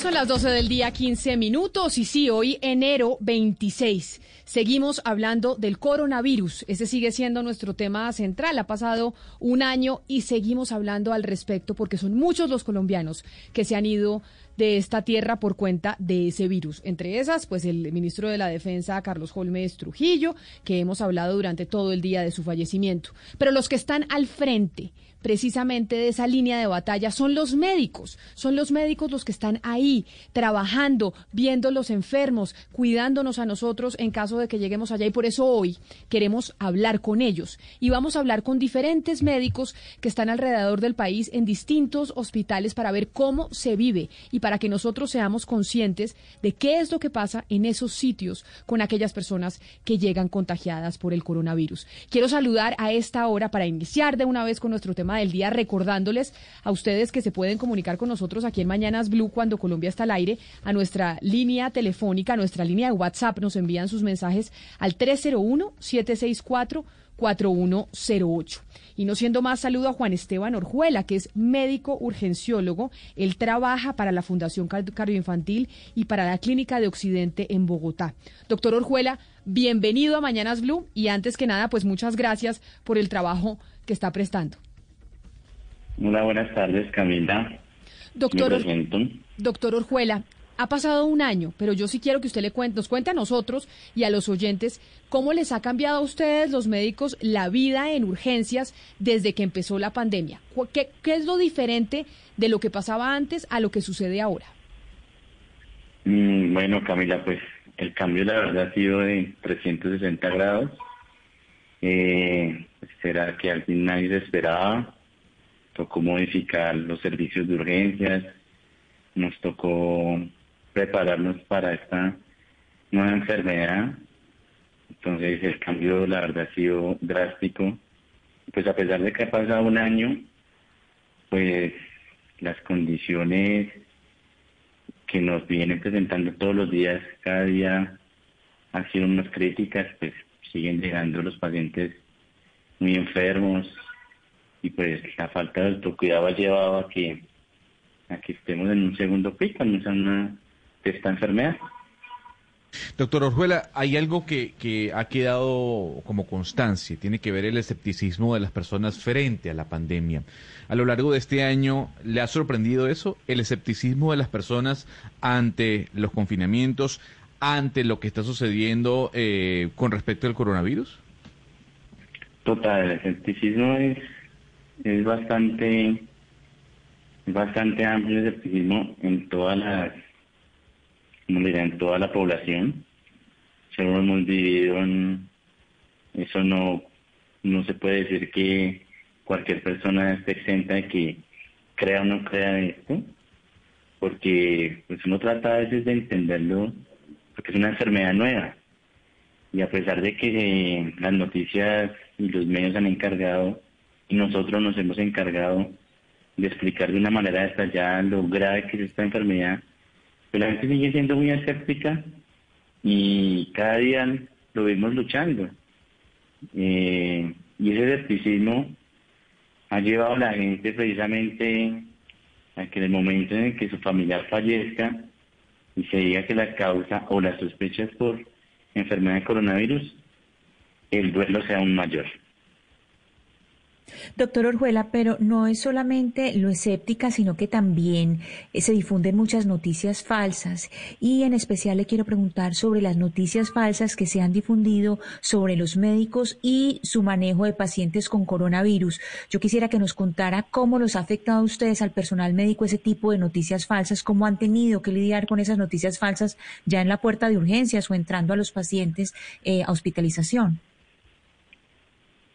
Son las 12 del día, 15 minutos. Y sí, hoy enero 26. Seguimos hablando del coronavirus. Ese sigue siendo nuestro tema central. Ha pasado un año y seguimos hablando al respecto porque son muchos los colombianos que se han ido de esta tierra por cuenta de ese virus. Entre esas, pues el ministro de la Defensa, Carlos Holmes Trujillo, que hemos hablado durante todo el día de su fallecimiento. Pero los que están al frente, precisamente de esa línea de batalla son los médicos, son los médicos los que están ahí trabajando, viendo los enfermos, cuidándonos a nosotros en caso de que lleguemos allá y por eso hoy queremos hablar con ellos y vamos a hablar con diferentes médicos que están alrededor del país en distintos hospitales para ver cómo se vive y para que nosotros seamos conscientes de qué es lo que pasa en esos sitios con aquellas personas que llegan contagiadas por el coronavirus. Quiero saludar a esta hora para iniciar de una vez con nuestro tema del día, recordándoles a ustedes que se pueden comunicar con nosotros aquí en Mañanas Blue cuando Colombia está al aire, a nuestra línea telefónica, a nuestra línea de WhatsApp, nos envían sus mensajes al 301-764. 4108. Y no siendo más, saludo a Juan Esteban Orjuela, que es médico urgenciólogo. Él trabaja para la Fundación Cardioinfantil y para la Clínica de Occidente en Bogotá. Doctor Orjuela, bienvenido a Mañanas Blue y antes que nada, pues muchas gracias por el trabajo que está prestando. Hola, buenas tardes, Camila. Doctor, doctor Orjuela, ha pasado un año, pero yo sí quiero que usted le cuente, nos cuente a nosotros y a los oyentes cómo les ha cambiado a ustedes, los médicos, la vida en urgencias desde que empezó la pandemia. ¿Qué, qué es lo diferente de lo que pasaba antes a lo que sucede ahora? Mm, bueno, Camila, pues el cambio la verdad ha sido de 360 grados. Eh, será que al fin nadie se esperaba. Tocó modificar los servicios de urgencias. Nos tocó prepararnos para esta nueva enfermedad. Entonces el cambio la verdad ha sido drástico. Pues a pesar de que ha pasado un año, pues las condiciones que nos vienen presentando todos los días, cada día han sido unas críticas, pues siguen llegando los pacientes muy enfermos y pues la falta de autocuidado ha llevado a que, a que estemos en un segundo pico, en una de esta enfermedad. Doctor Orjuela, hay algo que, que, ha quedado como constancia, tiene que ver el escepticismo de las personas frente a la pandemia. A lo largo de este año, ¿le ha sorprendido eso? El escepticismo de las personas ante los confinamientos, ante lo que está sucediendo eh, con respecto al coronavirus. Total, el escepticismo es, es bastante, bastante amplio el escepticismo en todas las en toda la población. Se lo hemos dividido en... Eso no, no se puede decir que cualquier persona esté exenta de que crea o no crea esto, porque pues uno trata a veces de entenderlo, porque es una enfermedad nueva. Y a pesar de que las noticias y los medios han encargado, y nosotros nos hemos encargado de explicar de una manera detallada lo grave que es esta enfermedad, pero la gente sigue siendo muy escéptica y cada día lo vemos luchando. Eh, y ese escepticismo ha llevado a la gente precisamente a que en el momento en el que su familiar fallezca y se diga que la causa o las sospechas por enfermedad de coronavirus, el duelo sea aún mayor. Doctor Orjuela, pero no es solamente lo escéptica, sino que también eh, se difunden muchas noticias falsas. Y en especial le quiero preguntar sobre las noticias falsas que se han difundido sobre los médicos y su manejo de pacientes con coronavirus. Yo quisiera que nos contara cómo los ha afectado a ustedes, al personal médico, ese tipo de noticias falsas, cómo han tenido que lidiar con esas noticias falsas ya en la puerta de urgencias o entrando a los pacientes eh, a hospitalización.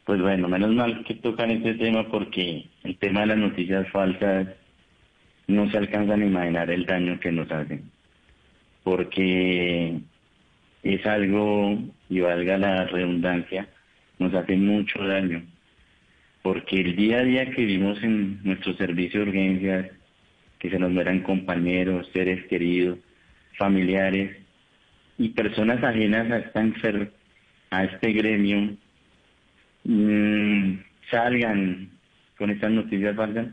Pues bueno, menos mal que tocan este tema porque el tema de las noticias falsas no se alcanzan a imaginar el daño que nos hacen. Porque es algo, y valga la redundancia, nos hace mucho daño. Porque el día a día que vivimos en nuestro servicio de urgencias, que se nos mueran compañeros, seres queridos, familiares y personas ajenas a esta a este gremio, Mm, salgan con estas noticias falsas,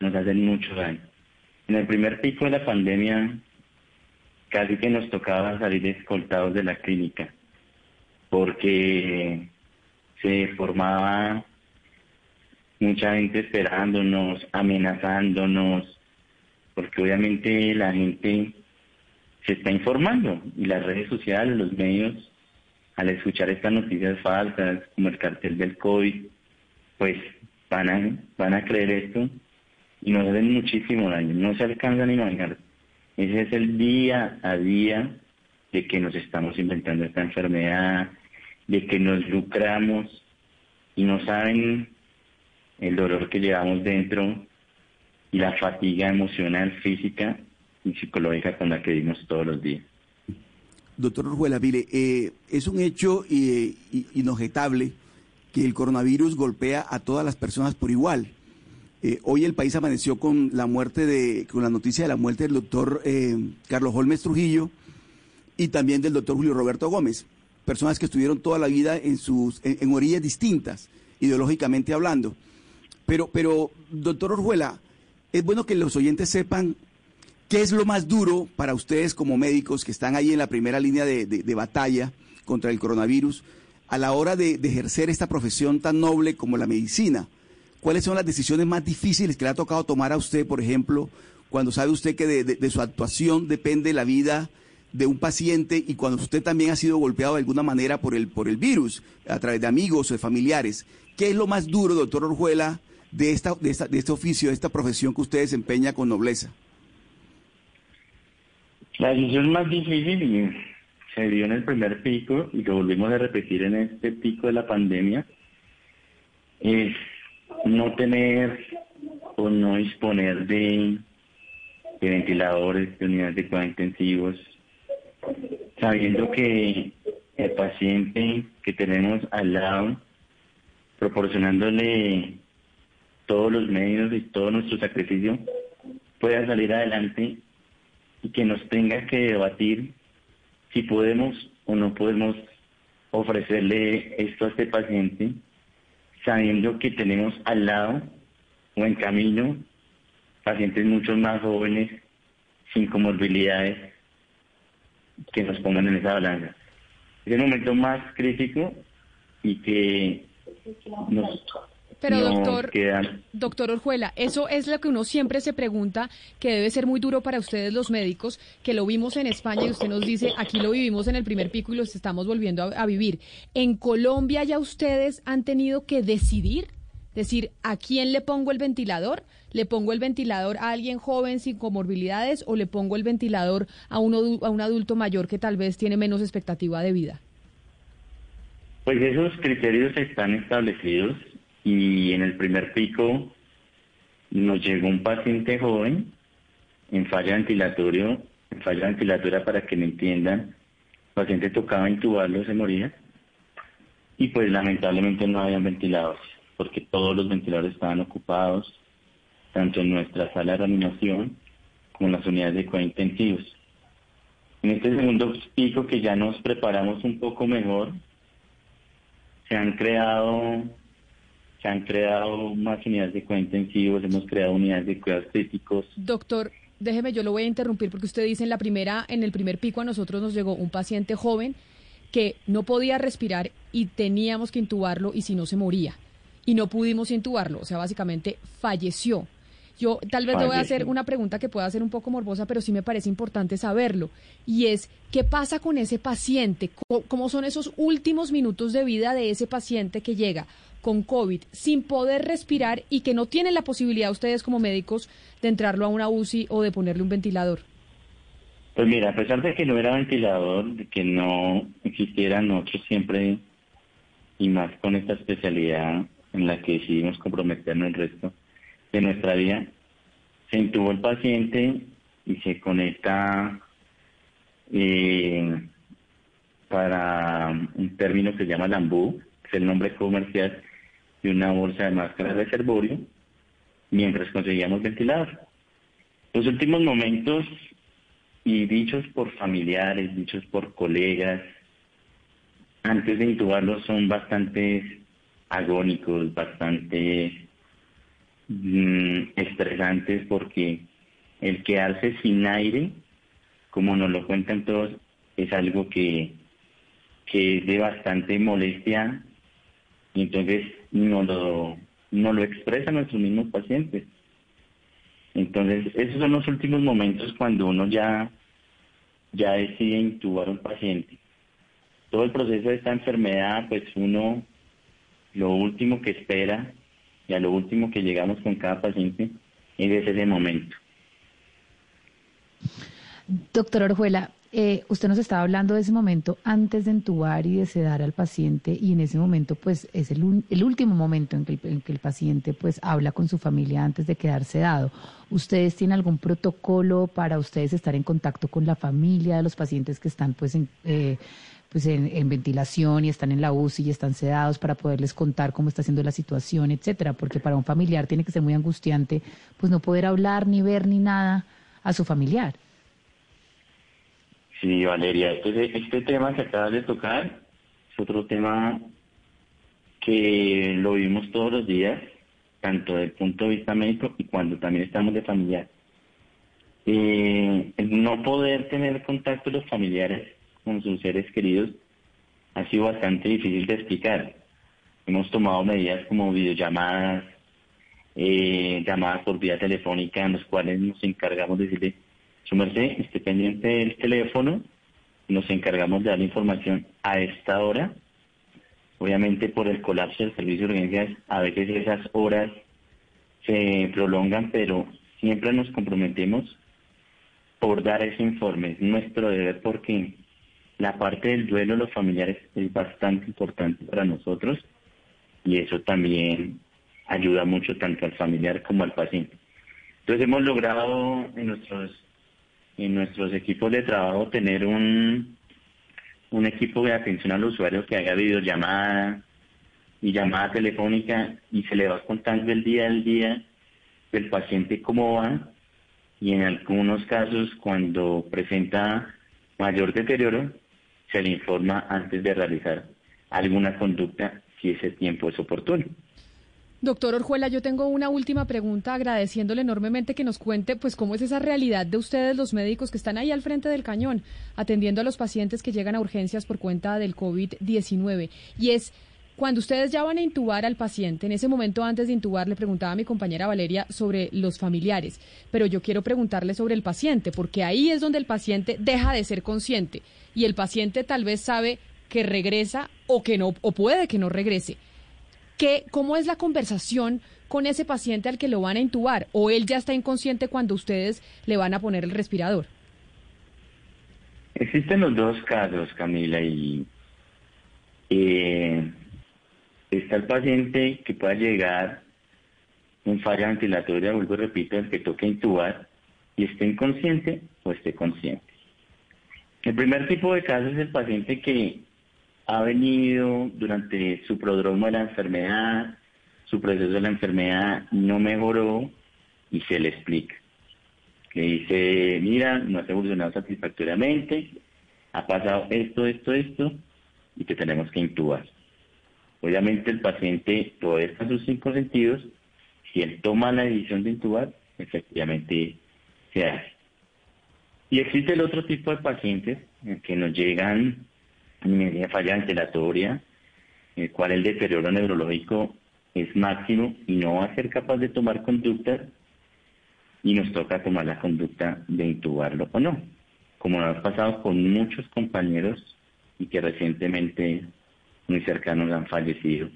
nos hacen mucho daño. En el primer pico de la pandemia, casi que nos tocaba salir escoltados de la clínica, porque se formaba mucha gente esperándonos, amenazándonos, porque obviamente la gente se está informando y las redes sociales, los medios al escuchar estas noticias falsas, como el cartel del COVID, pues van a, van a creer esto y nos hacen muchísimo daño, no se alcanzan a imaginar. Ese es el día a día de que nos estamos inventando esta enfermedad, de que nos lucramos y no saben el dolor que llevamos dentro y la fatiga emocional, física y psicológica con la que vivimos todos los días. Doctor Orjuela, mire, eh, es un hecho eh, que el coronavirus golpea a todas las personas por igual. Eh, hoy el país amaneció con la muerte de, con la noticia de la muerte del doctor Carlos Holmes Trujillo y también del doctor Julio Roberto Gómez, personas que estuvieron toda la vida en sus, en, orillas distintas, ideológicamente hablando. Pero, pero, doctor Orjuela, es bueno que los oyentes sepan ¿Qué es lo más duro para ustedes como médicos que están ahí en la primera línea de, batalla contra el coronavirus a la hora de, ejercer esta profesión tan noble como la medicina? ¿Cuáles son las decisiones más difíciles que le ha tocado tomar a usted, por ejemplo, cuando sabe usted que de, su actuación depende la vida de un paciente y cuando usted también ha sido golpeado de alguna manera por el, por el virus, a través de amigos o de familiares. ¿Qué es lo más duro, doctor Orjuela, de, esta, de, esta, de este oficio, de esta profesión que usted desempeña con nobleza? La decisión más difícil se dio en el primer pico y lo volvimos a repetir en este pico de la pandemia es no tener o no disponer de, ventiladores, de unidades de cuidados intensivos, sabiendo que el paciente que tenemos al lado, proporcionándole todos los medios y todo nuestro sacrificio, pueda salir adelante y que nos tenga que debatir si podemos o no podemos ofrecerle esto a este paciente, sabiendo que tenemos al lado o en camino pacientes mucho más jóvenes, sin comorbilidades, que nos pongan en esa balanza. Es el momento más crítico y que nos pero doctor, doctor Orjuela, eso es lo que uno siempre se pregunta, que debe ser muy duro para ustedes los médicos, que lo vimos en España y usted nos dice, aquí lo vivimos en el primer pico y lo estamos volviendo a, vivir. ¿En Colombia ya ustedes han tenido que decidir? Decir, ¿a quién le pongo el ventilador? ¿Le pongo el ventilador a alguien joven sin comorbilidades o le pongo el ventilador a, uno, a un adulto mayor que tal vez tiene menos expectativa de vida? Pues esos criterios están establecidos y en el primer pico nos llegó un paciente joven en falla ventilatorio, en falla ventilatoria para que me entiendan, el paciente tocaba intubarlo, se moría, y pues lamentablemente no habían ventiladores, porque todos los ventiladores estaban ocupados, tanto en nuestra sala de reanimación como en las unidades de cuidados intensivos. En este segundo pico que ya nos preparamos un poco mejor, se han creado se han creado más unidades de cuidados intensivos, hemos creado unidades de cuidados críticos. Doctor, déjeme, yo lo voy a interrumpir porque usted dice en la primera, en el primer pico a nosotros nos llegó un paciente joven que no podía respirar y teníamos que intubarlo y si no se moría. Y no pudimos intubarlo, o sea, básicamente falleció. Yo tal vez le voy a hacer una pregunta que pueda ser un poco morbosa, pero sí me parece importante saberlo. Y es, ¿qué pasa con ese paciente? ¿Cómo son esos últimos minutos de vida de ese paciente que llega con COVID sin poder respirar y que no tienen la posibilidad ustedes como médicos de entrarlo a una UCI o de ponerle un ventilador? Pues mira, a pesar de que no era ventilador, de que no existiera, nosotros siempre, y más con esta especialidad en la que decidimos comprometernos el resto, de nuestra vida, se intubó el paciente y se conecta eh, para un término que se llama lambú, que es el nombre comercial de una bolsa de máscara de reservorio, mientras conseguíamos ventilador. Los últimos momentos, y dichos por familiares, dichos por colegas, antes de intubarlo son bastante agónicos, bastante Mm, estresantes porque el quedarse sin aire, como nos lo cuentan todos, es algo que, que es de bastante molestia y entonces no lo, no lo expresan nuestros mismos pacientes. Entonces, esos son los últimos momentos cuando uno ya, ya decide intubar un paciente. Todo el proceso de esta enfermedad, pues uno lo último que espera y a lo último que llegamos con cada paciente es ese momento. Doctor Orjuela, eh, usted nos estaba hablando de ese momento antes de entubar y de sedar al paciente y en ese momento pues es el, el último momento en que, el, en que, el, paciente pues habla con su familia antes de quedar sedado. ¿Ustedes tienen algún protocolo para ustedes estar en contacto con la familia de los pacientes que están pues en, eh, pues en, ventilación y están en la UCI y están sedados para poderles contar cómo está siendo la situación, etcétera, porque para un familiar tiene que ser muy angustiante pues no poder hablar ni ver ni nada a su familiar. Sí, Valeria, este, este tema que acabas de tocar es otro tema que lo vimos todos los días, tanto desde el punto de vista médico y cuando también estamos de familiar. Eh, no poder tener contacto con los familiares con sus seres queridos ha sido bastante difícil de explicar. Hemos tomado medidas como videollamadas, eh, llamadas por vía telefónica en los cuales nos encargamos de decirle, su merced, esté pendiente del teléfono, nos encargamos de dar información a esta hora. Obviamente por el colapso del servicio de urgencias, a veces esas horas se prolongan, pero siempre nos comprometemos por dar ese informe. Es nuestro deber porque la parte del duelo de los familiares es bastante importante para nosotros y eso también ayuda mucho tanto al familiar como al paciente. Entonces hemos logrado en nuestros en nuestros equipos de trabajo tener un, un equipo de atención al usuario que haga videollamada y llamada telefónica y se le va contando el día al día del paciente cómo va y en algunos casos cuando presenta mayor deterioro se le informa antes de realizar alguna conducta si ese tiempo es oportuno. Doctor Orjuela, yo tengo una última pregunta agradeciéndole enormemente que nos cuente pues cómo es esa realidad de ustedes los médicos que están ahí al frente del cañón atendiendo a los pacientes que llegan a urgencias por cuenta del COVID-19 y es cuando ustedes ya van a intubar al paciente, en ese momento antes de intubar le preguntaba a mi compañera Valeria sobre los familiares, pero yo quiero preguntarle sobre el paciente, porque ahí es donde el paciente deja de ser consciente y el paciente tal vez sabe que regresa o que no o puede que no regrese. ¿Cómo es la conversación con ese paciente al que lo van a intubar? ¿O él ya está inconsciente cuando ustedes le van a poner el respirador? Existen los dos casos, Camila, y eh, está el paciente que pueda llegar en falla ventilatoria, vuelvo repito, el que toque intubar y esté inconsciente o esté consciente. El primer tipo de caso es el paciente que ha venido durante su prodromo de la enfermedad, su proceso de la enfermedad no mejoró y se le explica. Le dice, mira, no has evolucionado satisfactoriamente, ha pasado esto, esto, esto, y te tenemos que intubar. Obviamente el paciente todavía está sus cinco sentidos, si él toma la decisión de intubar, efectivamente se hace. Y existe el otro tipo de pacientes que nos llegan media falla ventilatoria, el cual el deterioro neurológico es máximo y no va a ser capaz de tomar conductas y nos toca tomar la conducta de intubarlo o no, como nos ha pasado con muchos compañeros y que recientemente muy cercanos han fallecido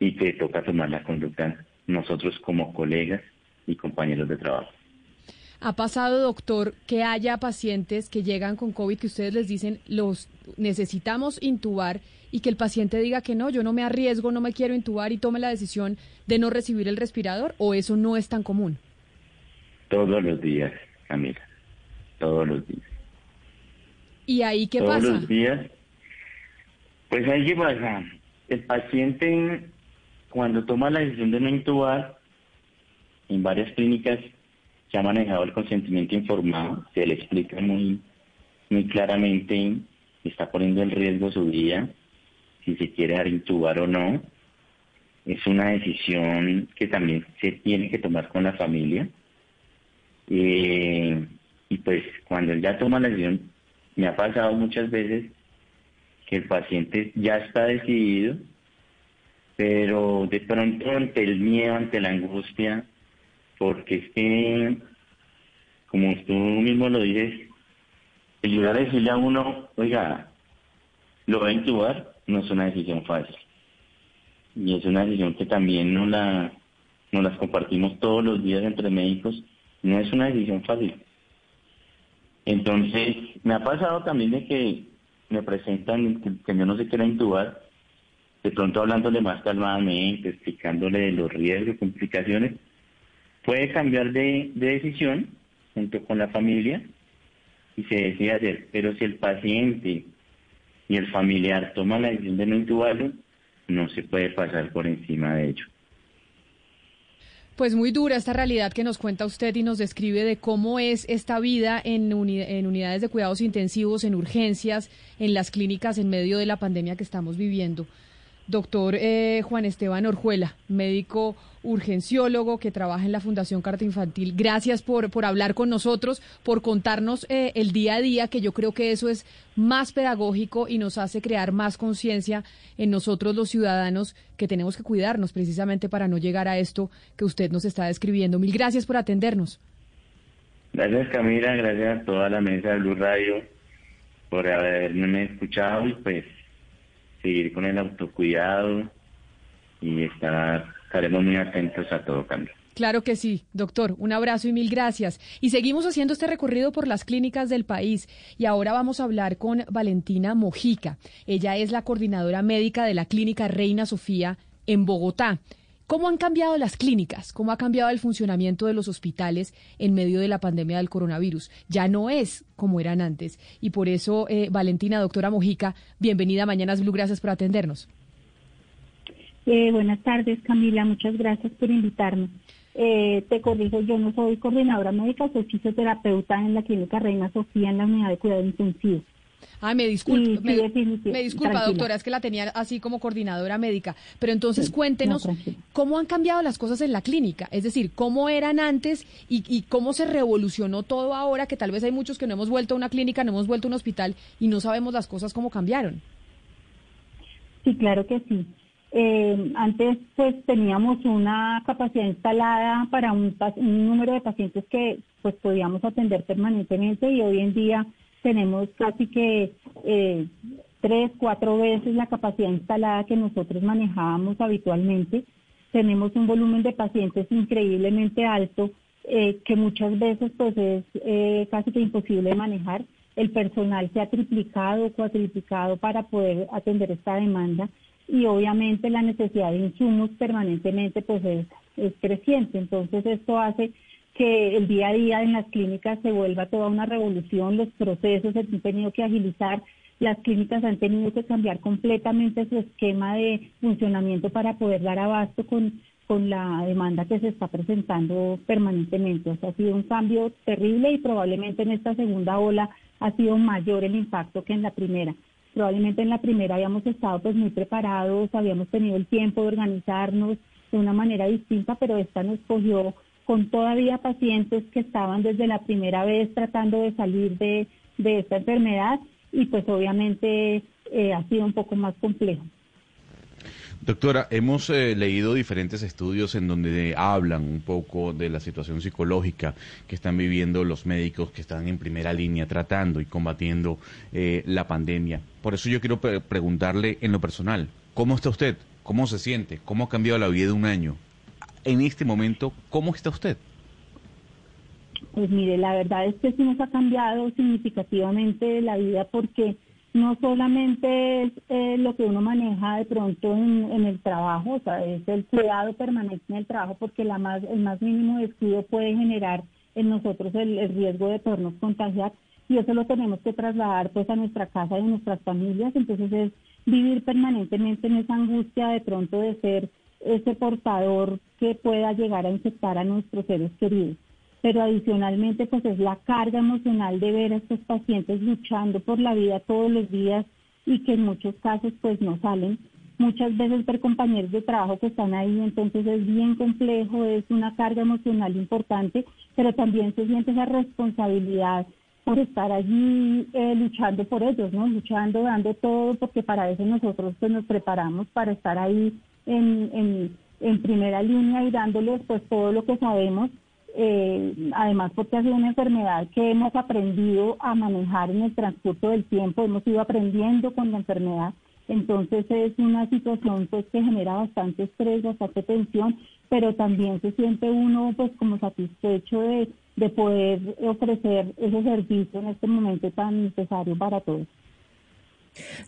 y que toca tomar la conducta nosotros como colegas y compañeros de trabajo. Ha pasado, doctor, que haya pacientes que llegan con COVID que ustedes les dicen los necesitamos intubar y que el paciente diga que no, yo no me arriesgo, no me quiero intubar y tome la decisión de no recibir el respirador o eso no es tan común? Todos los días, Camila, todos los días. ¿Y ahí qué pasa? Todos los días. Pues ahí qué pasa. El paciente cuando toma la decisión de no intubar, en varias clínicas se ha manejado el consentimiento informado, se le explica muy, muy claramente, está poniendo en riesgo su vida, si se quiere dar intubar o no. Es una decisión que también se tiene que tomar con la familia. Eh, y pues cuando él ya toma la decisión, me ha pasado muchas veces que el paciente ya está decidido, pero de pronto ante el miedo, ante la angustia, porque es que, como tú mismo lo dices, el llegar a decirle a uno, oiga, lo va a intubar, no es una decisión fácil. Y es una decisión que también no la, no las compartimos todos los días entre médicos, no es una decisión fácil. Entonces, me ha pasado también de que me presentan que, que yo no se quiera intubar, de pronto hablándole más calmadamente, explicándole los riesgos, complicaciones, puede cambiar de, decisión junto con la familia y se decide hacer. Pero si el paciente y el familiar toman la decisión de no intubarlo, no se puede pasar por encima de ello. Pues muy dura esta realidad que nos cuenta usted y nos describe de cómo es esta vida en, en, unidades de cuidados intensivos, en urgencias, en las clínicas en medio de la pandemia que estamos viviendo. Doctor eh, Juan Esteban Orjuela, médico urgenciólogo que trabaja en la Fundación Carta Infantil. Gracias por, por hablar con nosotros, por contarnos eh, el día a día, que yo creo que eso es más pedagógico y nos hace crear más conciencia en nosotros los ciudadanos que tenemos que cuidarnos precisamente para no llegar a esto que usted nos está describiendo. Mil gracias por atendernos. Gracias Camila, gracias a toda la mesa de Blue Radio por haberme escuchado y pues seguir con el autocuidado y estar, estaremos muy atentos a todo cambio. Claro que sí, doctor. Un abrazo y mil gracias. Y seguimos haciendo este recorrido por las clínicas del país. Y ahora vamos a hablar con Valentina Mojica. Ella es la coordinadora médica de la Clínica Reina Sofía en Bogotá. ¿Cómo han cambiado las clínicas? ¿Cómo ha cambiado el funcionamiento de los hospitales en medio de la pandemia del coronavirus? Ya no es como eran antes. Y por eso, eh, Valentina, doctora Mojica, bienvenida a Mañanas Blue. Gracias por atendernos. Eh, buenas tardes, Camila. Muchas gracias por invitarme. Eh, te corrijo, yo no soy coordinadora médica, soy fisioterapeuta en la Clínica Reina Sofía en la unidad de cuidado intensivo. Ay, me disculpa, me, disculpa, doctora, es que la tenía así como coordinadora médica. Pero entonces cuéntenos cómo han cambiado las cosas en la clínica, es decir, cómo eran antes y, y, cómo se revolucionó todo ahora, que tal vez hay muchos que no hemos vuelto a una clínica, no hemos vuelto a un hospital y no sabemos las cosas cómo cambiaron. Sí, claro que sí. Eh, antes pues teníamos una capacidad instalada para un, número de pacientes que pues podíamos atender permanentemente y hoy en día tenemos casi que eh, tres, cuatro veces la capacidad instalada que nosotros manejábamos habitualmente. Tenemos un volumen de pacientes increíblemente alto eh, que muchas veces pues es eh, casi que imposible manejar. El personal se ha triplicado cuatriplicado para poder atender esta demanda y obviamente la necesidad de insumos permanentemente pues es, es creciente. Entonces esto hace que el día a día en las clínicas se vuelva toda una revolución, los procesos se han tenido que agilizar, las clínicas han tenido que cambiar completamente su esquema de funcionamiento para poder dar abasto con, con la demanda que se está presentando permanentemente. O sea, ha sido un cambio terrible y probablemente en esta segunda ola ha sido mayor el impacto que en la primera. Probablemente en la primera habíamos estado pues muy preparados, habíamos tenido el tiempo de organizarnos de una manera distinta, pero esta nos cogió con todavía pacientes que estaban desde la primera vez tratando de salir de, esta enfermedad y pues obviamente eh, ha sido un poco más complejo. Doctora, hemos eh, leído diferentes estudios en donde hablan un poco de la situación psicológica que están viviendo los médicos que están en primera línea tratando y combatiendo eh, la pandemia. Por eso yo quiero preguntarle en lo personal, ¿cómo está usted? ¿Cómo se siente? ¿Cómo ha cambiado la vida de un año? En este momento, ¿cómo está usted? Pues mire, la verdad es que sí nos ha cambiado significativamente la vida porque no solamente es eh, lo que uno maneja de pronto en, el trabajo, o sea, es el cuidado permanente en el trabajo, porque la más, el más mínimo descuido puede generar en nosotros el, riesgo de podernos contagiar y eso lo tenemos que trasladar pues a nuestra casa y a nuestras familias, entonces es vivir permanentemente en esa angustia de pronto de ser ese portador que pueda llegar a infectar a nuestros seres queridos pero adicionalmente pues es la carga emocional de ver a estos pacientes luchando por la vida todos los días y que en muchos casos pues no salen. Muchas veces ver compañeros de trabajo que están ahí, entonces es bien complejo, es una carga emocional importante, pero también se siente esa responsabilidad por estar allí eh, luchando por ellos, ¿no? Luchando, dando todo, porque para eso nosotros pues nos preparamos para estar ahí en, en, primera línea y dándoles pues todo lo que sabemos eh, además porque ha sido una enfermedad que hemos aprendido a manejar en el transcurso del tiempo, hemos ido aprendiendo con la enfermedad, entonces es una situación pues que genera bastante estrés, bastante tensión, pero también se siente uno pues como satisfecho de, de poder ofrecer ese servicio en este momento tan necesario para todos.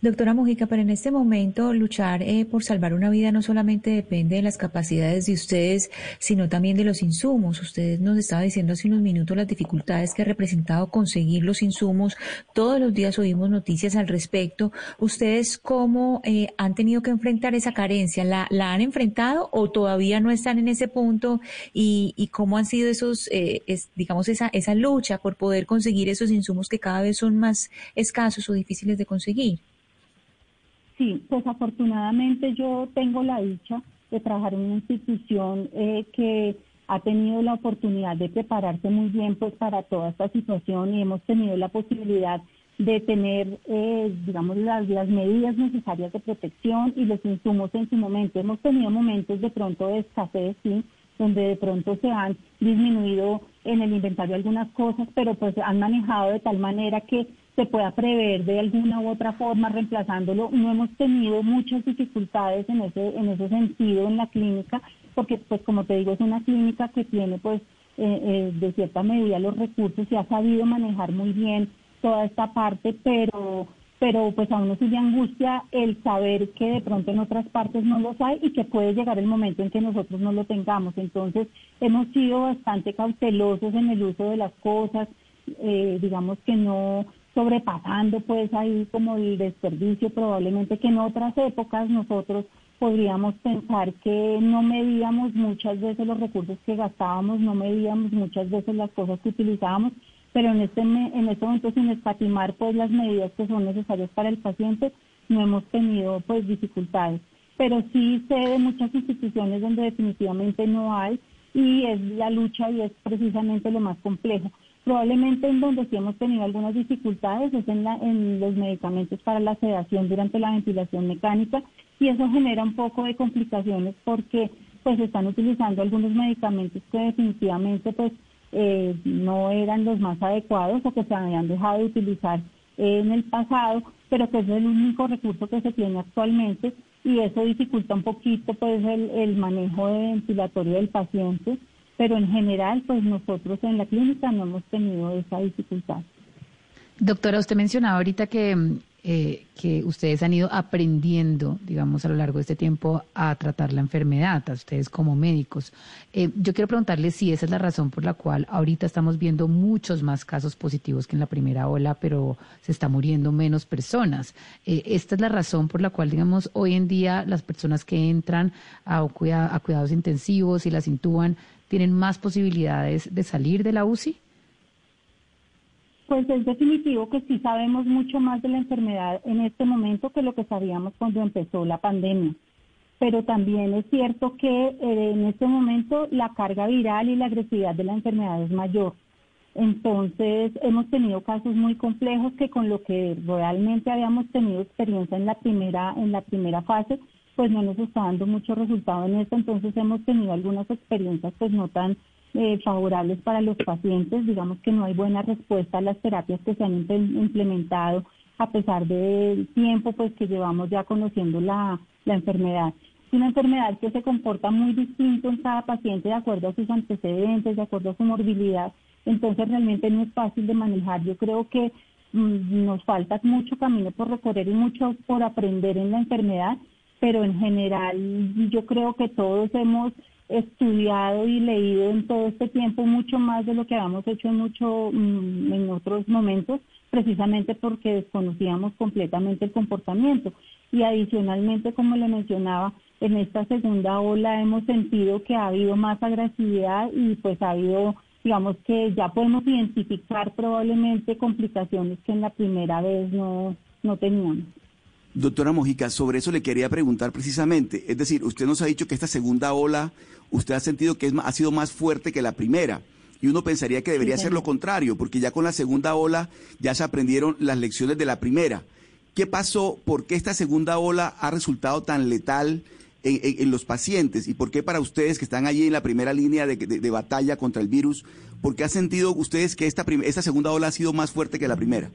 Doctora Mujica, pero en este momento luchar eh, por salvar una vida no solamente depende de las capacidades de ustedes, sino también de los insumos. Usted nos estaba diciendo hace unos minutos las dificultades que ha representado conseguir los insumos. Todos los días oímos noticias al respecto. ¿Ustedes cómo eh, han tenido que enfrentar esa carencia? ¿La, han enfrentado o todavía no están en ese punto? ¿Y, cómo han sido esos, eh, digamos, esa, esa lucha por poder conseguir esos insumos que cada vez son más escasos o difíciles de conseguir? Sí, pues afortunadamente yo tengo la dicha de trabajar en una institución eh, que ha tenido la oportunidad de prepararse muy bien pues para toda esta situación y hemos tenido la posibilidad de tener, eh, digamos, las, las medidas necesarias de protección y los insumos en su momento. Hemos tenido momentos de pronto de escasez, sí, donde de pronto se han disminuido en el inventario algunas cosas, pero pues han manejado de tal manera que se pueda prever de alguna u otra forma reemplazándolo. No hemos tenido muchas dificultades en ese, en ese sentido en la clínica, porque pues como te digo, es una clínica que tiene pues eh, eh, de cierta medida los recursos y ha sabido manejar muy bien toda esta parte, pero pero pues a uno sí le angustia el saber que de pronto en otras partes no los hay y que puede llegar el momento en que nosotros no lo tengamos. Entonces hemos sido bastante cautelosos en el uso de las cosas, eh, digamos que no sobrepasando pues ahí como el desperdicio, probablemente que en otras épocas nosotros podríamos pensar que no medíamos muchas veces los recursos que gastábamos, no medíamos muchas veces las cosas que utilizábamos, pero en este, en este momento sin escatimar pues las medidas que son necesarias para el paciente, no hemos tenido pues dificultades. Pero sí sé de muchas instituciones donde definitivamente no hay y es la lucha y es precisamente lo más complejo. Probablemente en donde sí hemos tenido algunas dificultades es en, la, los medicamentos para la sedación durante la ventilación mecánica y eso genera un poco de complicaciones porque pues están utilizando algunos medicamentos que definitivamente pues eh, no eran los más adecuados o que se habían dejado de utilizar en el pasado, pero que es el único recurso que se tiene actualmente y eso dificulta un poquito pues el, el manejo de ventilatorio del paciente pero en general, pues nosotros en la clínica no hemos tenido esa dificultad. Doctora, usted mencionaba ahorita que, eh, que ustedes han ido aprendiendo, digamos, a lo largo de este tiempo a tratar la enfermedad, a ustedes como médicos. Eh, yo quiero preguntarle si esa es la razón por la cual ahorita estamos viendo muchos más casos positivos que en la primera ola, pero se está muriendo menos personas. Eh, esta es la razón por la cual, digamos, hoy en día las personas que entran a, a cuidados intensivos y las intuban tienen más posibilidades de salir de la UCI? Pues es definitivo que sí sabemos mucho más de la enfermedad en este momento que lo que sabíamos cuando empezó la pandemia. Pero también es cierto que eh, en este momento la carga viral y la agresividad de la enfermedad es mayor. Entonces hemos tenido casos muy complejos que con lo que realmente habíamos tenido experiencia en la primera en la primera fase pues no nos está dando mucho resultado en esto, entonces hemos tenido algunas experiencias pues no tan eh, favorables para los pacientes, digamos que no hay buena respuesta a las terapias que se han implementado a pesar del tiempo pues que llevamos ya conociendo la, la enfermedad. Es una enfermedad que se comporta muy distinto en cada paciente de acuerdo a sus antecedentes, de acuerdo a su morbilidad, entonces realmente no es fácil de manejar. Yo creo que mm, nos falta mucho camino por recorrer y mucho por aprender en la enfermedad pero en general yo creo que todos hemos estudiado y leído en todo este tiempo mucho más de lo que habíamos hecho en mucho mm, en otros momentos precisamente porque desconocíamos completamente el comportamiento. Y adicionalmente como le mencionaba en esta segunda ola hemos sentido que ha habido más agresividad y pues ha habido digamos que ya podemos identificar probablemente complicaciones que en la primera vez no no teníamos Doctora Mojica, sobre eso le quería preguntar precisamente. Es decir, usted nos ha dicho que esta segunda ola, usted ha sentido que es, ha sido más fuerte que la primera. Y uno pensaría que debería ser lo contrario, porque ya con la segunda ola ya se aprendieron las lecciones de la primera. ¿Qué pasó? ¿Por qué esta segunda ola ha resultado tan letal en, los pacientes? ¿Y por qué para ustedes que están allí en la primera línea de, batalla contra el virus, por qué ha sentido ustedes que esta, esta segunda ola ha sido más fuerte que la primera?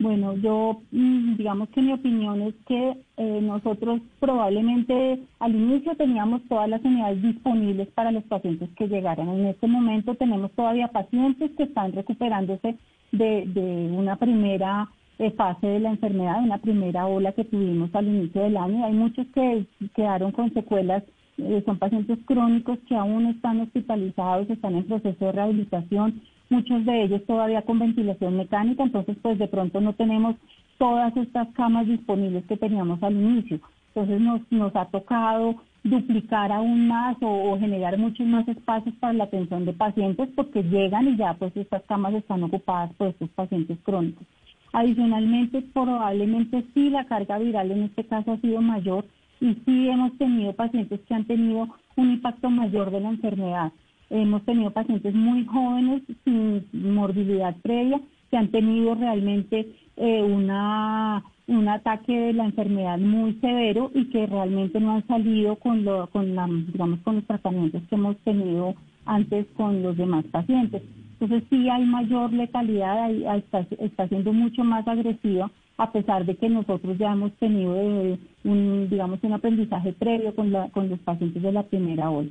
Bueno, yo mm, digamos que mi opinión es que eh, nosotros probablemente al inicio teníamos todas las unidades disponibles para los pacientes que llegaran. En este momento tenemos todavía pacientes que están recuperándose de, una primera eh, fase de la enfermedad, de una primera ola que tuvimos al inicio del año. Hay muchos que quedaron con secuelas, eh, son pacientes crónicos que aún están hospitalizados, están en proceso de rehabilitación muchos de ellos todavía con ventilación mecánica, entonces pues de pronto no tenemos todas estas camas disponibles que teníamos al inicio. Entonces nos, nos ha tocado duplicar aún más o, generar muchos más espacios para la atención de pacientes porque llegan y ya pues estas camas están ocupadas por estos pacientes crónicos. Adicionalmente, probablemente sí la carga viral en este caso ha sido mayor y sí hemos tenido pacientes que han tenido un impacto mayor de la enfermedad. Hemos tenido pacientes muy jóvenes sin morbilidad previa que han tenido realmente eh, una un ataque de la enfermedad muy severo y que realmente no han salido con lo, con la, digamos con los tratamientos que hemos tenido antes con los demás pacientes. Entonces sí hay mayor letalidad, está, está siendo mucho más agresiva a pesar de que nosotros ya hemos tenido eh, un, digamos, un aprendizaje previo con, la, con los pacientes de la primera ola.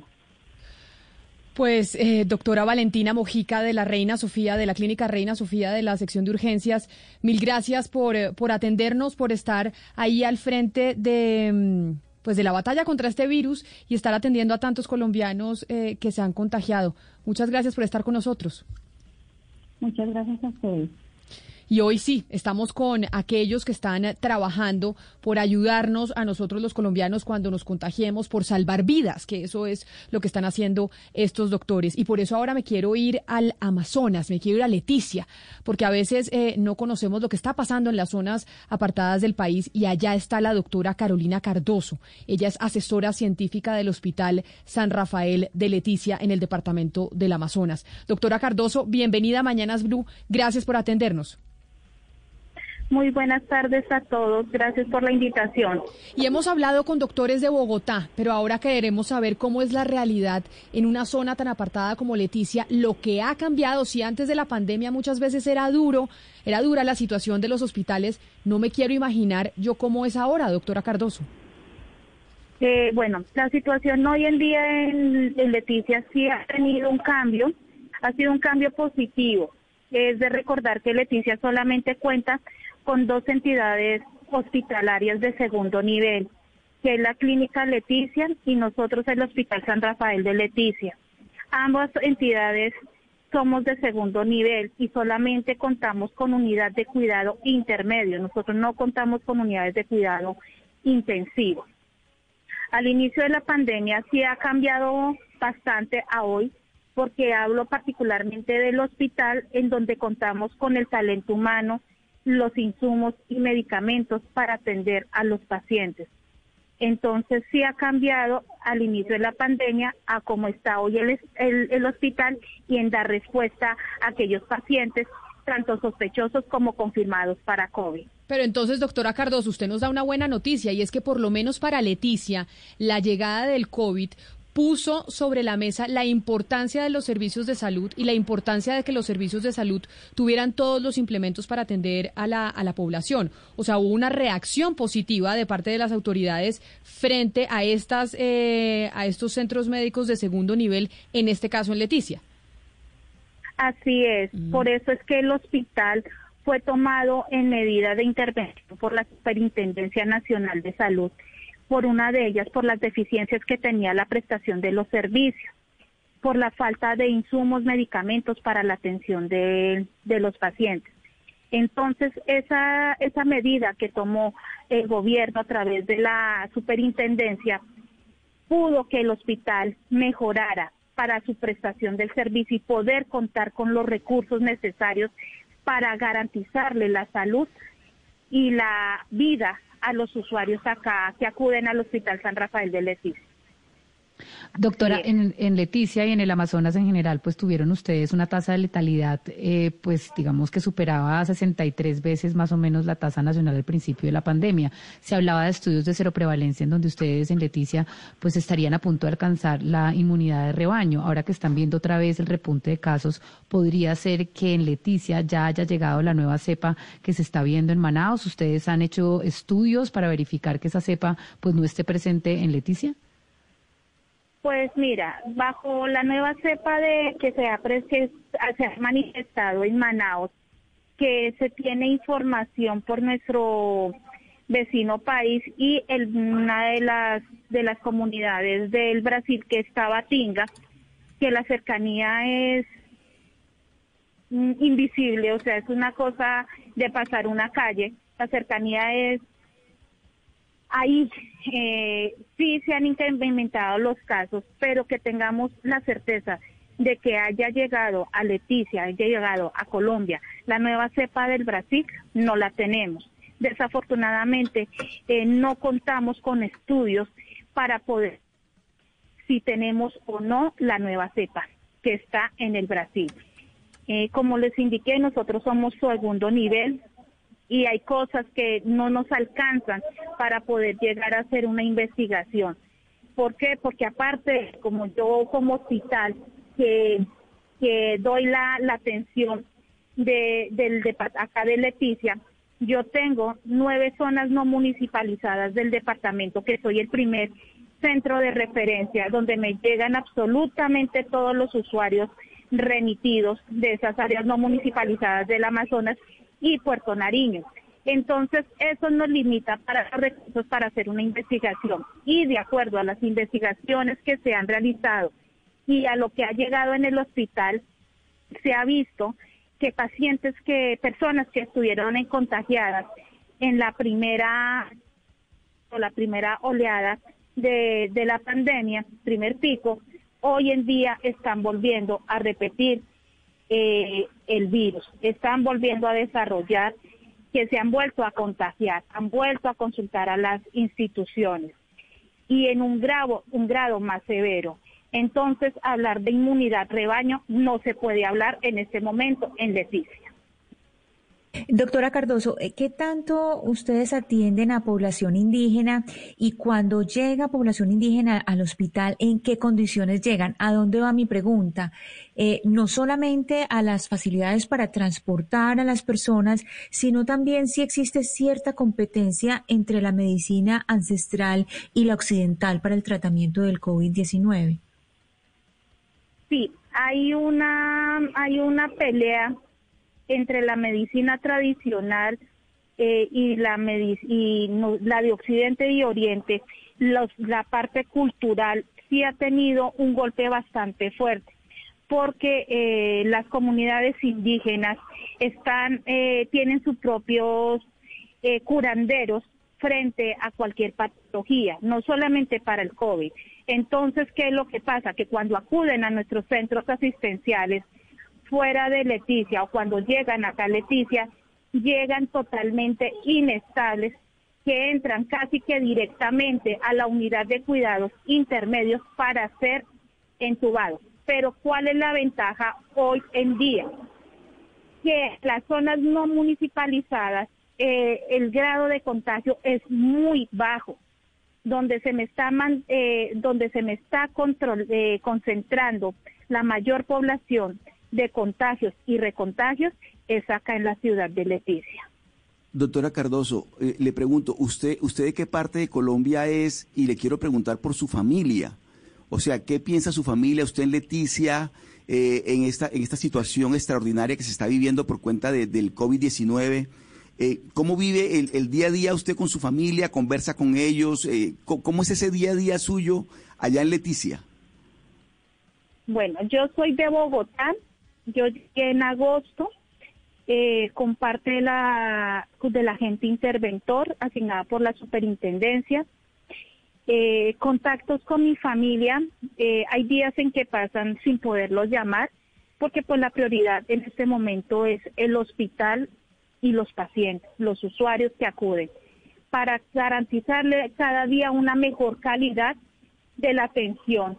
Pues, eh, doctora Valentina Mojica de la Reina Sofía, de la Clínica Reina Sofía de la sección de urgencias, mil gracias por, eh, por atendernos, por estar ahí al frente de mm, pues de la batalla contra este virus y estar atendiendo a tantos colombianos eh, que se han contagiado. Muchas gracias por estar con nosotros. Muchas gracias a ustedes. Y hoy sí, estamos con aquellos que están trabajando por ayudarnos a nosotros los colombianos cuando nos contagiemos, por salvar vidas, que eso es lo que están haciendo estos doctores. Y por eso ahora me quiero ir al Amazonas, me quiero ir a Leticia, porque a veces eh, no conocemos lo que está pasando en las zonas apartadas del país y allá está la doctora Carolina Cardoso. Ella es asesora científica del Hospital San Rafael de Leticia en el departamento del Amazonas. Doctora Cardoso, bienvenida a Mañanas Blue. Gracias por atendernos. Muy buenas tardes a todos. Gracias por la invitación. Y hemos hablado con doctores de Bogotá, pero ahora queremos saber cómo es la realidad en una zona tan apartada como Leticia, lo que ha cambiado. Si antes de la pandemia muchas veces era duro, era dura la situación de los hospitales, no me quiero imaginar yo cómo es ahora, doctora Cardoso. Eh, bueno, la situación hoy en día en, en Leticia sí ha tenido un cambio, ha sido un cambio positivo. Es de recordar que Leticia solamente cuenta con dos entidades hospitalarias de segundo nivel, que es la Clínica Leticia y nosotros el Hospital San Rafael de Leticia. Ambas entidades somos de segundo nivel y solamente contamos con unidad de cuidado intermedio. Nosotros no contamos con unidades de cuidado intensivo. Al inicio de la pandemia sí ha cambiado bastante a hoy porque hablo particularmente del hospital en donde contamos con el talento humano los insumos y medicamentos para atender a los pacientes. Entonces sí ha cambiado al inicio de la pandemia a cómo está hoy el, el, hospital y en dar respuesta a aquellos pacientes, tanto sospechosos como confirmados para COVID. Pero entonces, doctora Cardoso, usted nos da una buena noticia y es que por lo menos para Leticia, la llegada del COVID puso sobre la mesa la importancia de los servicios de salud y la importancia de que los servicios de salud tuvieran todos los implementos para atender a la, a la población. O sea, hubo una reacción positiva de parte de las autoridades frente a, estas, eh, a estos centros médicos de segundo nivel, en este caso en Leticia. Así es, mm. por eso es que el hospital fue tomado en medida de intervención por la Superintendencia Nacional de Salud por una de ellas por las deficiencias que tenía la prestación de los servicios, por la falta de insumos, medicamentos para la atención de, los pacientes. Entonces, esa, esa medida que tomó el gobierno a través de la superintendencia pudo que el hospital mejorara para su prestación del servicio y poder contar con los recursos necesarios para garantizarle la salud y la vida a los usuarios acá que acuden al Hospital San Rafael de Leticia. Doctora, en, en, Leticia y en el Amazonas en general, pues tuvieron ustedes una tasa de letalidad, eh, pues digamos que superaba a 63 veces más o menos la tasa nacional al principio de la pandemia. Se hablaba de estudios de cero prevalencia en donde ustedes en Leticia pues estarían a punto de alcanzar la inmunidad de rebaño. Ahora que están viendo otra vez el repunte de casos, podría ser que en Leticia ya haya llegado la nueva cepa que se está viendo en Manaus. ¿Ustedes han hecho estudios para verificar que esa cepa pues no esté presente en Leticia? Pues mira, bajo la nueva cepa de que se ha, ha manifestado en Manaus, que se tiene información por nuestro vecino país y una de las de las comunidades del Brasil que estaba Tinga, que la cercanía es mm, invisible, o sea, es una cosa de pasar una calle, la cercanía es Ahí eh, sí se han incrementado los casos, pero que tengamos la certeza de que haya llegado a Leticia, haya llegado a Colombia la nueva cepa del Brasil, no la tenemos. Desafortunadamente, eh, no contamos con estudios para poder si tenemos o no la nueva cepa que está en el Brasil. Eh, como les indiqué, nosotros somos segundo nivel y hay cosas que no nos alcanzan para poder llegar a hacer una investigación. ¿Por qué? Porque aparte, como yo como hospital, que, que doy la, atención de, del, de, acá de Leticia, yo tengo nueve zonas no municipalizadas del departamento, que soy el primer centro de referencia donde me llegan absolutamente todos los usuarios remitidos de esas áreas no municipalizadas del Amazonas y Puerto Nariño. Entonces, eso nos limita para recursos para hacer una investigación. Y de acuerdo a las investigaciones que se han realizado y a lo que ha llegado en el hospital, se ha visto que pacientes que, personas que estuvieron en contagiadas en la primera o la primera oleada de, de la pandemia, primer pico, hoy en día están volviendo a repetir eh, el virus, están volviendo a desarrollar, que se han vuelto a contagiar, han vuelto a consultar a las instituciones y en un grado, un grado más severo. Entonces, hablar de inmunidad rebaño no se puede hablar en este momento en Leticia. Doctora Cardoso, eh, ¿qué tanto ustedes atienden a población indígena y cuando llega población indígena al hospital, en qué condiciones llegan? ¿A dónde va mi pregunta? Eh, no solamente a las facilidades para transportar a las personas, sino también si existe cierta competencia entre la medicina ancestral y la occidental para el tratamiento del COVID-19. Sí, hay una, hay una pelea entre la medicina tradicional eh, y, la y la de Occidente y Oriente, la parte cultural sí ha tenido un golpe bastante fuerte porque eh, las comunidades indígenas están eh, tienen sus propios curanderos frente a cualquier patología, no solamente para el COVID. Entonces, ¿qué es lo que pasa? Que cuando acuden a nuestros centros asistenciales, fuera de Leticia o cuando llegan acá a Leticia, llegan totalmente inestables que entran casi que directamente a la unidad de cuidados intermedios para ser entubados. Pero ¿cuál es la ventaja hoy en día? Que las zonas no municipalizadas, eh, el grado de contagio es muy bajo. Donde se me está, eh, donde se me está control, eh, concentrando la mayor población de contagios y recontagios es acá en la ciudad de Leticia. Doctora Cardoso, eh, le pregunto, ¿usted, ¿usted de qué parte de Colombia es? Y le quiero preguntar por su familia. O sea, ¿qué piensa su familia, usted en Leticia, eh, en, esta, en esta situación extraordinaria que se está viviendo por cuenta del COVID-19? Eh, ¿Cómo vive el, día a día usted con su familia? ¿Conversa con ellos? ¿Cómo es ese día a día suyo allá en Leticia? Bueno, yo soy de Bogotá, yo llegué en agosto eh, con parte de la, de la gente interventor asignada por la superintendencia. Eh, contactos con mi familia, eh, hay días en que pasan sin poderlos llamar, porque pues la prioridad en este momento es el hospital y los pacientes, los usuarios que acuden, para garantizarle cada día una mejor calidad de la atención,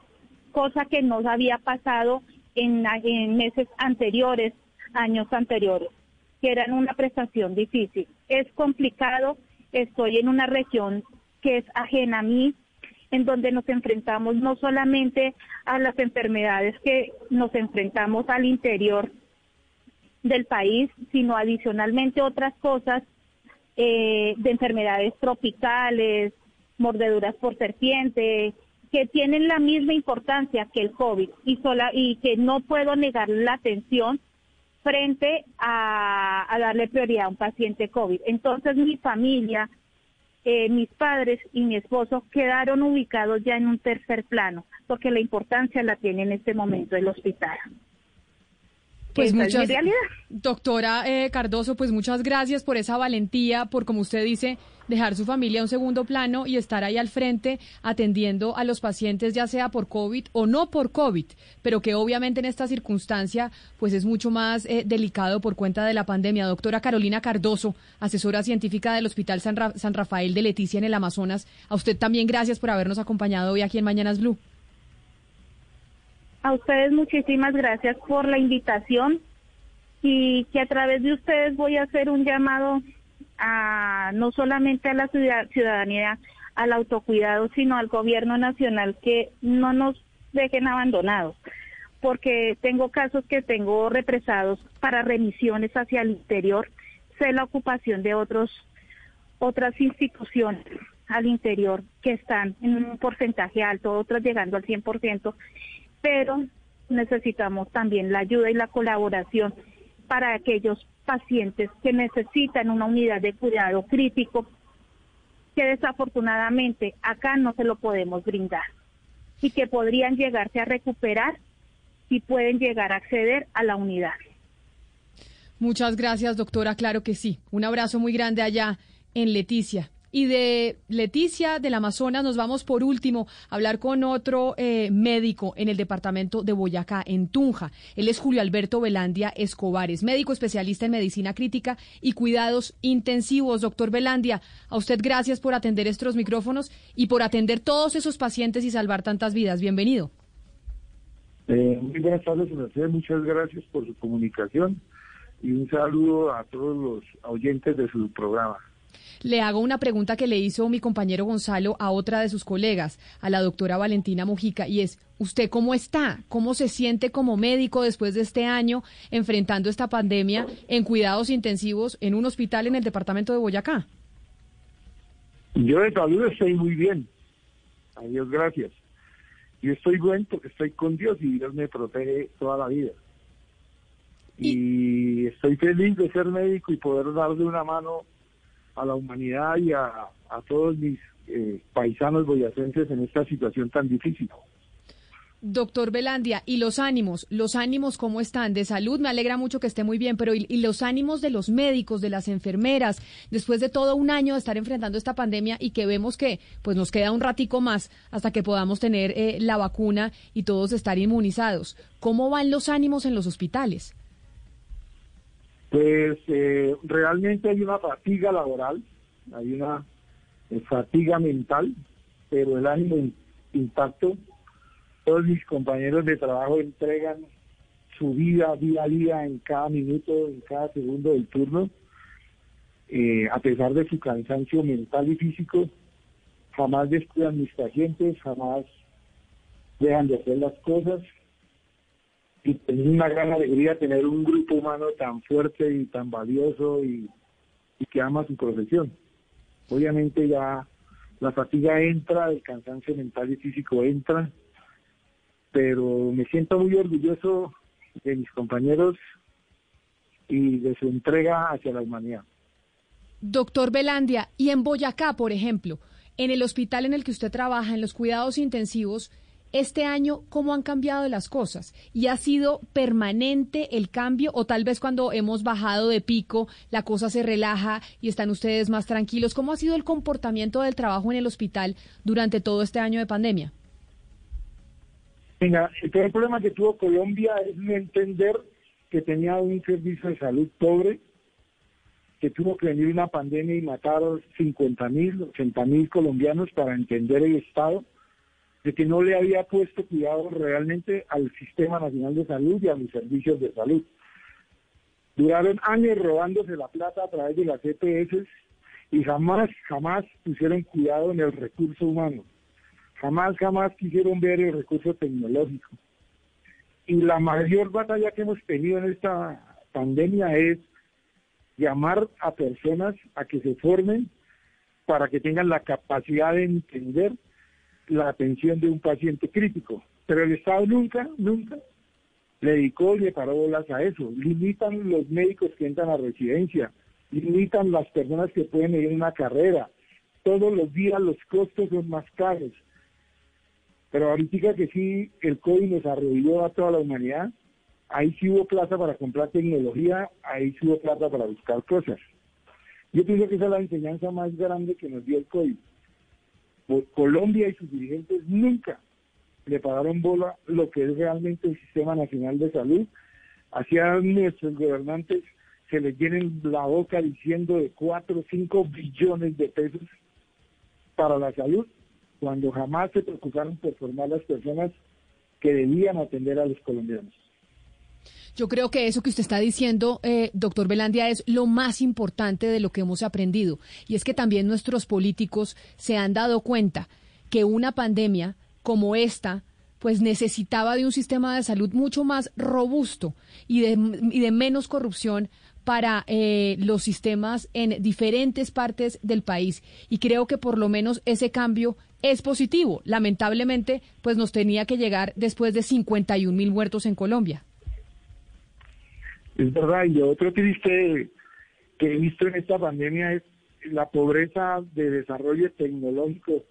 cosa que no había pasado en, meses anteriores, años anteriores, que eran una prestación difícil. Es complicado, estoy en una región que es ajena a mí, en donde nos enfrentamos no solamente a las enfermedades que nos enfrentamos al interior del país, sino adicionalmente otras cosas eh, de enfermedades tropicales, mordeduras por serpiente, que tienen la misma importancia que el COVID y, que no puedo negar la atención frente a, darle prioridad a un paciente COVID. Entonces mi familia, eh, mis padres y mi esposo quedaron ubicados ya en un tercer plano, porque la importancia la tiene en este momento el hospital. Pues es muchas, realidad. doctora eh, Cardoso, pues muchas gracias por esa valentía, por como usted dice, dejar su familia a un segundo plano y estar ahí al frente atendiendo a los pacientes, ya sea por COVID o no por COVID, pero que obviamente en esta circunstancia pues es mucho más eh, delicado por cuenta de la pandemia. Doctora Carolina Cardoso, asesora científica del Hospital San, Ra- San Rafael de Leticia en el Amazonas, a usted también gracias por habernos acompañado hoy aquí en Mañanas Blue. A ustedes muchísimas gracias por la invitación y que a través de ustedes voy a hacer un llamado a no solamente a la ciudad- ciudadanía al autocuidado, sino al gobierno nacional que no nos dejen abandonados, porque tengo casos que tengo represados para remisiones hacia el interior, sé la ocupación de otros otras instituciones al interior que están en un porcentaje alto, otras llegando al 100%, pero necesitamos también la ayuda y la colaboración para aquellos pacientes que necesitan una unidad de cuidado crítico que desafortunadamente acá no se lo podemos brindar y que podrían llegarse a recuperar y pueden llegar a acceder a la unidad. Muchas gracias, doctora. Claro que sí. Un abrazo muy grande allá en Leticia. Y de Leticia, del Amazonas, nos vamos por último a hablar con otro eh, médico en el departamento de Boyacá, en Tunja. Él es Julio Alberto Velandia Escobares, médico especialista en medicina crítica y cuidados intensivos. Doctor Velandia, a usted gracias por atender estos micrófonos y por atender todos esos pacientes y salvar tantas vidas. Bienvenido. Eh, muy buenas tardes, Mercedes. Muchas gracias por su comunicación y un saludo a todos los oyentes de su programa. Le hago una pregunta que le hizo mi compañero Gonzalo a otra de sus colegas, a la doctora Valentina Mujica, y es, ¿usted cómo está? ¿Cómo se siente como médico después de este año enfrentando esta pandemia en cuidados intensivos en un hospital en el departamento de Boyacá? Yo de salud estoy muy bien. A Dios gracias. Yo estoy bueno porque estoy con Dios y Dios me protege toda la vida. Y estoy feliz de ser médico y poder darle una mano a la humanidad y a, a todos mis eh, paisanos boyacenses en esta situación tan difícil. Doctor Velandia, ¿y los ánimos? ¿Los ánimos cómo están? De salud, me alegra mucho que esté muy bien, pero ¿y, y los ánimos de los médicos, de las enfermeras, después de todo un año de estar enfrentando esta pandemia y que vemos que pues nos queda un ratico más hasta que podamos tener eh, la vacuna y todos estar inmunizados? ¿Cómo van los ánimos en los hospitales? Pues eh, realmente hay una fatiga laboral, hay una eh, fatiga mental, pero el ánimo in- intacto. Todos mis compañeros de trabajo entregan su vida día a día en cada minuto, en cada segundo del turno, eh, a pesar de su cansancio mental y físico, jamás descuidan mis pacientes, jamás dejan de hacer las cosas y es una gran alegría tener un grupo humano tan fuerte y tan valioso y, y que ama su profesión. Obviamente ya la fatiga entra, el cansancio mental y físico entra, pero me siento muy orgulloso de mis compañeros y de su entrega hacia la humanidad. Doctor Velandia, y en Boyacá, por ejemplo, en el hospital en el que usted trabaja, en los cuidados intensivos, este año, ¿cómo han cambiado las cosas? ¿Y ha sido permanente el cambio o tal vez cuando hemos bajado de pico la cosa se relaja y están ustedes más tranquilos? ¿Cómo ha sido el comportamiento del trabajo en el hospital durante todo este año de pandemia? Venga, el peor problema que tuvo Colombia es entender que tenía un servicio de salud pobre, que tuvo que venir una pandemia y matar 50 mil, 80 mil colombianos para entender el Estado, de que no le había puesto cuidado realmente al Sistema Nacional de Salud y a los servicios de salud. Duraron años robándose la plata a través de las EPS y jamás, jamás pusieron cuidado en el recurso humano. Jamás, jamás quisieron ver el recurso tecnológico. Y la mayor batalla que hemos tenido en esta pandemia es llamar a personas a que se formen para que tengan la capacidad de entender la atención de un paciente crítico. Pero el Estado nunca, nunca le dedicó y le paró bolas a eso. Limitan los médicos que entran a residencia, limitan las personas que pueden ir en una carrera. Todos los días los costos son más caros. Pero ahorita que sí, el COVID nos arrodilló a toda la humanidad, ahí sí hubo plata para comprar tecnología, ahí sí hubo plata para buscar cosas. Yo pienso que esa es la enseñanza más grande que nos dio el COVID. Colombia y sus dirigentes nunca le pagaron bola lo que es realmente el Sistema Nacional de Salud. Hacia nuestros gobernantes se les llenen la boca diciendo de 4 o 5 billones de pesos para la salud, cuando jamás se preocuparon por formar las personas que debían atender a los colombianos. Yo creo que eso que usted está diciendo, eh, doctor Belandia, es lo más importante de lo que hemos aprendido. Y es que también nuestros políticos se han dado cuenta que una pandemia como esta, pues necesitaba de un sistema de salud mucho más robusto y de, y de menos corrupción para eh, los sistemas en diferentes partes del país. Y creo que por lo menos ese cambio es positivo. Lamentablemente, pues nos tenía que llegar después de 51 mil muertos en Colombia. Es verdad, y lo otro triste que he visto en esta pandemia es la pobreza de desarrollo tecnológico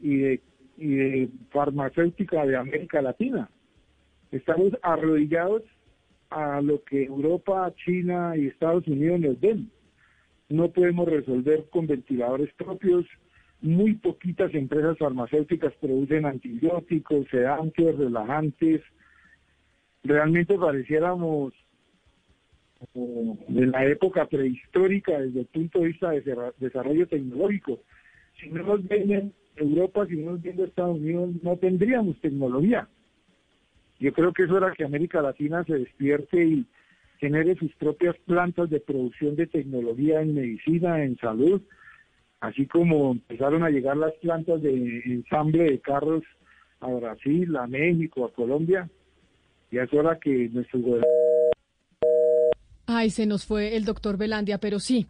y de, y de farmacéutica de América Latina. Estamos arrodillados a lo que Europa, China y Estados Unidos nos den. No podemos resolver con ventiladores propios. Muy poquitas empresas farmacéuticas producen antibióticos, sedantes, relajantes. Realmente pareciéramos de la época prehistórica desde el punto de vista de desarrollo tecnológico. Si no nos ven Europa, si no nos ven Estados Unidos, no tendríamos tecnología. Yo creo que es hora que América Latina se despierte y genere sus propias plantas de producción de tecnología en medicina, en salud, así como empezaron a llegar las plantas de ensamble de carros a Brasil, a México, a Colombia. Ya es hora que nuestro gobierno Ay, se nos fue el doctor Belandia, pero sí.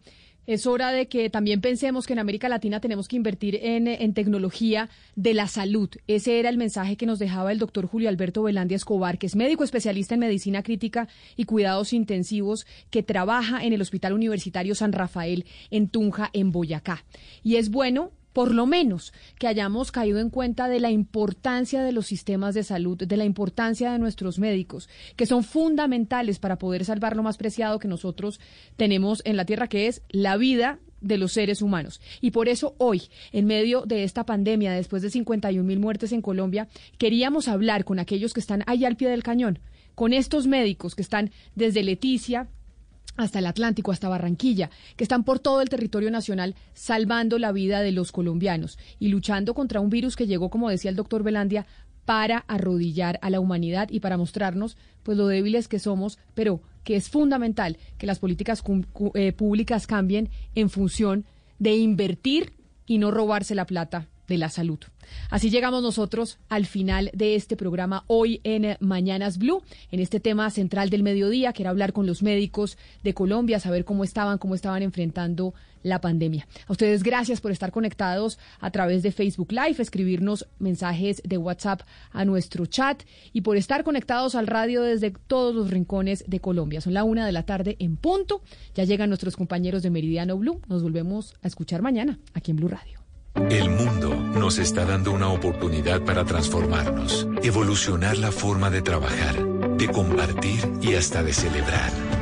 Es hora de que también pensemos que en América Latina tenemos que invertir en, tecnología de la salud. Ese era el mensaje que nos dejaba el doctor Julio Alberto Belandia Escobar, que es médico especialista en medicina crítica y cuidados intensivos, que trabaja en el Hospital Universitario San Rafael en Tunja, en Boyacá. Y es bueno por lo menos que hayamos caído en cuenta de la importancia de los sistemas de salud, de la importancia de nuestros médicos, que son fundamentales para poder salvar lo más preciado que nosotros tenemos en la Tierra, que es la vida de los seres humanos. Y por eso hoy, en medio de esta pandemia, después de 51 mil muertes en Colombia, queríamos hablar con aquellos que están ahí al pie del cañón, con estos médicos que están desde Leticia, hasta el Atlántico, hasta Barranquilla, que están por todo el territorio nacional salvando la vida de los colombianos y luchando contra un virus que llegó, como decía el doctor Belandia, para arrodillar a la humanidad y para mostrarnos pues lo débiles que somos, pero que es fundamental que las políticas eh, públicas cambien en función de invertir y no robarse la plata de la salud. Así llegamos nosotros al final de este programa hoy en Mañanas Blue, en este tema central del mediodía, que era hablar con los médicos de Colombia, saber cómo estaban, cómo estaban enfrentando la pandemia. A ustedes gracias por estar conectados a través de Facebook Live, escribirnos mensajes de WhatsApp a nuestro chat y por estar conectados al radio desde todos los rincones de Colombia. Son la una de la tarde en punto. Ya llegan nuestros compañeros de Meridiano Blue. Nos volvemos a escuchar mañana aquí en Blue Radio. El mundo nos está dando una oportunidad para transformarnos, evolucionar la forma de trabajar, de compartir y hasta de celebrar.